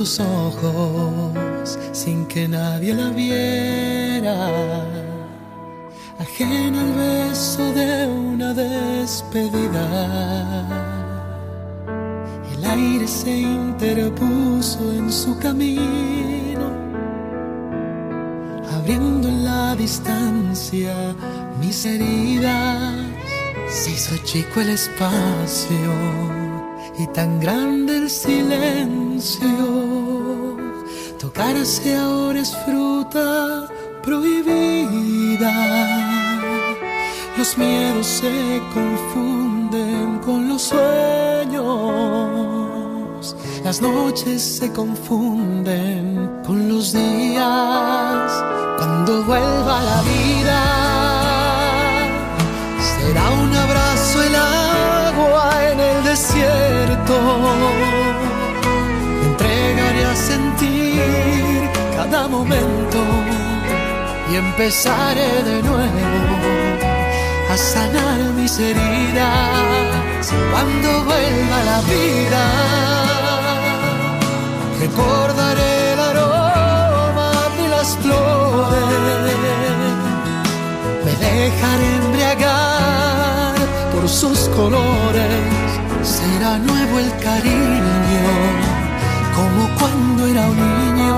Sus ojos sin que nadie la viera, ajena al beso de una despedida. El aire se interpuso en su camino, abriendo en la distancia mis heridas. Se hizo chico el espacio y tan grande el silencio. Tocarse ahora es fruta prohibida. Los miedos se confunden con los sueños. Las noches se confunden con los días. Cuando vuelva la vida, y empezaré de nuevo a sanar mis heridas cuando vuelva la vida. Recordaré el aroma de las flores me dejaré embriagar por sus colores. Será nuevo el cariño, como cuando era un niño,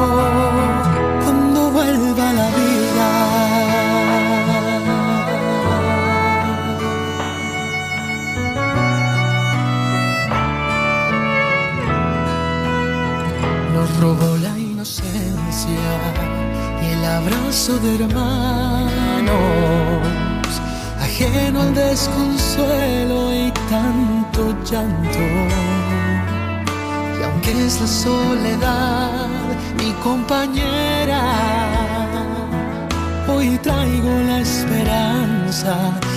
abrazo de hermanos, ajeno al desconsuelo y tanto llanto. Y aunque es la soledad mi compañera, hoy traigo la esperanza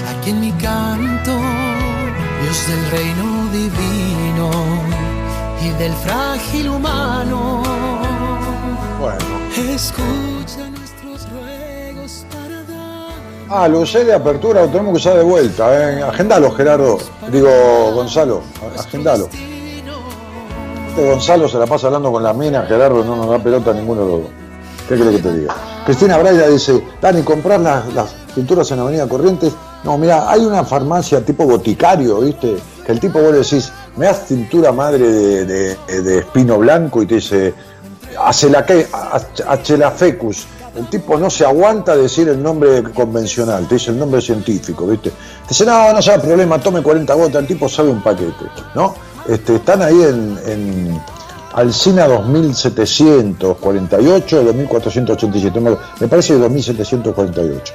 aquí en mi canto, Dios del reino divino y del frágil humano. Bueno, Ah, lo usé de apertura, lo tenemos que usar de vuelta. ¿eh? Agendalo, Gerardo. Digo, Gonzalo, agendalo. Este Gonzalo se la pasa hablando con la mina, Gerardo no nos da pelota a ninguno de los dos. ¿Qué crees que te diga? Cristina Braida dice, Dani, ¿comprar las, las pinturas en Avenida Corrientes? No, mira, hay una farmacia tipo boticario, ¿viste? Que el tipo vos le decís, me das tintura madre de, de- de espino blanco y te dice, Achelafecus. El tipo no se aguanta decir el nombre convencional, te dice el nombre científico, ¿viste? Te dice, no, no sabe problema, tome 40 gotas, el tipo sabe un paquete, ¿no? Este, están ahí en, en Alcina 2748 o 2487, me- me parece 2748.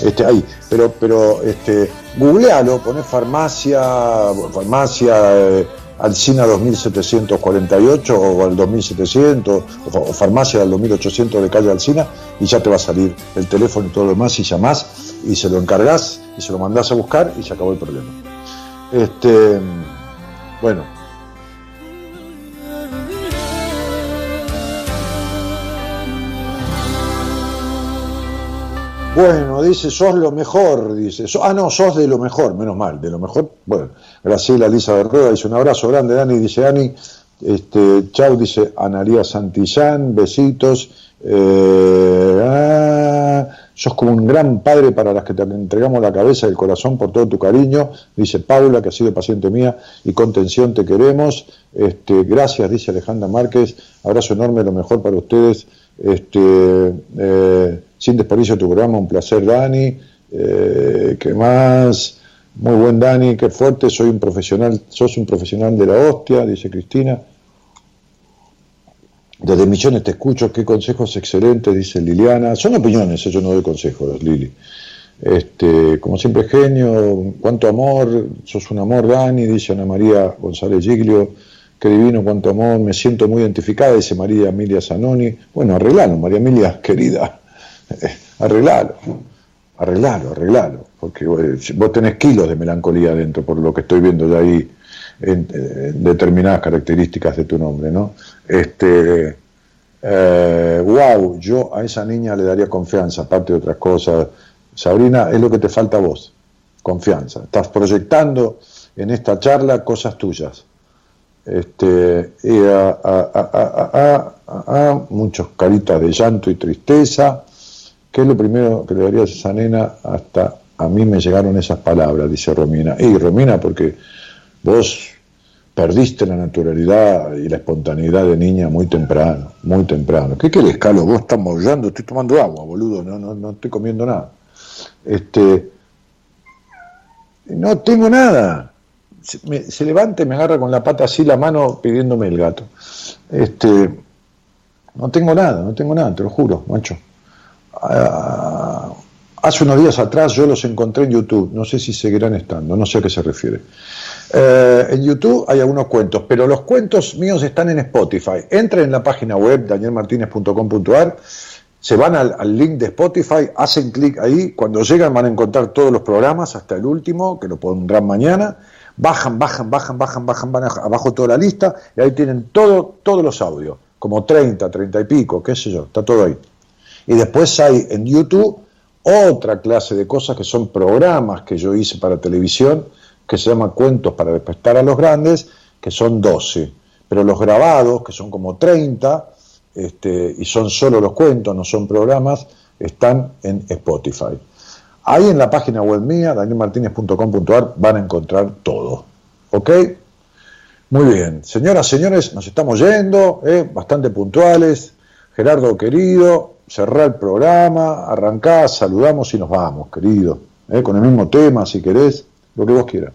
Este, ahí, pero, pero este, googlealo, poné farmacia, farmacia eh, Alcina 2748 o al 2700 o, fa- o farmacia del 2800 de calle Alcina y ya te va a salir el teléfono y todo lo demás y llamás y se lo encargás y se lo mandás a buscar y se acabó el problema. Este, bueno, Bueno, dice, sos lo mejor, dice. Ah, no, sos de lo mejor, menos mal, de lo mejor. Bueno, Graciela Lisa de Rueda dice un abrazo grande, Dani, dice Dani. Este, chau, dice Analía Santillán, besitos. Eh, ah, sos como un gran padre para las que te entregamos la cabeza y el corazón por todo tu cariño, dice Paula, que ha sido paciente mía y con tensión te queremos. Este, gracias, dice Alejandra Márquez. Abrazo enorme, lo mejor para ustedes. Este, eh, sin desperdicio tu programa, un placer, Dani. Eh, ¿Qué más? Muy buen Dani, qué fuerte, soy un profesional, sos un profesional de la hostia, dice Cristina. Desde Misiones te escucho, qué consejos excelentes, dice Liliana. Son opiniones, yo no doy consejos, Lili. Este, como siempre, genio, cuánto amor, sos un amor, Dani, dice Ana María González Giglio. Qué divino, cuánto amor, me siento muy identificada, dice María Emilia Zanoni. Bueno, arreglalo, María Emilia, querida, eh, arreglalo, arreglalo, arreglalo, porque eh, vos tenés kilos de melancolía dentro, por lo que estoy viendo ya ahí en, eh, determinadas características de tu nombre, ¿no? Este, eh, wow, yo a esa niña le daría confianza, aparte de otras cosas. Sabrina, es lo que te falta a vos, confianza. Estás proyectando en esta charla cosas tuyas. Este, y a- muchos caritas de llanto y tristeza. ¿Qué es lo primero que le darías a esa nena? Hasta a mí me llegaron esas palabras, dice Romina. Y Romina, porque vos perdiste la naturalidad y la espontaneidad de niña muy temprano, muy temprano. ¿Qué querés, Carlos? Vos estás maullando, estoy tomando agua, boludo, no, no, no estoy comiendo nada. Este, no tengo nada. Se, se levanta y me agarra con la pata así la mano pidiéndome el gato. Este, no tengo nada, no tengo nada, te lo juro, macho. Ah, hace unos días atrás yo los encontré en YouTube, no sé si seguirán estando, no sé a qué se refiere. Eh, en YouTube hay algunos cuentos, pero los cuentos míos están en Spotify. Entren en la página web danielmartinez.com.ar, se van al, link de Spotify, hacen clic ahí, cuando llegan van a encontrar todos los programas hasta el último, que lo pondrán mañana, bajan, bajan, bajan, bajan, bajan, van abajo toda la lista y ahí tienen todo, todos los audios, como 30, 30 y pico, qué sé yo, está todo ahí. Y después hay en YouTube otra clase de cosas que son programas que yo hice para televisión, que se llama Cuentos para despertar a los grandes, que son 12. Pero los grabados, que son como 30, este, y son solo los cuentos, no son programas, están en Spotify. Ahí en la página web mía, danielmartinez.com.ar, van a encontrar todo. ¿Ok? Muy bien. Señoras, señores, nos estamos yendo, ¿eh? bastante puntuales. Gerardo, querido, cerrá el programa, arrancá, saludamos y nos vamos, querido. ¿eh? Con el mismo tema, si querés, lo que vos quieras.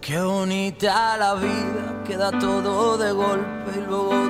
Qué bonita la vida, queda todo de golpe y luego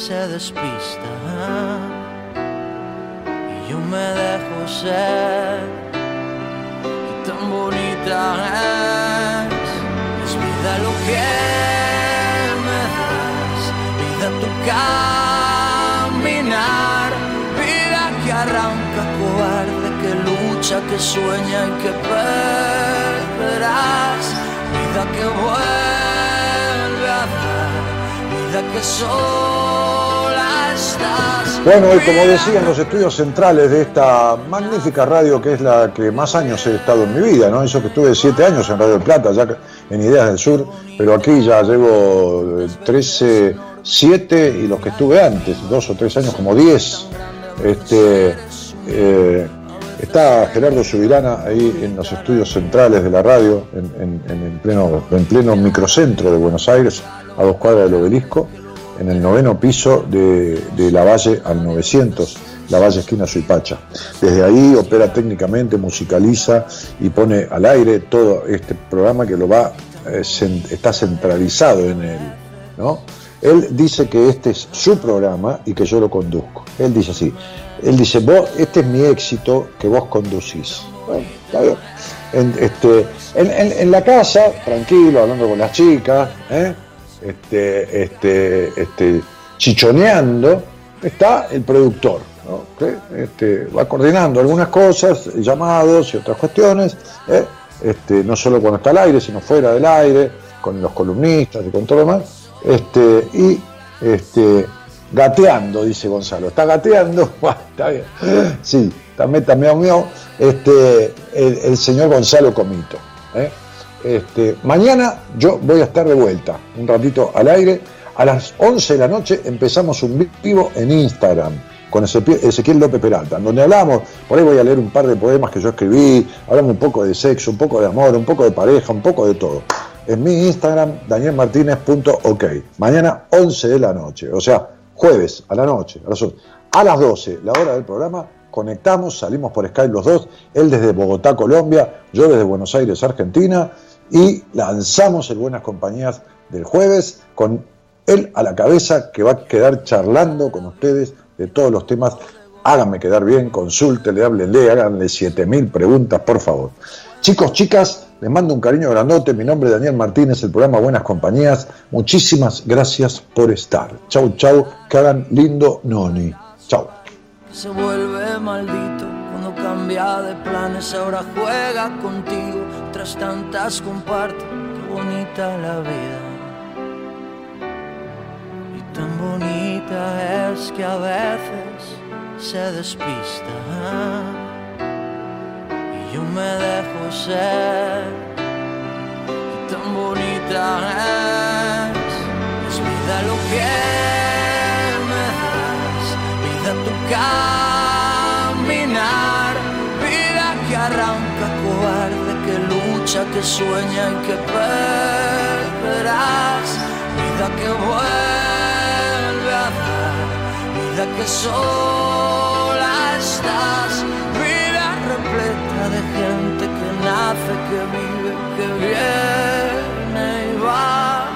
se despista. Y yo me dejo ser, y tan bonita es, es vida lo que me das, vida tu caminar, vida que arranca cobarde, que lucha, que sueña y que perderás, vida que vuelve Bueno, y como decía en los estudios centrales de esta magnífica radio que es la que más años he estado en mi vida, ¿no? Eso que estuve siete años en Radio Plata, ya en Ideas del Sur, pero aquí ya llevo 13, 7 y los que estuve antes, dos o tres años, como 10. Este, eh, está Gerardo Subirana ahí en los estudios centrales de la radio, en, pleno, en pleno microcentro de Buenos Aires, a dos cuadras del obelisco, en el noveno piso de, la Valle al 900, la Valle esquina Suipacha. Desde ahí opera técnicamente, musicaliza y pone al aire todo este programa que lo va, eh, está centralizado en él, ¿no? Él dice que este es su programa y que yo lo conduzco. Él dice así. Él dice, vos, este es mi éxito que vos conducís. Bueno, está este, en- en la casa, tranquilo, hablando con las chicas, ¿eh? Este, este, este, chichoneando, está el productor, ¿no? que este, va coordinando algunas cosas, llamados y otras cuestiones, ¿eh? este, no solo cuando está al aire, sino fuera del aire, con los columnistas y con todo lo demás, este, y este, gateando, dice Gonzalo, está gateando, está bien, sí, también, también mío, este, el, el señor Gonzalo Comito. ¿eh? Este, mañana yo voy a estar de vuelta, un ratito al aire. A las 11 de la noche empezamos un vivo en Instagram con Ezequiel López Peralta, donde hablamos, por ahí voy a leer un par de poemas que yo escribí, hablamos un poco de sexo, un poco de amor, un poco de pareja, un poco de todo. En mi Instagram, danielmartinez.ok. Mañana 11 de la noche, o sea, jueves a la noche, a las 11. A las 12, la hora del programa, conectamos, salimos por Skype los dos, él desde Bogotá, Colombia, yo desde Buenos Aires, Argentina, y lanzamos el Buenas Compañías del jueves con él a la cabeza que va a quedar charlando con ustedes de todos los temas. Háganme quedar bien, consúltenle, háblenle, háganle 7000 preguntas, por favor. Chicos, chicas, les mando un cariño grandote. Mi nombre es Daniel Martínez, el programa Buenas Compañías. Muchísimas gracias por estar. Chau, chau, que hagan lindo noni. Chau. se vuelve maldito cambia de planes, ahora juega contigo, tras tantas comparte, qué bonita la vida. Y tan bonita es que a veces se despista. Y yo me dejo ser, y tan bonita es, es vida lo que me das, vida tu caminar, arranca cobarde, que lucha, que sueña y que perderás, vida que vuelve a dar, vida que sola estás, vida repleta de gente que nace, que vive, que viene y va.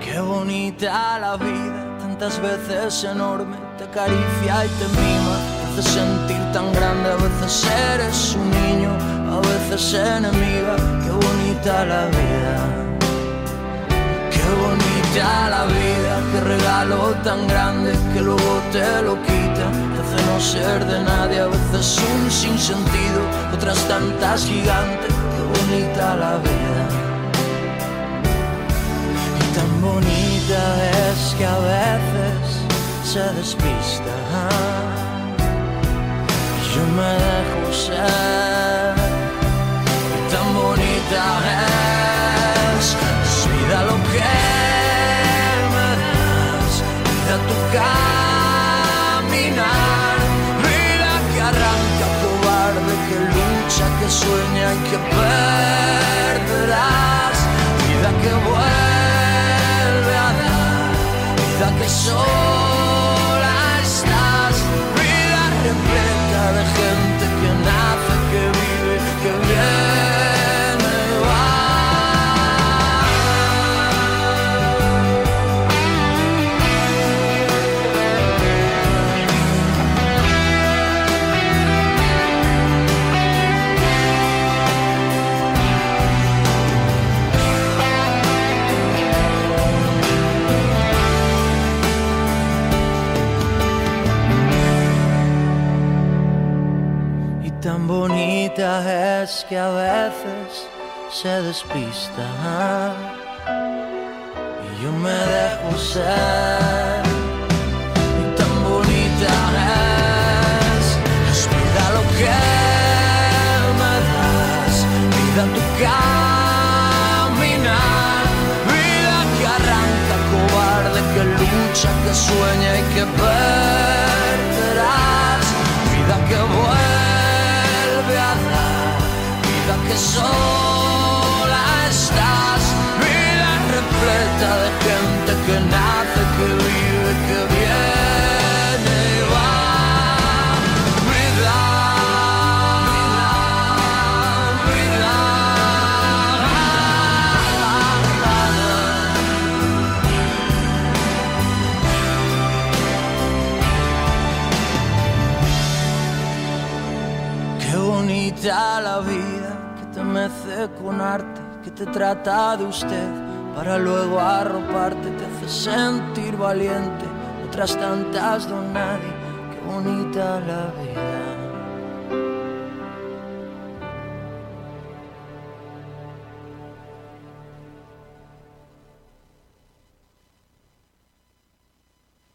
Qué bonita la vida, tantas veces enorme, te acaricia y te mima, hace sentir tan grande, a veces eres un niño, a veces enemiga, qué bonita la vida. Qué bonita la vida, qué regalo tan grande que luego te lo quita, te hace no ser de nadie, a veces un sinsentido, otras tantas gigantes, qué bonita la vida. Y tan bonita es que a veces se despista. Yo me dejo ser. Tan bonita es, es vida lo que me das, vida tu caminar, vida que arranca cobarde, que lucha, que sueña y que perderás, vida que vuelve a dar, vida que sola que a veces se despista. Y yo me dejo ser. Y tan bonita es. Es lo que me das. Vida tu caminar. Vida que arranca cobarde que lucha que sueña y que perderás. Vida que vuelve vida que sola estás vida repleta de gente que nace que vive que viene y va. Vida vida, Qué bonita la vida con arte, que te trata de usted para luego arroparte, te hace sentir valiente. Otras tantas don nadie, qué bonita la vida.